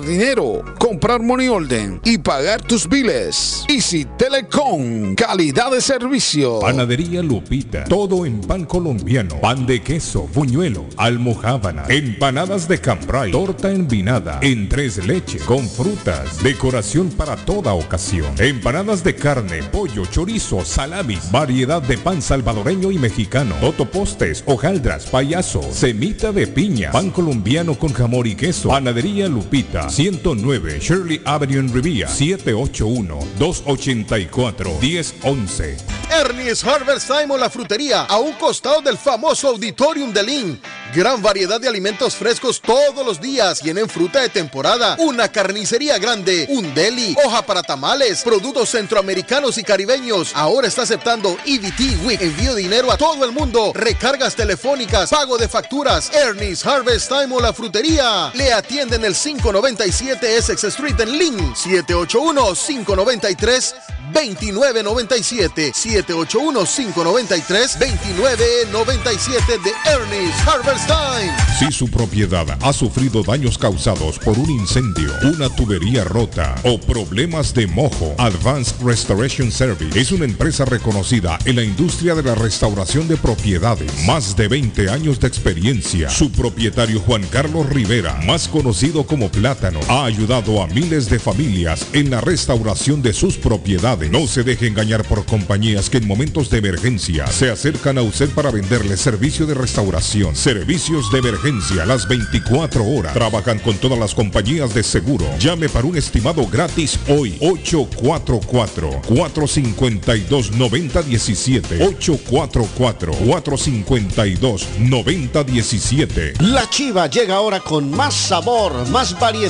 dinero, comprar money order y pagar tus biles. Easy Telecom. Calidad de servicio. Panadería Lupita. Todo en pan colombiano. Pan de queso, buñuelo, almojábana, empanadas de cambray, torta envinada, en tres leches, con frutas, decoración para toda ocasión. Empanadas de carne, pollo, chorizo, salamis, variedad de pan salvadoreño y mexicano, totopostes, hojaldras, payaso, semita de piña, pan colombiano con jamón y queso. Panadería Lupita, 109 Shirley Avenue en Rivia, 781-284-1011. Ernie's Harvest Time o la frutería, a un costado del famoso Auditorium de Lynn. Gran variedad de alimentos frescos todos los días. Tienen fruta de temporada, una carnicería grande, un deli, hoja para tamales, productos centroamericanos y caribeños. Ahora está aceptando EBT Week. Envío dinero a todo el mundo. Recargas telefónicas, pago de facturas. Ernie's Harvest Time o la frutería. Le atienden el 597 Essex Street en Lynn. 781 593 2997 781-593-2997 de Ernest Harvest Time. Si su propiedad ha sufrido daños causados por un incendio, una tubería rota o problemas de mojo, Advanced Restoration Service es una empresa reconocida en la industria de la restauración de propiedades. Más de 20 años de experiencia. Su propietario Juan Carlos Rivera, más conocido como Ha ayudado a miles de familias en la restauración de sus propiedades. No se deje engañar por compañías que en momentos de emergencia se acercan a usted para venderle servicio de restauración, servicios de emergencia las 24 horas. Trabajan con todas las compañías de seguro. Llame para un estimado gratis hoy. 844-452-9017. 844-452-9017. La chiva llega ahora con más sabor, más variedad.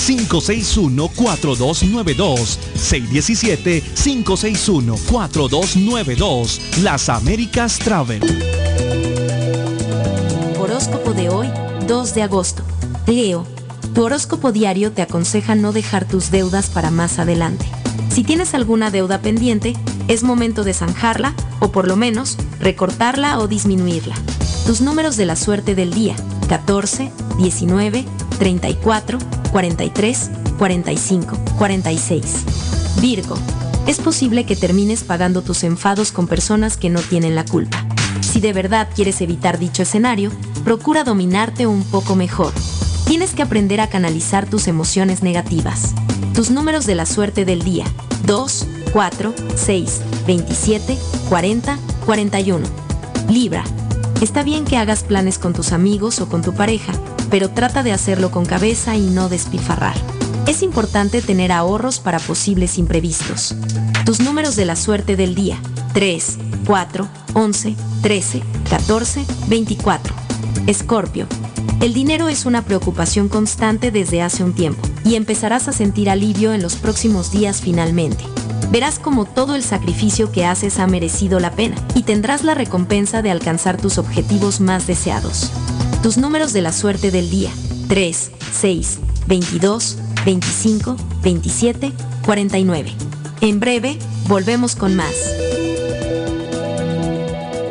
617-561-4292. 617-561-4292. Las Américas Travel. Horóscopo de hoy, 2 de agosto. Leo, tu horóscopo diario te aconseja no dejar tus deudas para más adelante. Si tienes alguna deuda pendiente, es momento de zanjarla o por lo menos recortarla o disminuirla. Tus números de la suerte del día, 14, 19, 34, 43, 45, 46. Virgo, es posible que termines pagando tus enfados con personas que no tienen la culpa. Si de verdad quieres evitar dicho escenario, procura dominarte un poco mejor. Tienes que aprender a canalizar tus emociones negativas. Tus números de la suerte del día, 2, 4, 6, 27, 40, 41. Libra, está bien que hagas planes con tus amigos o con tu pareja, pero trata de hacerlo con cabeza y no despilfarrar. Es importante tener ahorros para posibles imprevistos. Tus números de la suerte del día, 3, 4, 11, 13, 14, 24. Escorpio. El dinero es una preocupación constante desde hace un tiempo y empezarás a sentir alivio en los próximos días finalmente. Verás como todo el sacrificio que haces ha merecido la pena y tendrás la recompensa de alcanzar tus objetivos más deseados. Tus números de la suerte del día, 3, 6, 22, 25, 27, 49. En breve, volvemos con más.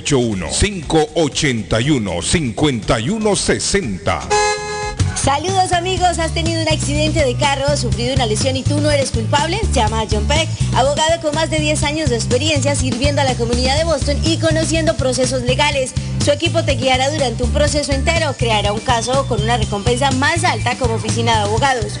781-581-5160. Saludos amigos, ¿has tenido un accidente de carro, sufrido una lesión y tú no eres culpable? Llama a John Peck, abogado con más de 10 años de experiencia sirviendo a la comunidad de Boston y conociendo procesos legales. Su equipo te guiará durante un proceso entero, creará un caso con una recompensa más alta como oficina de abogados.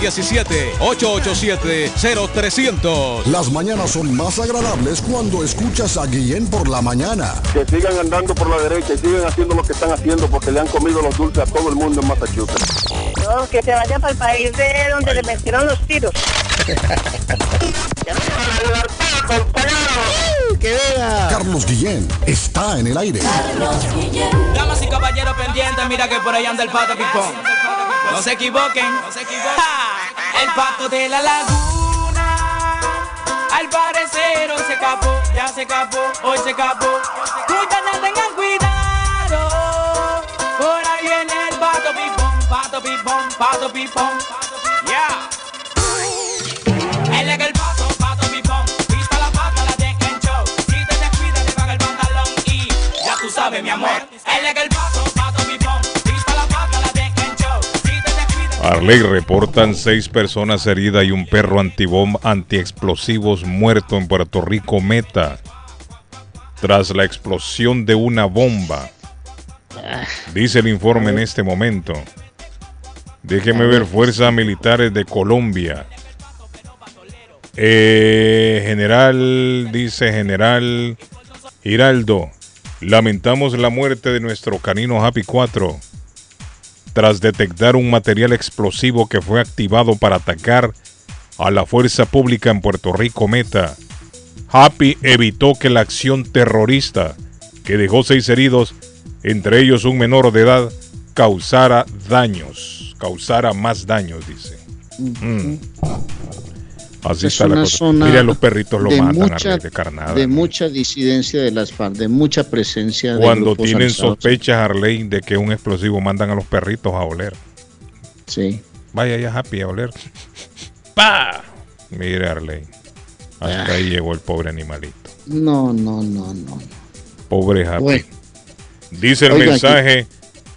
617-887-0300. Las mañanas son más agradables cuando escuchas a Guillén por la mañana. Que sigan andando por la derecha y sigan haciendo lo que están haciendo porque le han comido los dulces a todo el mundo en Massachusetts. No, que se vaya para el país de donde le metieron los tiros. ¡Que venga! Carlos Guillén está en el aire. Damas y caballeros pendientes, mira que por ahí anda el pato pipón. No se equivoquen, no se equivoquen. El pato de la laguna, al parecer hoy se escapó, ya se escapó, hoy se escapó. Cuidan, tengan cuidado, por ahí viene el pato pipón, pato pipón, pato pipón. Yeah. Él es el pato, pato pipón, pita la pata, la deja en show. Si te descuidas, te paga el pantalón y ya tú sabes, mi amor. Él es el Arley reportan seis personas heridas y un perro antibomba antiexplosivos muerto en Puerto Rico Meta tras la explosión de una bomba. Dice el informe en este momento. Déjeme ver fuerzas militares de Colombia. Eh, general, dice General Giraldo, lamentamos la muerte de nuestro canino Happy 4 tras detectar un material explosivo que fue activado para atacar a la fuerza pública en Puerto Rico Meta. Happy evitó que la acción terrorista, que dejó seis heridos, entre ellos un menor de edad, causara daños, causara más daños, dice. Mm. Así Es está la una cosa. zona Mira, los perritos lo de matan mucha- a de carnada. De mucha disidencia de las FARC, de mucha presencia de Cuando tienen alzados. sospechas, Arley, de que un explosivo mandan a los perritos a oler. Sí. Vaya ya, Happy, a oler. ¡Pa! Mire, Arley. Hasta Ah. ahí llegó el pobre animalito. No, no, no, no. Pobre Happy. Bueno. Dice el Oiga, mensaje,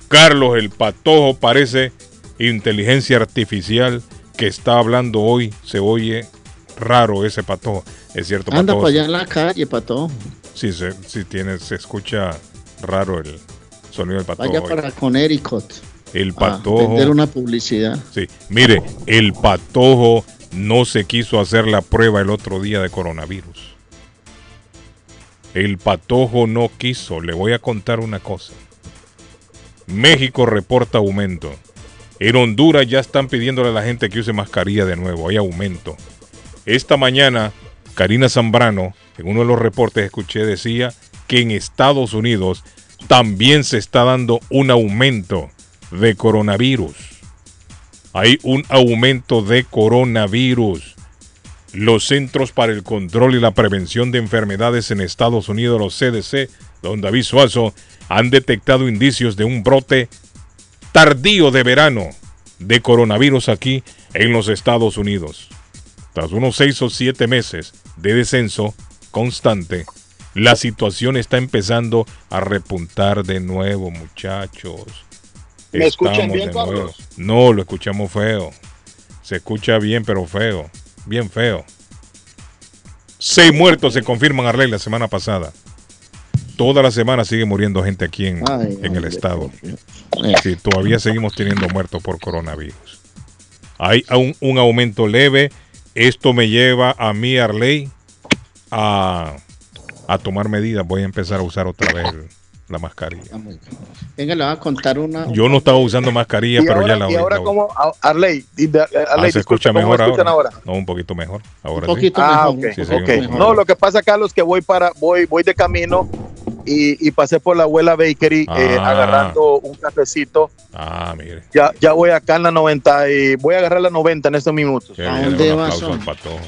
Carlos el Patojo parece inteligencia artificial que está hablando hoy. Se oye raro ese Patojo. Es cierto, Anda para allá en la calle, pato. Sí, se, sí tiene, se escucha raro el sonido del Patojo. Vaya hoy. para Connecticut. El a Patojo. vender una publicidad. Sí, mire, el Patojo no se quiso hacer la prueba el otro día de coronavirus. El Patojo no quiso. Le voy a contar una cosa. México reporta aumento. En Honduras ya están pidiéndole a la gente que use mascarilla de nuevo. Hay aumento. Esta mañana, Karina Zambrano, en uno de los reportes escuché, decía que en Estados Unidos también se está dando un aumento de coronavirus. Hay un aumento de coronavirus. Los Centros para el Control y la Prevención de Enfermedades en Estados Unidos, los CDC, don David Suazo, han detectado indicios de un brote tardío de verano de coronavirus aquí en los Estados Unidos. Tras unos seis o siete meses de descenso constante, la situación está empezando a repuntar de nuevo, muchachos. ¿Me escuchan Estamos bien, de nuevo. Carlos? No, lo escuchamos feo. Se escucha bien, pero feo. Bien feo. Seis muertos se confirman, Arley, la semana pasada. Toda la semana sigue muriendo gente aquí en, Ay, en el estado. Sí, todavía seguimos teniendo muertos por coronavirus. Hay un, un aumento leve. Esto me lleva a mí, Arley, a, a tomar medidas. Voy a empezar a usar otra vez la mascarilla. Venga, le voy a contar una. Yo no estaba usando mascarilla, pero ahora, ya la y ahora como a- Arley, y de- Ah, Arley, se escucha ¿cómo mejor ahora. ahora? No, un poquito mejor. Ahora Un sí. poquito Ah, mejor. ok, Sí, ok. seguimos mejor. No, lo que pasa, Carlos, que voy para, voy, voy de camino y, y pasé por la abuela Bakery eh, Ah. agarrando un cafecito. Ah, mire. Ya, ya voy acá en la 90 y voy a agarrar la 90 en estos minutos. Qué bien, un aplauso al patojo.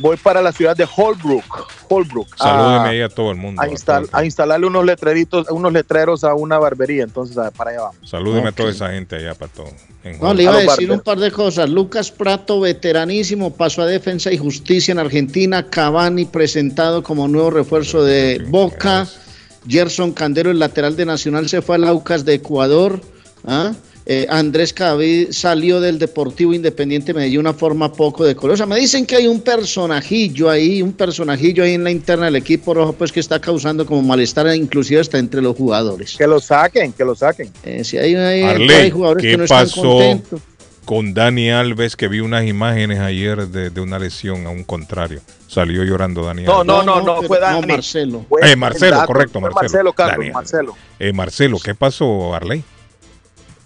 Voy para la ciudad de Holbrook. Holbrook. Salúdeme a- ahí a todo el mundo. a, instal- a instalarle unos letreritos, unos letreros a una barbería. Entonces, a- para allá vamos. Salúdeme Ok. a toda esa gente allá, pato. En No, le iba a decir un par de cosas. Lucas Prato, veteranísimo, pasó a Defensa y Justicia en Argentina. Cavani presentado como nuevo refuerzo de Boca. Gerson Candero, el lateral de Nacional, se fue al Aucas de Ecuador. ¿Ah? Eh, Andrés Cadavid salió del Deportivo Independiente Medellín de una forma poco decorosa. Me dicen que hay un personajillo ahí, un personajillo ahí en la interna del equipo rojo, pues que está causando como malestar, inclusive hasta entre los jugadores. Que lo saquen, que lo saquen. Eh, si hay, hay- Arley, hay jugadores ¿qué que no están pasó contentos. con Dani Alves? Que vi unas imágenes ayer de, de una lesión a un contrario. Salió llorando Dani No, Alves. no, no, no, pero- fue no, Dani. Marcelo. Fue Eh, Marcelo, correcto, Marcelo. Marcelo, Carlos, Dani. Marcelo. Eh, Marcelo, ¿qué pasó, Arley?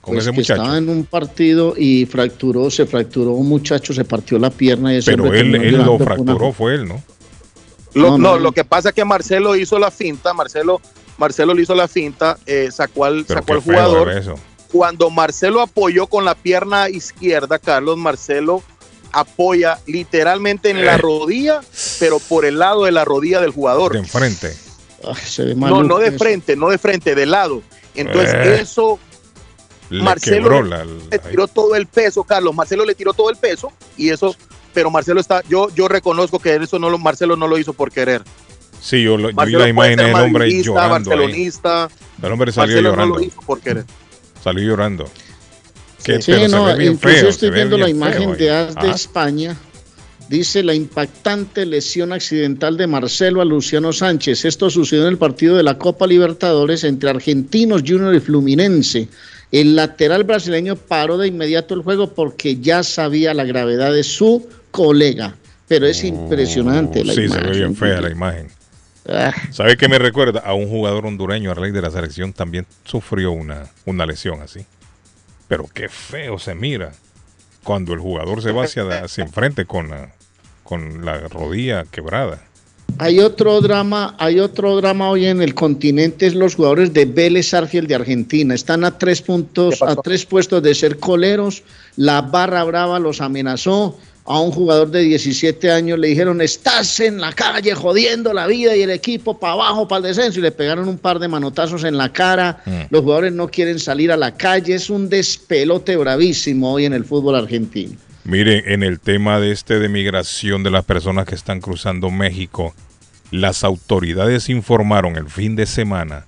Con Pues ese que muchacho. estaba en un partido y fracturó, se fracturó un muchacho, se partió la pierna y ese Pero él, lo una- fracturó, fue él, ¿no? Lo, No, no, no, lo que pasa es que Marcelo hizo la finta, Marcelo, Marcelo le hizo la finta, eh, sacó al, Pero sacó al jugador. eso. Cuando Marcelo apoyó con la pierna izquierda, Carlos Marcelo apoya literalmente en la Eh. rodilla, pero por el lado de la rodilla del jugador. De enfrente. Ay, se ve No, no de eso. frente, no de frente, de lado. Entonces Eh. eso Le Marcelo le- la. le tiró todo el peso, Carlos. Marcelo le tiró todo el peso y eso, pero Marcelo está, yo, yo reconozco que eso no lo, Marcelo no lo hizo por querer. Sí, yo, lo, yo vi la imagen del hombre llorando ahí. barcelonista. El hombre salió Marcelo llorando. no lo hizo por querer. Salió llorando. Que, Sí, pero se no, ve bien incluso feo, estoy se ve viendo la imagen de AS de España. Dice la impactante lesión accidental de Marcelo a Luciano Sánchez. Esto sucedió en el partido de la Copa Libertadores entre Argentinos Junior y Fluminense. El lateral brasileño paró de inmediato el juego porque ya sabía la gravedad de su colega. Pero es impresionante la Oh, sí, imagen. se ve bien fea la imagen. Ah. ¿Sabe qué me recuerda? A un jugador hondureño, a raíz de la selección, también sufrió una, una lesión así. Pero qué feo se mira cuando el jugador se va hacia, hacia enfrente con la, con la rodilla quebrada. Hay otro drama, hay otro drama hoy en el continente, es los jugadores de Vélez Arfiel de Argentina. Están a tres puntos, a tres puestos de ser coleros. La barra brava los amenazó. A un jugador de 17 años le dijeron, estás en la calle jodiendo la vida y el equipo para abajo, para el descenso. Y le pegaron un par de manotazos en la cara. Los jugadores no quieren salir a la calle. Es un despelote bravísimo hoy en el fútbol argentino. Miren, en el tema de este de migración de las personas que están cruzando México, las autoridades informaron el fin de semana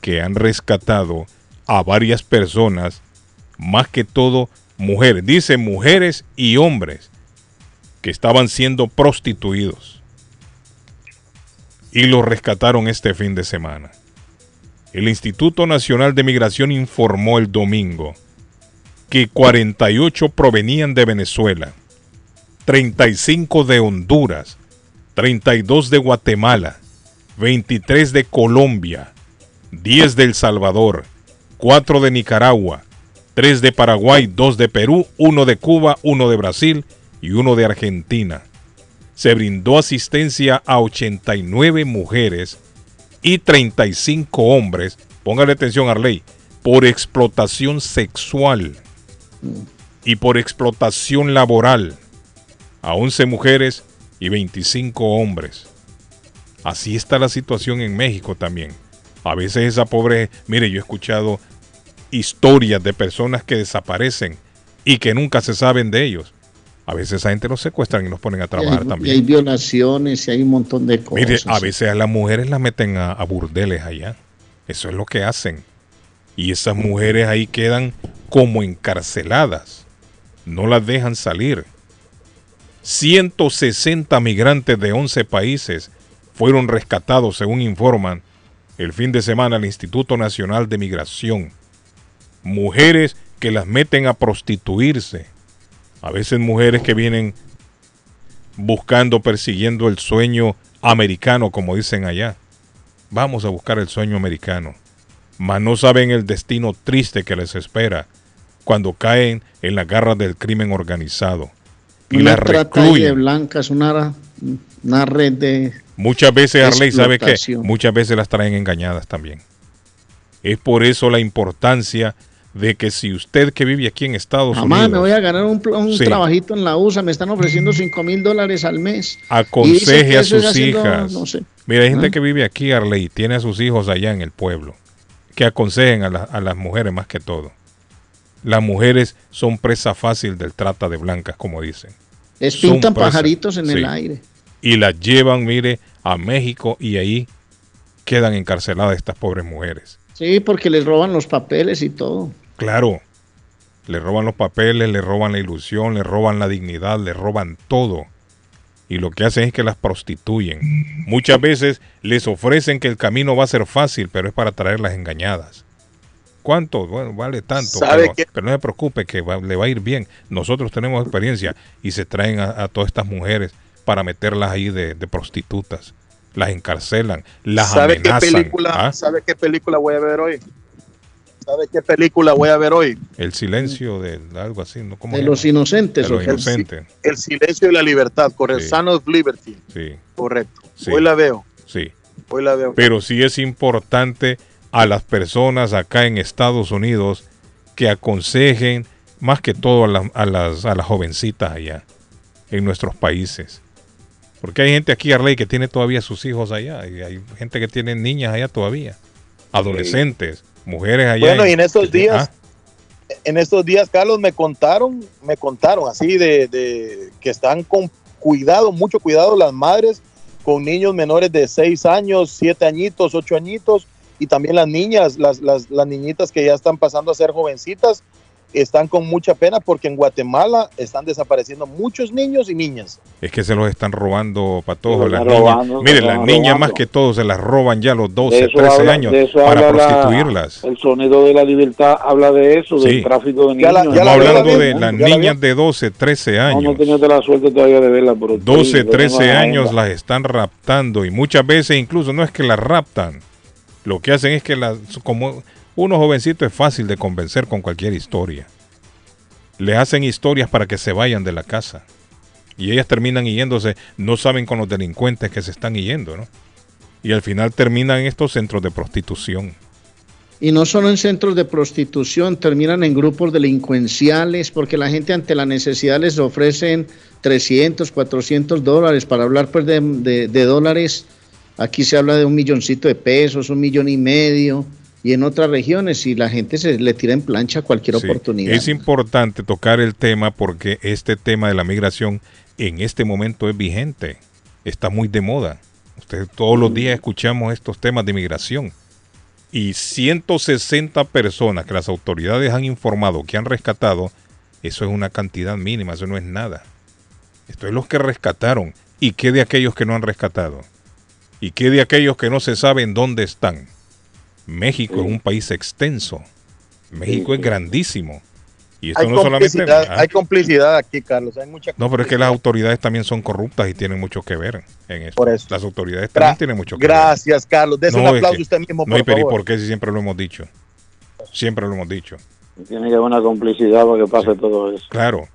que han rescatado a varias personas, más que todo mujeres, dice mujeres y hombres, que estaban siendo prostituidos. Y los rescataron este fin de semana. El Instituto Nacional de Migración informó el domingo que 48 provenían de Venezuela, 35 de Honduras, 32 de Guatemala, 23 de Colombia, 10 de El Salvador, 4 de Nicaragua, 3 de Paraguay, 2 de Perú, 1 de Cuba, 1 de Brasil y 1 de Argentina. Se brindó asistencia a 89 mujeres y 35 hombres, póngale atención Arley, por explotación sexual y por explotación laboral a 11 mujeres y 25 hombres. Así está la situación en México también. A veces esa pobre, mire, yo he escuchado historias de personas que desaparecen y que nunca se saben de ellos. A veces esa gente los secuestran y los ponen a Y trabajar hay, y también. hay violaciones y hay un montón de cosas. Mire, a veces a las mujeres las meten a, a burdeles allá. Eso es lo que hacen. Y esas mujeres ahí quedan como encarceladas. No las dejan salir. 160 migrantes de 11 países fueron rescatados, según informan el fin de semana el Instituto Nacional de Migración. Mujeres que las meten a prostituirse. A veces mujeres que vienen buscando, persiguiendo el sueño americano, como dicen allá. Vamos a buscar el sueño americano. Mas no saben el destino triste que les espera cuando caen en las garras del crimen organizado. Y una de recluyen. blancas, una, una red de... Muchas veces, Arley, ¿sabe qué? Muchas veces las traen engañadas también. Es por eso la importancia de que si usted que vive aquí en Estados Mamá, me Unidos voy a ganar un, pl- un Sí. trabajito en la USA, me están ofreciendo 5 mil dólares al mes. Aconseje a es sus haciendo, hijas. no sé. Mira, hay gente ¿Ah? que vive aquí, Arley, tiene a sus hijos allá en el pueblo, que aconsejen a, la- a las mujeres más que todo. Las mujeres son presa fácil del trata de blancas, como dicen. Les pintan pajaritos en el aire. Y las llevan, mire, a México y ahí quedan encarceladas estas pobres mujeres. Sí, porque les roban los papeles y todo. Claro, le roban los papeles, le roban la ilusión, le roban la dignidad, le roban todo. Y lo que hacen es que las prostituyen. Muchas veces les ofrecen que el camino va a ser fácil, pero es para traerlas engañadas. ¿Cuánto? Bueno, vale tanto. ¿Sabe Pero, qué? pero no se preocupe que va- le va a ir bien. Nosotros tenemos experiencia y se traen a, a todas estas mujeres para meterlas ahí de, de prostitutas. Las encarcelan, las ¿Sabe qué amenazan. película? ¿ah? ¿Sabe qué película voy a ver hoy? ¿Sabe qué película voy a ver hoy? El silencio de algo así, ¿no? ¿Cómo De los inocentes. De ¿o los qué? inocentes. El silencio de la libertad, correcto. Sí. Son of Liberty, Sí, correcto. Sí. Hoy la veo, sí. hoy la veo. Pero sí es importante a las personas acá en Estados Unidos que aconsejen más que todo a, la- a las, a las jovencitas allá, en nuestros países. Porque hay gente aquí, Arley, que tiene todavía sus hijos allá. Y hay gente que tiene niñas allá todavía. Adolescentes, mujeres allá. Bueno, y en estos días, Ah, en estos días, Carlos, me contaron, me contaron así de, de que están con cuidado, mucho cuidado las madres con niños menores de 6 años, 7 añitos, 8 añitos, y también las niñas, las, las, las niñitas que ya están pasando a ser jovencitas, están con mucha pena porque en Guatemala están desapareciendo muchos niños y niñas. Es que se los están robando para todos. Se los Las niñas. robando, se Mire, los las están niñas robando. más que todo se las roban ya a los De 12, eso 13 habla- años para habla la- prostituirlas. el sonido de la libertad habla de eso, Sí. del tráfico de niños. Estamos hablando de las niñas de 12, 13 No, años. no tenido la suerte todavía de verla, pero 12, sí, lo tengo 13 en la años las están raptando y muchas veces incluso no es que las raptan. Lo que hacen es que las, como unos jovencitos es fácil de convencer con cualquier historia. Le hacen historias para que se vayan de la casa. Y ellas terminan yéndose, no saben con los delincuentes que se están yendo, ¿no? Y al final terminan en estos centros de prostitución. Y no solo en centros de prostitución, terminan en grupos delincuenciales porque la gente ante la necesidad les ofrecen 300, 400 dólares. Para hablar pues, de dólares, aquí se habla de un milloncito de pesos, un millón y medio. Y en otras regiones, y la gente se le tira en plancha a cualquier Sí, oportunidad. Es importante tocar el tema porque este tema de la migración en este momento es vigente, está muy de moda. Ustedes todos los días escuchamos estos temas de migración. Y 160 personas que las autoridades han informado que han rescatado, eso es una cantidad mínima, eso no es nada. Esto es los que rescataron. ¿Y qué de aquellos que no han rescatado? ¿Y qué de aquellos que no se saben dónde están? México es un país extenso. México es grandísimo. Y esto Hay no solamente... complicidad, Ah, hay complicidad aquí, Carlos. Hay mucha no, pero es que las autoridades también son corruptas y tienen mucho que ver en esto. Por eso. Las autoridades Gra- también tienen mucho que Gracias, Carlos. ver. Des un No, es aplauso que- usted mismo, No, por y pero ¿y por qué si siempre lo hemos dicho? Siempre lo hemos dicho. Tiene que haber una complicidad para que pase todo eso. Claro.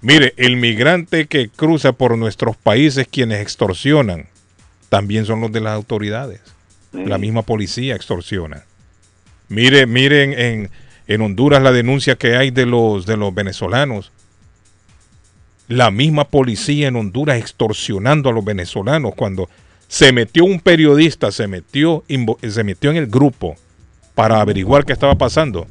Mire, el migrante que cruza por nuestros países, quienes extorsionan, también son los de las autoridades. La misma policía extorsiona. Mire, miren en, en Honduras la denuncia que hay de los, de los venezolanos. La misma policía en Honduras extorsionando a los venezolanos cuando se metió un periodista, se metió, se metió en el grupo para averiguar qué estaba pasando.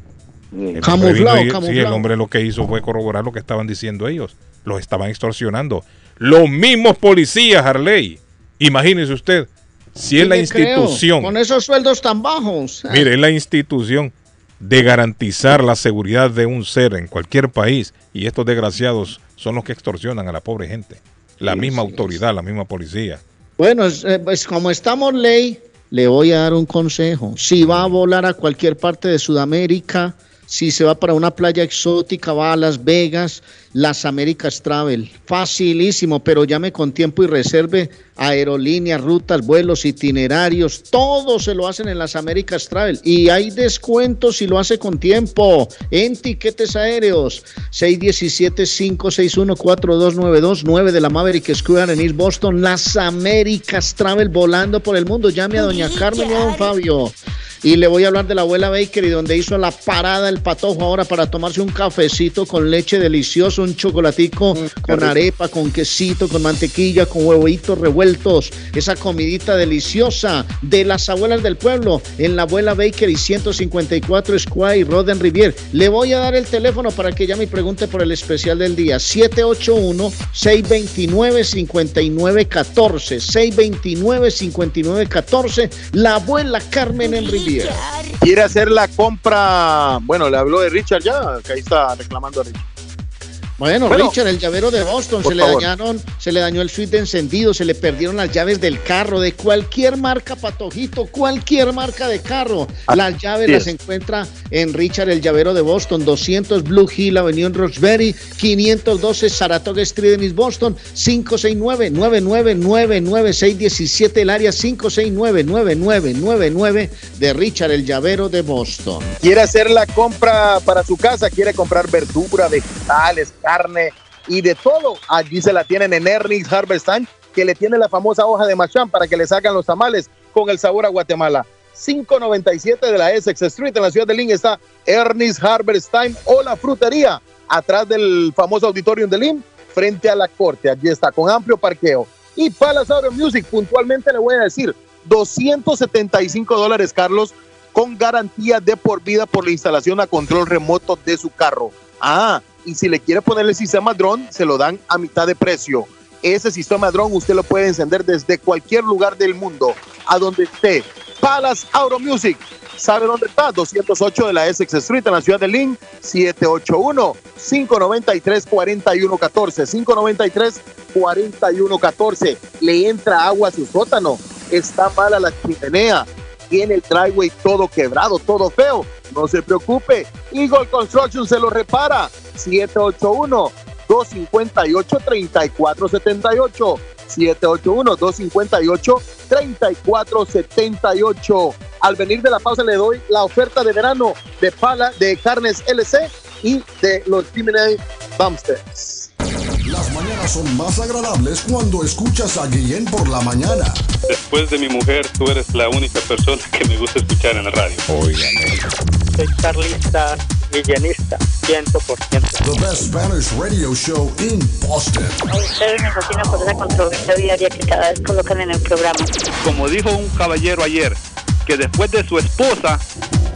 El hombre Camuflado, vino y- Sí, el camuflado. hombre lo que hizo fue corroborar lo que estaban diciendo ellos. Los estaban extorsionando. Los mismos policías, Harley. Imagínese usted, si es la creo, institución, Con esos sueldos tan bajos. mire, es la institución de garantizar la seguridad de un ser en cualquier país y estos desgraciados son los que extorsionan a la pobre gente. La misma autoridad, la misma policía. Bueno, es- eh, pues como estamos ley, le voy a dar un consejo. Si va a volar a cualquier parte de Sudamérica, si se va para una playa exótica, va a Las Vegas, Las Américas Travel. Facilísimo, pero llame con tiempo y reserve aerolíneas, rutas, vuelos, itinerarios, todo se lo hacen en Las Américas Travel. Y hay descuentos si lo hace con tiempo en tiquetes aéreos. 617-561-4292, 9 de la Maverick Square en East Boston. Las Américas Travel volando por el mundo. Llame a doña Carmen y a don Fabio. Y le voy a hablar de la abuela Bakery, donde hizo la parada el patojo ahora para tomarse un cafecito con leche delicioso, un chocolatico con arepa, con quesito, con mantequilla, con huevitos revueltos. Esa comidita deliciosa de las abuelas del pueblo en la abuela Bakery 154 Square Roden Rivier. Le voy a dar el teléfono para que llame y pregunte por el especial del día. 781-629-5914. 629-5914. La abuela Carmen en Riviera. Quiere hacer la compra. Bueno, le habló de Richard ya, que ahí está reclamando a Richard. Bueno, Bueno, Richard, el llavero de Boston, se le favor. dañaron, se le dañó el suite de encendido, se le perdieron las llaves del carro, de cualquier marca, Patojito, cualquier marca de carro. Las llaves las encuentra en Richard, el llavero de Boston, 200 Blue Hill Avenue en Roxbury, 512 Saratoga Street en East Boston, 569-9999-617, el área 569-9999 de Richard, el llavero de Boston. Quiere hacer la compra para su casa, quiere comprar verdura, vegetales, carne y de todo. Allí se la tienen en Ernest Harvest Time, que le tiene la famosa hoja de machán para que le sacan los tamales con el sabor a Guatemala. 597 de la Essex Street en la ciudad de Lynn está Ernest Harvest Time o la frutería atrás del famoso auditorium de Lynn frente a la corte. Allí está con amplio parqueo. Y Palace Auto Music, puntualmente le voy a decir 275 dólares, Carlos, con garantía de por vida por la instalación a control remoto de su carro. Ah, y si le quiere poner el sistema drone, se lo dan a mitad de precio. Ese sistema drone usted lo puede encender desde cualquier lugar del mundo, a donde esté. Palace Auto Music. ¿Sabe dónde está? 208 de la Essex Street en la ciudad de Lynn, 781-593-4114. 593-4114. Le entra agua a su sótano. Está mala la chimenea. Tiene el driveway todo quebrado, todo feo. No se preocupe. Eagle Construction se lo repara. 781 258 3478 781-258-3478. Al venir de la pausa le doy la oferta de verano de Pala de Carnes LC y de los Jiménez Bumsters. Las mañanas son más agradables cuando escuchas a Guillén por la mañana. Después de mi mujer, tú eres la única persona que me gusta escuchar en la radio. Soy carlista guillenista, 100%. The best Spanish radio show in Boston. A ustedes me fascina por esa controversia diaria que cada vez colocan en el programa. Como dijo un caballero ayer, que después de su esposa,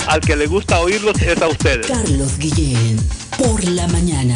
al que le gusta oírlos es a ustedes. Carlos Guillén, por la mañana.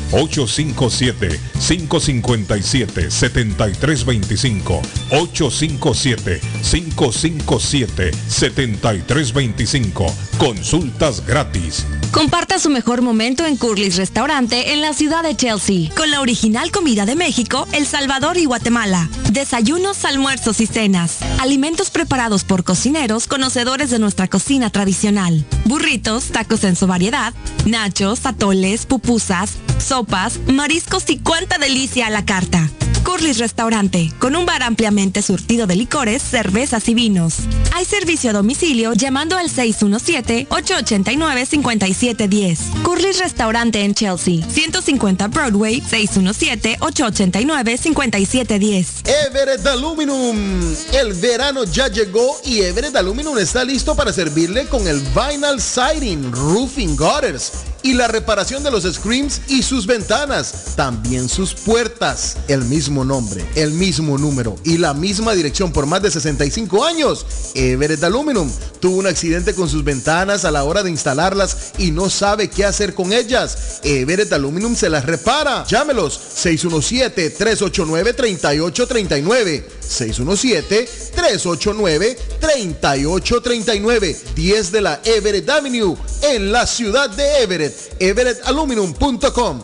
857-557-7325. 857-557-7325. Consultas gratis. Comparta su mejor momento en Curly's Restaurante en la ciudad de Chelsea, con la original comida de México, El Salvador y Guatemala. Desayunos, almuerzos y cenas. Alimentos preparados por cocineros conocedores de nuestra cocina tradicional. Burritos, tacos en su variedad, nachos, atoles, pupusas, sopas, mariscos y cuánta delicia a la carta. Curly's Restaurante, con un bar ampliamente surtido de licores, cervezas y vinos. Hay servicio a domicilio llamando al 617-889-5710. Curly's Restaurante en Chelsea, 150 Broadway, 617-889-5710. Everett Aluminum. El verano ya llegó y Everett Aluminum está listo para servirle con el vinyl siding, roofing gutters y la reparación de los screens y sus ventanas, también sus puertas. El mismo nombre, el mismo número y la misma dirección por más de 65 años. Everett Aluminum tuvo un accidente con sus ventanas a la hora de instalarlas y no sabe qué hacer con ellas. Everett Aluminum se las repara. Llámelos 617-389-3839. 617-389-3839. 10 de la Everett Avenue en la ciudad de Everett. EverettAluminum.com.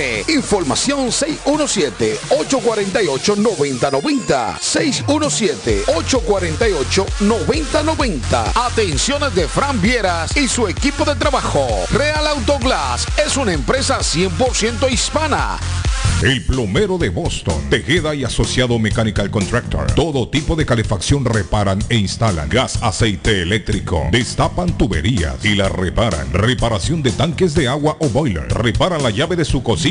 Información 617-848-9090. 617-848-9090. Atenciones de Fran Vieras y su equipo de trabajo. Real Autoglass es una empresa 100% hispana. El plomero de Boston, Tejeda y Asociado Mechanical Contractor. Todo tipo de calefacción reparan e instalan. Gas, aceite eléctrico. Destapan tuberías y la reparan. Reparación de tanques de agua o boiler. Reparan la llave de su cocina,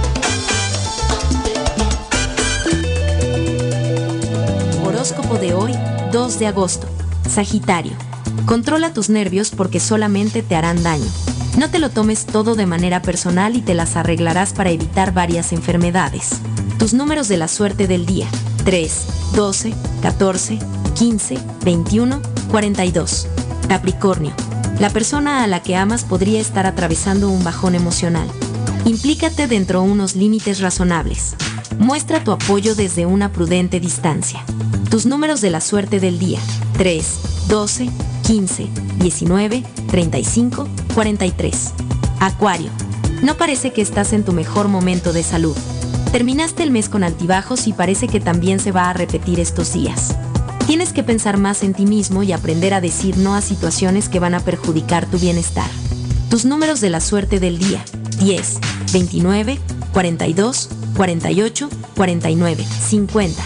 Horóscopo de hoy, 2 de agosto. Sagitario. Controla tus nervios porque solamente te harán daño. No te lo tomes todo de manera personal y te las arreglarás para evitar varias enfermedades. Tus números de la suerte del día. 3, 12, 14, 15, 21, 42. Capricornio. La persona a la que amas podría estar atravesando un bajón emocional. Implícate dentro de unos límites razonables. Muestra tu apoyo desde una prudente distancia. Tus números de la suerte del día. 3, 12, 15, 19, 35, 43. Acuario. No parece que estás en tu mejor momento de salud. Terminaste el mes con altibajos y parece que también se va a repetir estos días. Tienes que pensar más en ti mismo y aprender a decir no a situaciones que van a perjudicar tu bienestar. Tus números de la suerte del día. 10, 29, 42, 48, 49, 50.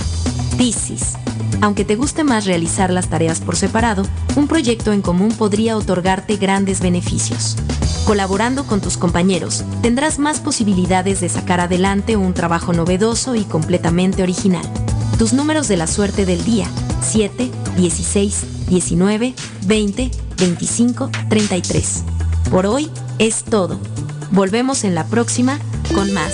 Piscis. Aunque te guste más realizar las tareas por separado, un proyecto en común podría otorgarte grandes beneficios. Colaborando con tus compañeros, tendrás más posibilidades de sacar adelante un trabajo novedoso y completamente original. Tus números de la suerte del día. 7, 16, 19, 20, 25, 33. Por hoy es todo. Volvemos en la próxima con más.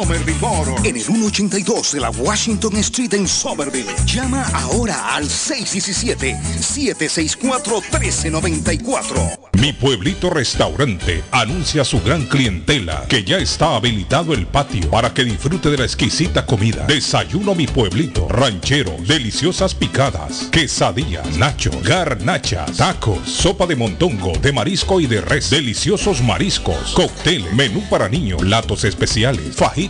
Somerville. En el 182 de la Washington Street en Somerville. Llama ahora al 617-764-1394. Mi pueblito restaurante anuncia a su gran clientela que ya está habilitado el patio para que disfrute de la exquisita comida. Desayuno mi pueblito, ranchero, deliciosas picadas, quesadillas, nacho, garnachas, tacos, sopa de montongo, de marisco y de res, deliciosos mariscos, cócteles, menú para niños, platos especiales, fajitas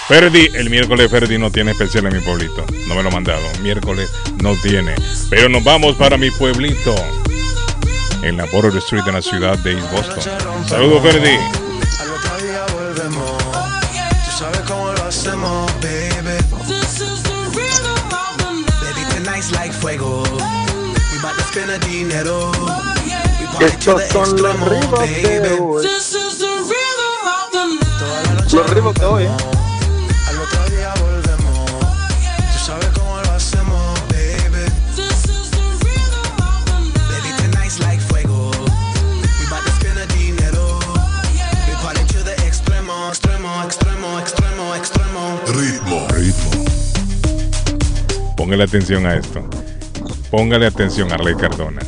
Ferdi, el miércoles Ferdi no tiene especial en mi pueblito. No me lo ha mandado. Miércoles no tiene. Pero nos vamos para mi pueblito. En la Border Street de la ciudad de East Boston. Saludos, Ferdi. Al otro día volvemos. Tú sabes cómo lo hacemos, baby. Baby, tonight's like fuego. We bout to spend the dinero. We party to Estos the son los de hoy. Toda la noche Los ritmos de hoy, ¿eh? Póngale atención a esto. Póngale atención a Arley Cardona.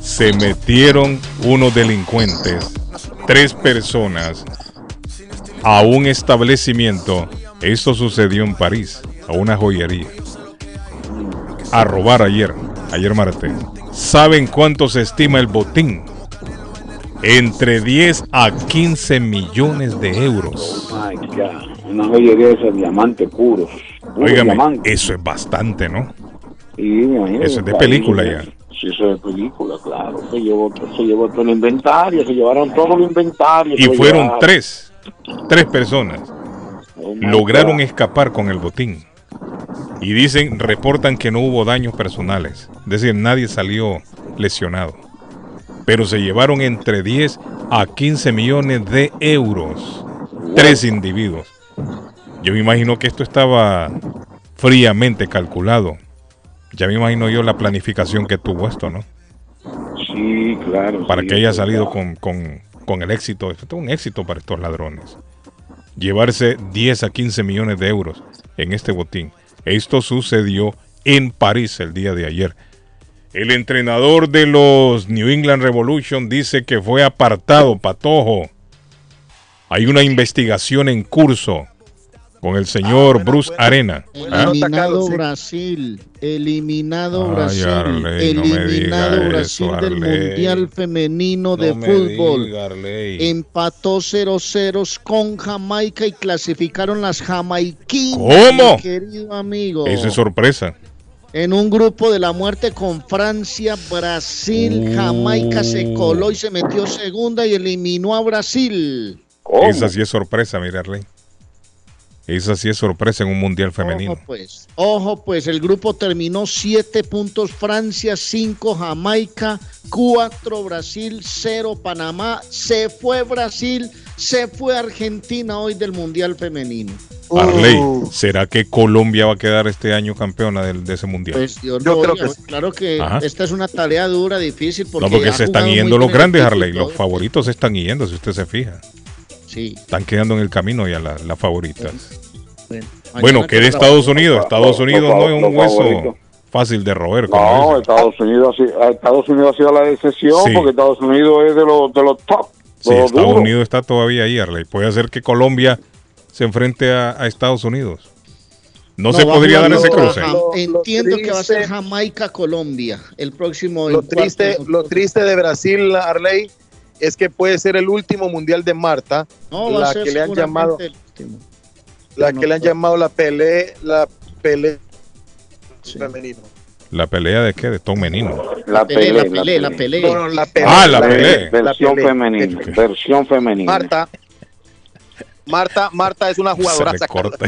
Se metieron unos delincuentes, tres personas, a un establecimiento. Esto sucedió en París, a una joyería. A robar ayer, ayer martes. ¿Saben cuánto se estima el botín? Entre 10 a 15 millones de euros. My God. Una joyería de puros. Puro Óigame, eso es bastante, ¿no? Imagino Eso es de película ya. Sí, eso es de película, claro. Se llevó, se llevó todo el inventario, se llevaron todo el inventario. Y fueron tres, tres personas. Oh Lograron escapar con el botín. Y dicen, reportan que no hubo daños personales. Es decir, nadie salió lesionado. Pero se llevaron entre 10 a 15 millones de euros. Tres individuos. Yo me imagino que esto estaba fríamente calculado. Ya me imagino yo la planificación que tuvo esto, ¿no? Sí, claro. Para sí, que haya salido claro. con, con- con el éxito. Esto es un éxito para estos ladrones. Llevarse 10 a 15 millones de euros en este botín. Esto sucedió en París el día de ayer. El entrenador de los New England Revolution dice que fue apartado, Patojo. Hay una investigación en curso con el señor Bruce Arena. ¿Ah? Eliminado Brasil, eliminado Ay, Brasil, Arley, no me eliminado diga Brasil eso, del. Mundial Femenino de No Fútbol. diga. Empató 0-0 con Jamaica y clasificaron las jamaiquinas. ¿Cómo? mi Querido amigo. Eso es sorpresa. en un grupo de la muerte con Francia, Brasil, Jamaica se coló y se metió segunda y eliminó a Brasil. Esa sí es sorpresa, mira, Arley. Esa sí es sorpresa en un mundial femenino. Ojo pues, ojo pues, el grupo terminó siete puntos Francia, cinco Jamaica, cuatro Brasil, cero Panamá, se fue Brasil, se fue Argentina hoy del mundial femenino. Arley, ¿será que Colombia va a quedar este año campeona de, ese mundial? Pues yo, Yo no creo que sí. claro que Ajá. esta es una tarea dura, difícil, porque, no, porque se están yendo los grandes, Arley. Los favoritos se están yendo, si usted se fija. Sí. Están quedando en el camino ya la- las favoritas. Bueno, Bueno, que de Estados Unidos. Estados Unidos no es un hueso fácil de roer. como No. Estados Unidos, ha sido- Estados Unidos ha sido la excepción Sí. porque Estados Unidos es de los, de los top. Sí, los Estados duros. Unidos está todavía ahí, Arley. Puede hacer que Colombia se enfrente a, a Estados Unidos. No, se podría dar ese cruce. Entiendo que va a ser Jamaica-Colombia el próximo. Lo triste, lo triste de Brasil, Arley, es que puede ser el último mundial de Marta, No, va a la ser que le han llamado, el último. la No, que le han no. llamado la pelea, la pelea femenino. ¿La pelea de qué? De Tom Menino. La pelea, pelea, la pelea, la pelea. No, no, la pelea. Ah, la pelea. Versión pelea. femenina. Versión femenina. Marta, Marta, Marta es una Se jugadora. le corta.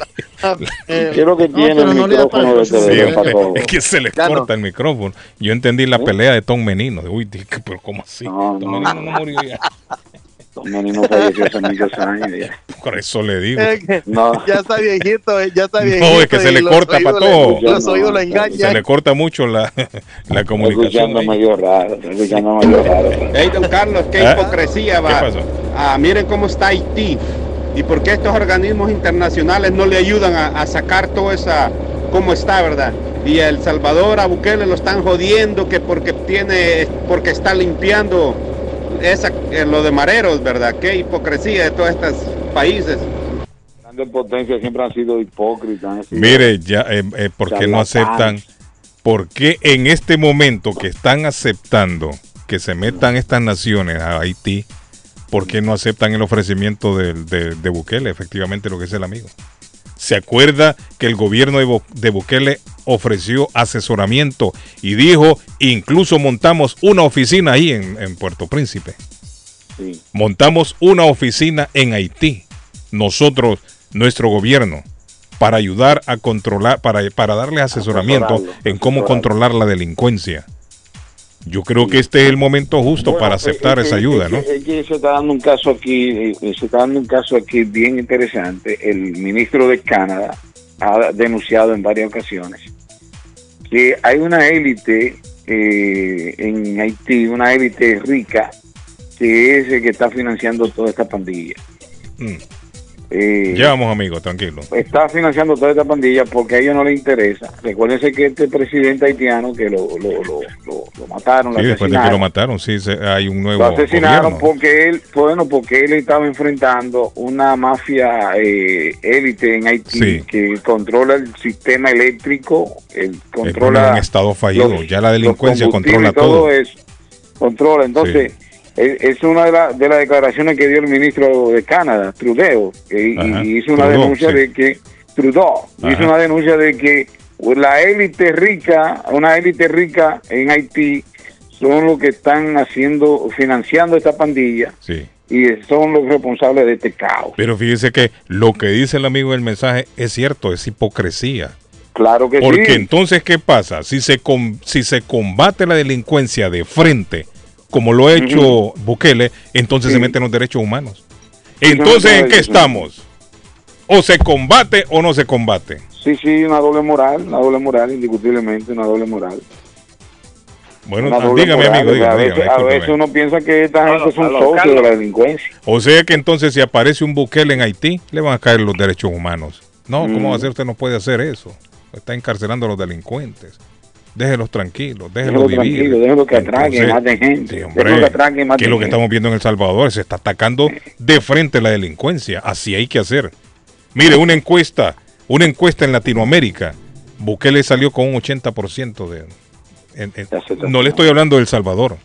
¿Qué es lo que tiene pero el no le da para micrófono de todo? Es que se le Ya no. corta el micrófono. Yo entendí la pelea de Tom Menino. Uy, dije, pero ¿cómo así? No, Tom no. Menino no murió ya. Tom Menino falleció hace muchos años. ya. Por eso le digo. No. Ya está viejito, eh, ya está viejito. No, es que se le corta para le- todo. Los oídos lo Se engañan. le corta mucho la, la comunicación. Escuchando ahí. medio raro. Escuchando medio raro. Hey, don Carlos, qué ¿Ah? hipocresía va. ¿Qué pasó? Ah, miren cómo está Haití. ¿Y por qué estos organismos internacionales no le ayudan a, a sacar toda esa, cómo está, verdad? Y a El Salvador, a Bukele lo están jodiendo que porque tiene, porque está limpiando esa, eh, lo de mareros, ¿verdad? Qué hipocresía de todos estos países. Grandes potencias siempre han sido hipócritas. Mire, ya, eh, eh, ¿por qué no aceptan? ¿Por qué en este momento que están aceptando que se metan estas naciones a Haití, por qué no aceptan el ofrecimiento de, de- de Bukele? Efectivamente, lo que es el amigo. ¿Se acuerda que el gobierno de, de Bukele ofreció asesoramiento y dijo, incluso montamos una oficina ahí en, en Puerto Príncipe? Sí. montamos una oficina en Haití, nosotros, nuestro gobierno, para ayudar a controlar, para, para darle asesoramiento en cómo controlar la delincuencia. Yo creo que este es el momento justo Bueno, para es- aceptar es- esa es- ayuda, es ¿no? que- Es que se está dando un caso aquí, eh, se está dando un caso aquí bien interesante. El ministro de Canadá ha denunciado en varias ocasiones que hay una élite eh, en Haití, una élite rica, que es el que está financiando toda esta pandilla. Mm. Eh, Ya vamos, amigos, tranquilo. está financiando toda esta pandilla porque a ellos no les interesa. Recuérdense que este presidente haitiano que lo, lo, lo, lo- lo mataron, lo Sí, después de que lo mataron, sí, se- hay un nuevo lo asesinaron gobierno. porque él, bueno, porque él estaba enfrentando una mafia eh, élite en Haití Sí. que controla el sistema eléctrico, Es controla estado fallido, los- ya la delincuencia controla todo. eso. Controla, entonces es, es una de, la- de las declaraciones que dio el ministro de Canadá, Trudeau, y- hizo una Trudeau, denuncia sí. de que Trudeau Ajá. hizo una denuncia de que la élite rica, una élite rica en Haití son los que están haciendo, financiando esta pandilla Sí. y son los responsables de este caos. Pero fíjese que lo que dice el amigo del mensaje es cierto, es hipocresía. Claro que Porque sí. entonces, ¿qué pasa? Si se, com- si se combate la delincuencia de frente, como lo ha hecho Bukele, entonces se meten los derechos humanos. Entonces, ¿en qué estamos? ¿O se combate o no se combate? Sí, sí, una doble moral, una doble moral, indiscutiblemente, una doble moral. Bueno, ah, dígame, moral, amigo, dígame, a, veces, dígame, a discúlpeme. veces uno piensa que esta gente son aló, socios de la delincuencia. O sea que entonces si aparece un Bukele en Haití, le van a caer los derechos humanos. No, ¿cómo Mm. va a ser? Usted no puede hacer eso. Está encarcelando a los delincuentes. Déjelos tranquilos, déjelos Déjelo vivir. tranquilo, déjelo que atraquen, maten gente. sí, hombre, que atraquen, que maten es lo que gente. estamos viendo en El Salvador, se está atacando de frente la delincuencia. Así hay que hacer. Mire, una encuesta, una encuesta en Latinoamérica, Bukele salió con un 80% de... en- en- no le estoy hablando de El Salvador.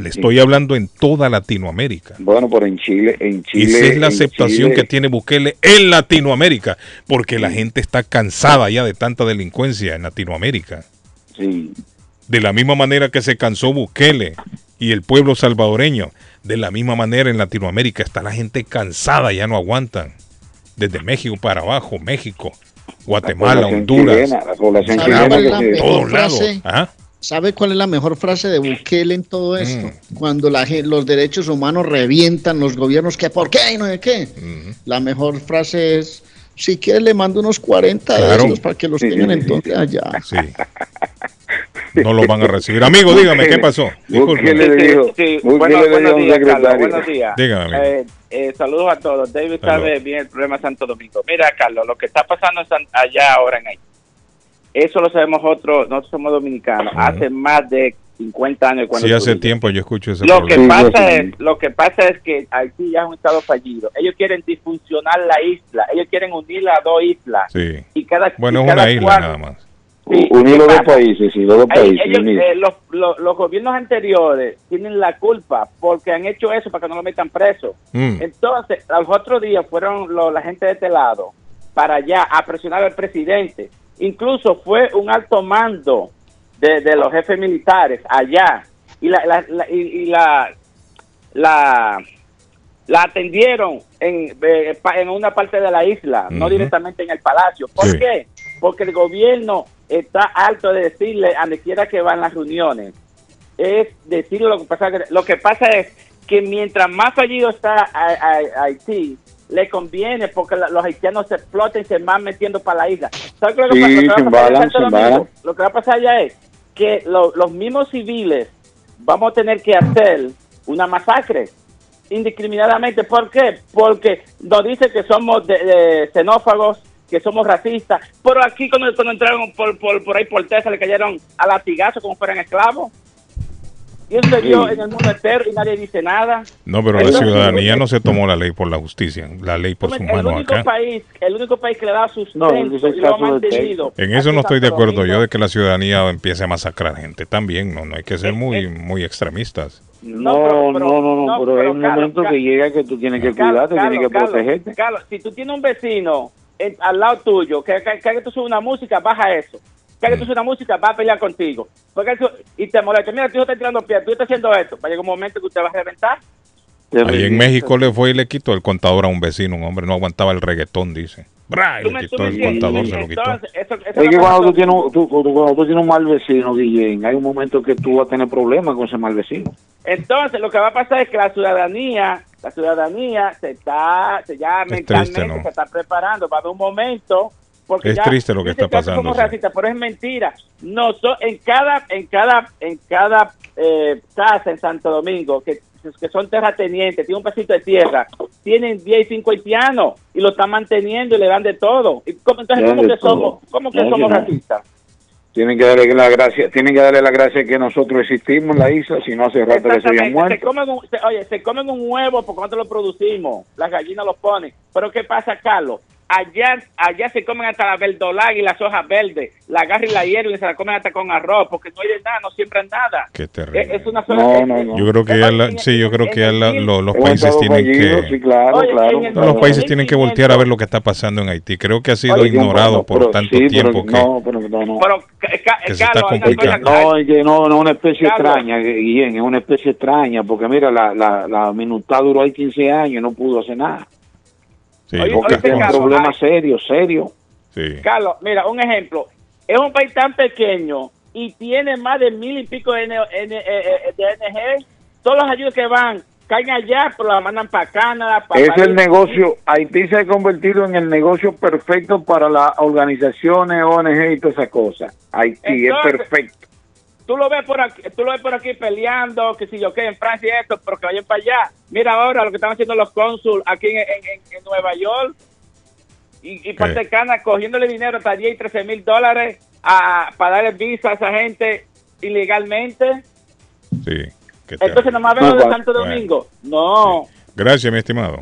Le estoy hablando en toda Latinoamérica. Bueno, pero en Chile, en Chile. Esa es la aceptación Chile- que tiene Bukele en Latinoamérica, porque la gente está cansada ya de tanta delincuencia en Latinoamérica. Sí. De la misma manera que se cansó Bukele y el pueblo salvadoreño, de la misma manera en Latinoamérica está la gente cansada, ya no aguantan. Desde México para abajo, México, Guatemala, Honduras, chilena, la población ¿Sabe chilena que se- todos lados. Ajá. ¿Sabe cuál es la mejor frase de Bukele en todo Mm. esto? Cuando la, los derechos humanos revientan los gobiernos, que por qué y no sé qué. La mejor frase es, si quiere le mando unos 40 de Claro. esos para que los tengan entonces allá. Sí. No los van a recibir. Amigo, dígame, ¿qué pasó? Disculpe. Buenos un días, Carlos. Buenos días. Dígame, amigo. Eh, eh, saludos a todos. David sabe bien el problema de Santo Domingo. Mira, Carlos, lo que está pasando en San- allá ahora en Haití, eso lo sabemos otros, nosotros somos dominicanos, hace más de 50 años. Cuando Sí, hace tiempo yo escucho ese Lo que pasa es, lo que pasa es que Haití ya es un estado fallido. Ellos quieren disfuncionar la isla. Ellos quieren unir las dos islas. Sí. Y cada Bueno, y es cada una isla cual- nada más. Sí, Unir ¿qué los dos países, sí, los dos países. ellos, eh, los, los- los gobiernos anteriores tienen la culpa porque han hecho eso para que no lo metan preso. Mm. Entonces, los otros días fueron los- la gente de este lado para allá a presionar al presidente. Incluso fue un alto mando de, de los jefes militares allá y la, la- la- y, y la, la la atendieron en, eh, en una parte de la isla, no directamente en el palacio. ¿Por Sí. qué? Porque el gobierno está alto de decirle a donde quiera que van las reuniones, es decirle lo que pasa. Lo que pasa es que mientras más fallido está a- a- Haití, le conviene porque la- los haitianos se explotan y se van metiendo para la isla. ¿Sabes lo que Sí, pasa? Lo que va a pasar embalan. Lo que va a pasar allá es que lo- los mismos civiles vamos a tener que hacer una masacre indiscriminadamente. ¿Por qué? Porque nos dice que somos de, de xenófagos, que somos racistas. Pero aquí cuando, cuando entraron por, por, por ahí por Texas le cayeron a latigazo como fueran esclavos. Y eso se dio en el mundo entero y nadie dice nada. No, pero la ciudadanía no se tomó la ley por la justicia, la ley por su el mano único acá. país, el único país que le da No, ese es el caso. En eso no estoy de acuerdo yo de que la ciudadanía empiece a masacrar gente. También, no, no hay que ser muy, muy extremistas. No, pero- no, no, no, no, pero, pero hay un Carlos, momento que llega que tú tienes que Carlos, cuidarte, tienes que protegerte. Carlos, si tú tienes un vecino en- al lado tuyo, que, que, que tú subes una música, baja eso. Que, que tú subes una música, va a pelear contigo. Porque eso- y te molesta. Mira, tú estás tirando piedras, tú estás haciendo esto. Va a llegar un momento que usted va a reventar. Ahí en México le fue y le quitó el contador a un vecino, un hombre no aguantaba el reggaetón, dice. Bra, le quitó el contador, se lo quitó. Es que cuando tú, tienes, un- tú, cuando- cuando tú tienes un mal vecino, Guillén, hay un momento que tú vas a tener problemas con ese mal vecino. Entonces, lo que va a pasar es que la ciudadanía, la ciudadanía se está, se ya Es mentalmente triste, ¿no? se está preparando. Va a haber un momento. Porque Es ya- triste lo que está pasando, somos racistas, pero es mentira. No, so- en cada, en cada, en cada eh, casa en Santo Domingo que, que son terratenientes, tienen un pedacito de tierra, tienen 10 y 5 haitianos y lo están manteniendo y le dan de todo. ¿Y cómo, entonces, ¿cómo que somos, cómo que No, somos no. racistas? Tienen que darle la gracia, tienen que darle la gracia que nosotros existimos en la isla, si no hace rato que se habían. Se muerto. comen un, se- oye, se comen un huevo porque nosotros lo producimos. Las gallinas lo ponen. Pero ¿qué pasa, Carlos? Allá, allá se comen hasta la verdolaga y las hojas verdes. La agarran y la hierven y se la comen hasta con arroz porque no hay de nada, no siembran nada. Qué terrible. Es, es una sola... No, no, no. Yo creo que ya la- sí, yo creo que ya la- lo- los países tienen fallido, que sí, claro, Oye, claro. los países tienen que voltear a ver lo que está pasando en Haití. Creo que ha sido Oye, ignorado no, por pero- tanto sí, pero tiempo que No, pero no, no. Pero, Que se está complicando. No, es que no, no es una especie extraña, Guillén, es una especie extraña, porque mira, la, la, la minutad duró ahí 15 años y no pudo hacer nada. Sí, oye, tiene un Carlos, problema serio, serio. sí. Carlos, mira, un ejemplo. Es un país tan pequeño y tiene más de mil y pico de, N- N- eh, eh, de NG. Todos los ayudos que van caen allá, pero la mandan para Canadá. Para Es el negocio, Haití se ha convertido en el negocio perfecto para las organizaciones, ONG y todas esas cosas. Haití Entonces- es perfecto. Tú lo ves por aquí, tú lo ves por aquí peleando, que si yo qué, en Francia y esto, pero que vayan para allá. Mira ahora lo que están haciendo los cónsul aquí en, en- en- en Nueva York y, y parte de Canadá cogiéndole dinero hasta 10 y 13 mil dólares a, para darle visa a esa gente ilegalmente. Sí. Entonces nomás vemos de. Santo Domingo. No. Gracias, mi estimado.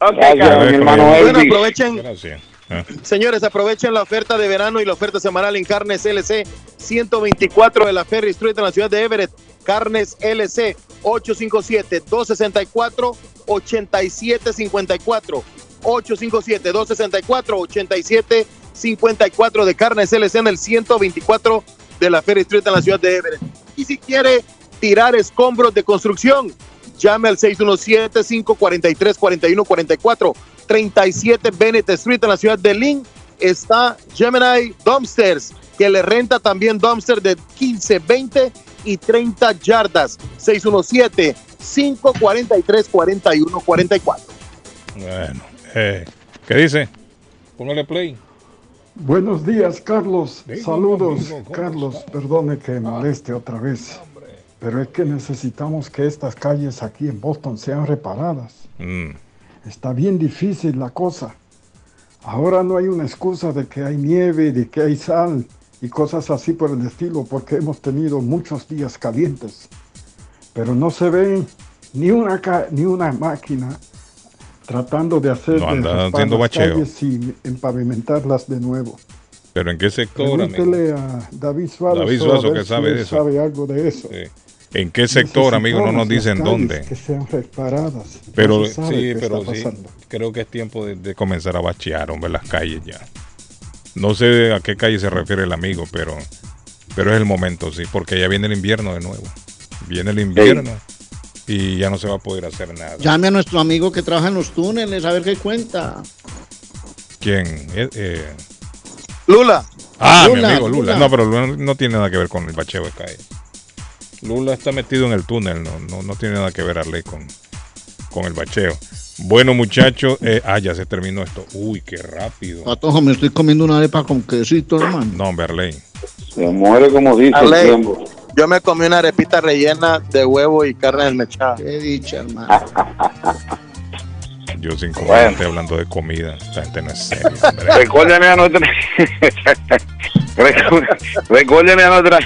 Ok, Gracias, Carlos. mi hermano Bueno, aprovechen, Gracias. Señores, aprovechen la oferta de verano y la oferta semanal en Carnes LC 124 de la Ferry Street en la ciudad de Everett. Carnes LC 857-264-8754. 857-264-8754 de carne CLC en el 124 de la Ferry Street en la ciudad de Everett. Y si quiere tirar escombros de construcción, llame al 617-543-4144. 37 Bennett Street en la ciudad de Lynn está Gemini Dumpsters, que le renta también dumpster de 15, 20 y 30 yardas. 617-543-4144. Bueno, eh, ¿qué dice? Póngale play. Buenos días, Carlos. Saludos, digo, ¿cómo Carlos. Perdone que moleste otra vez. Pero es que necesitamos que estas calles aquí en Boston sean reparadas. Mm. Está bien difícil la cosa. Ahora no hay una excusa de que hay nieve, de que hay sal y cosas así por el estilo, porque hemos tenido muchos días calientes. Pero no se ve ni una, ni una máquina tratando de hacer No anda haciendo las bacheo. calles y empavimentarlas de nuevo. ¿Pero en qué sector, amigo? Pregúntele a David Suárez. David que si sabe eso. sabe algo de eso. ¿En qué sector, amigo? No nos dicen dónde. Que sean reparadas. Pero sí, pero sí, creo que es tiempo de, de comenzar a bachear, hombre, las calles ya. No sé a qué calle se refiere el amigo, pero, pero es el momento, sí, porque ya viene el invierno de nuevo. Viene el invierno y ya no se va a poder hacer nada. Llame a nuestro amigo que trabaja en los túneles a ver qué cuenta. ¿Quién? Eh, eh, Lula. Ah, mi amigo Lula. Lula. No, pero Lula no tiene nada que ver con el bacheo de calle. Lula está metido en el túnel, no, no, no tiene nada que ver Arley con, con el bacheo. Bueno, muchachos, eh, ah, ya se terminó esto. Uy, qué rápido. Patojo, me estoy comiendo una arepa con quesito, hermano. No, hombre, Arley. Se muere como dice el Ale, tiempo. yo me comí una arepita rellena de huevo y carne desmechada. Qué dicha, hermano. Yo sin comer, Bueno. estoy hablando de comida. Esta gente no es seria, hombre. Recuérdenle a nuestra Recu- recuérdenle a nuestra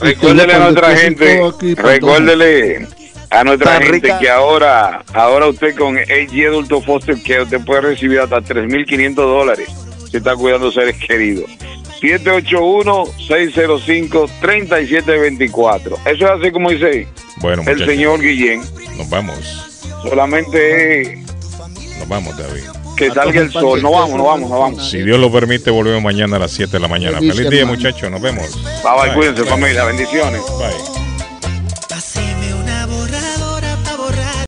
recuérdenle a nuestra gente recuérdele a nuestra gente rica. que ahora ahora usted con AG Adulto Foster que usted puede recibir hasta 3.500 dólares si está cuidando seres queridos 781-605-3724 eso es así como dice Bueno, el muchachos, señor Guillén nos vamos. solamente Nos vamos, David. Que salga el sol no vamos no vamos no vamos Si Dios lo permite, volvemos mañana a las 7 de la mañana. Feliz día, muchachos. Nos vemos. bye bye cuídense familia bendiciones Bye.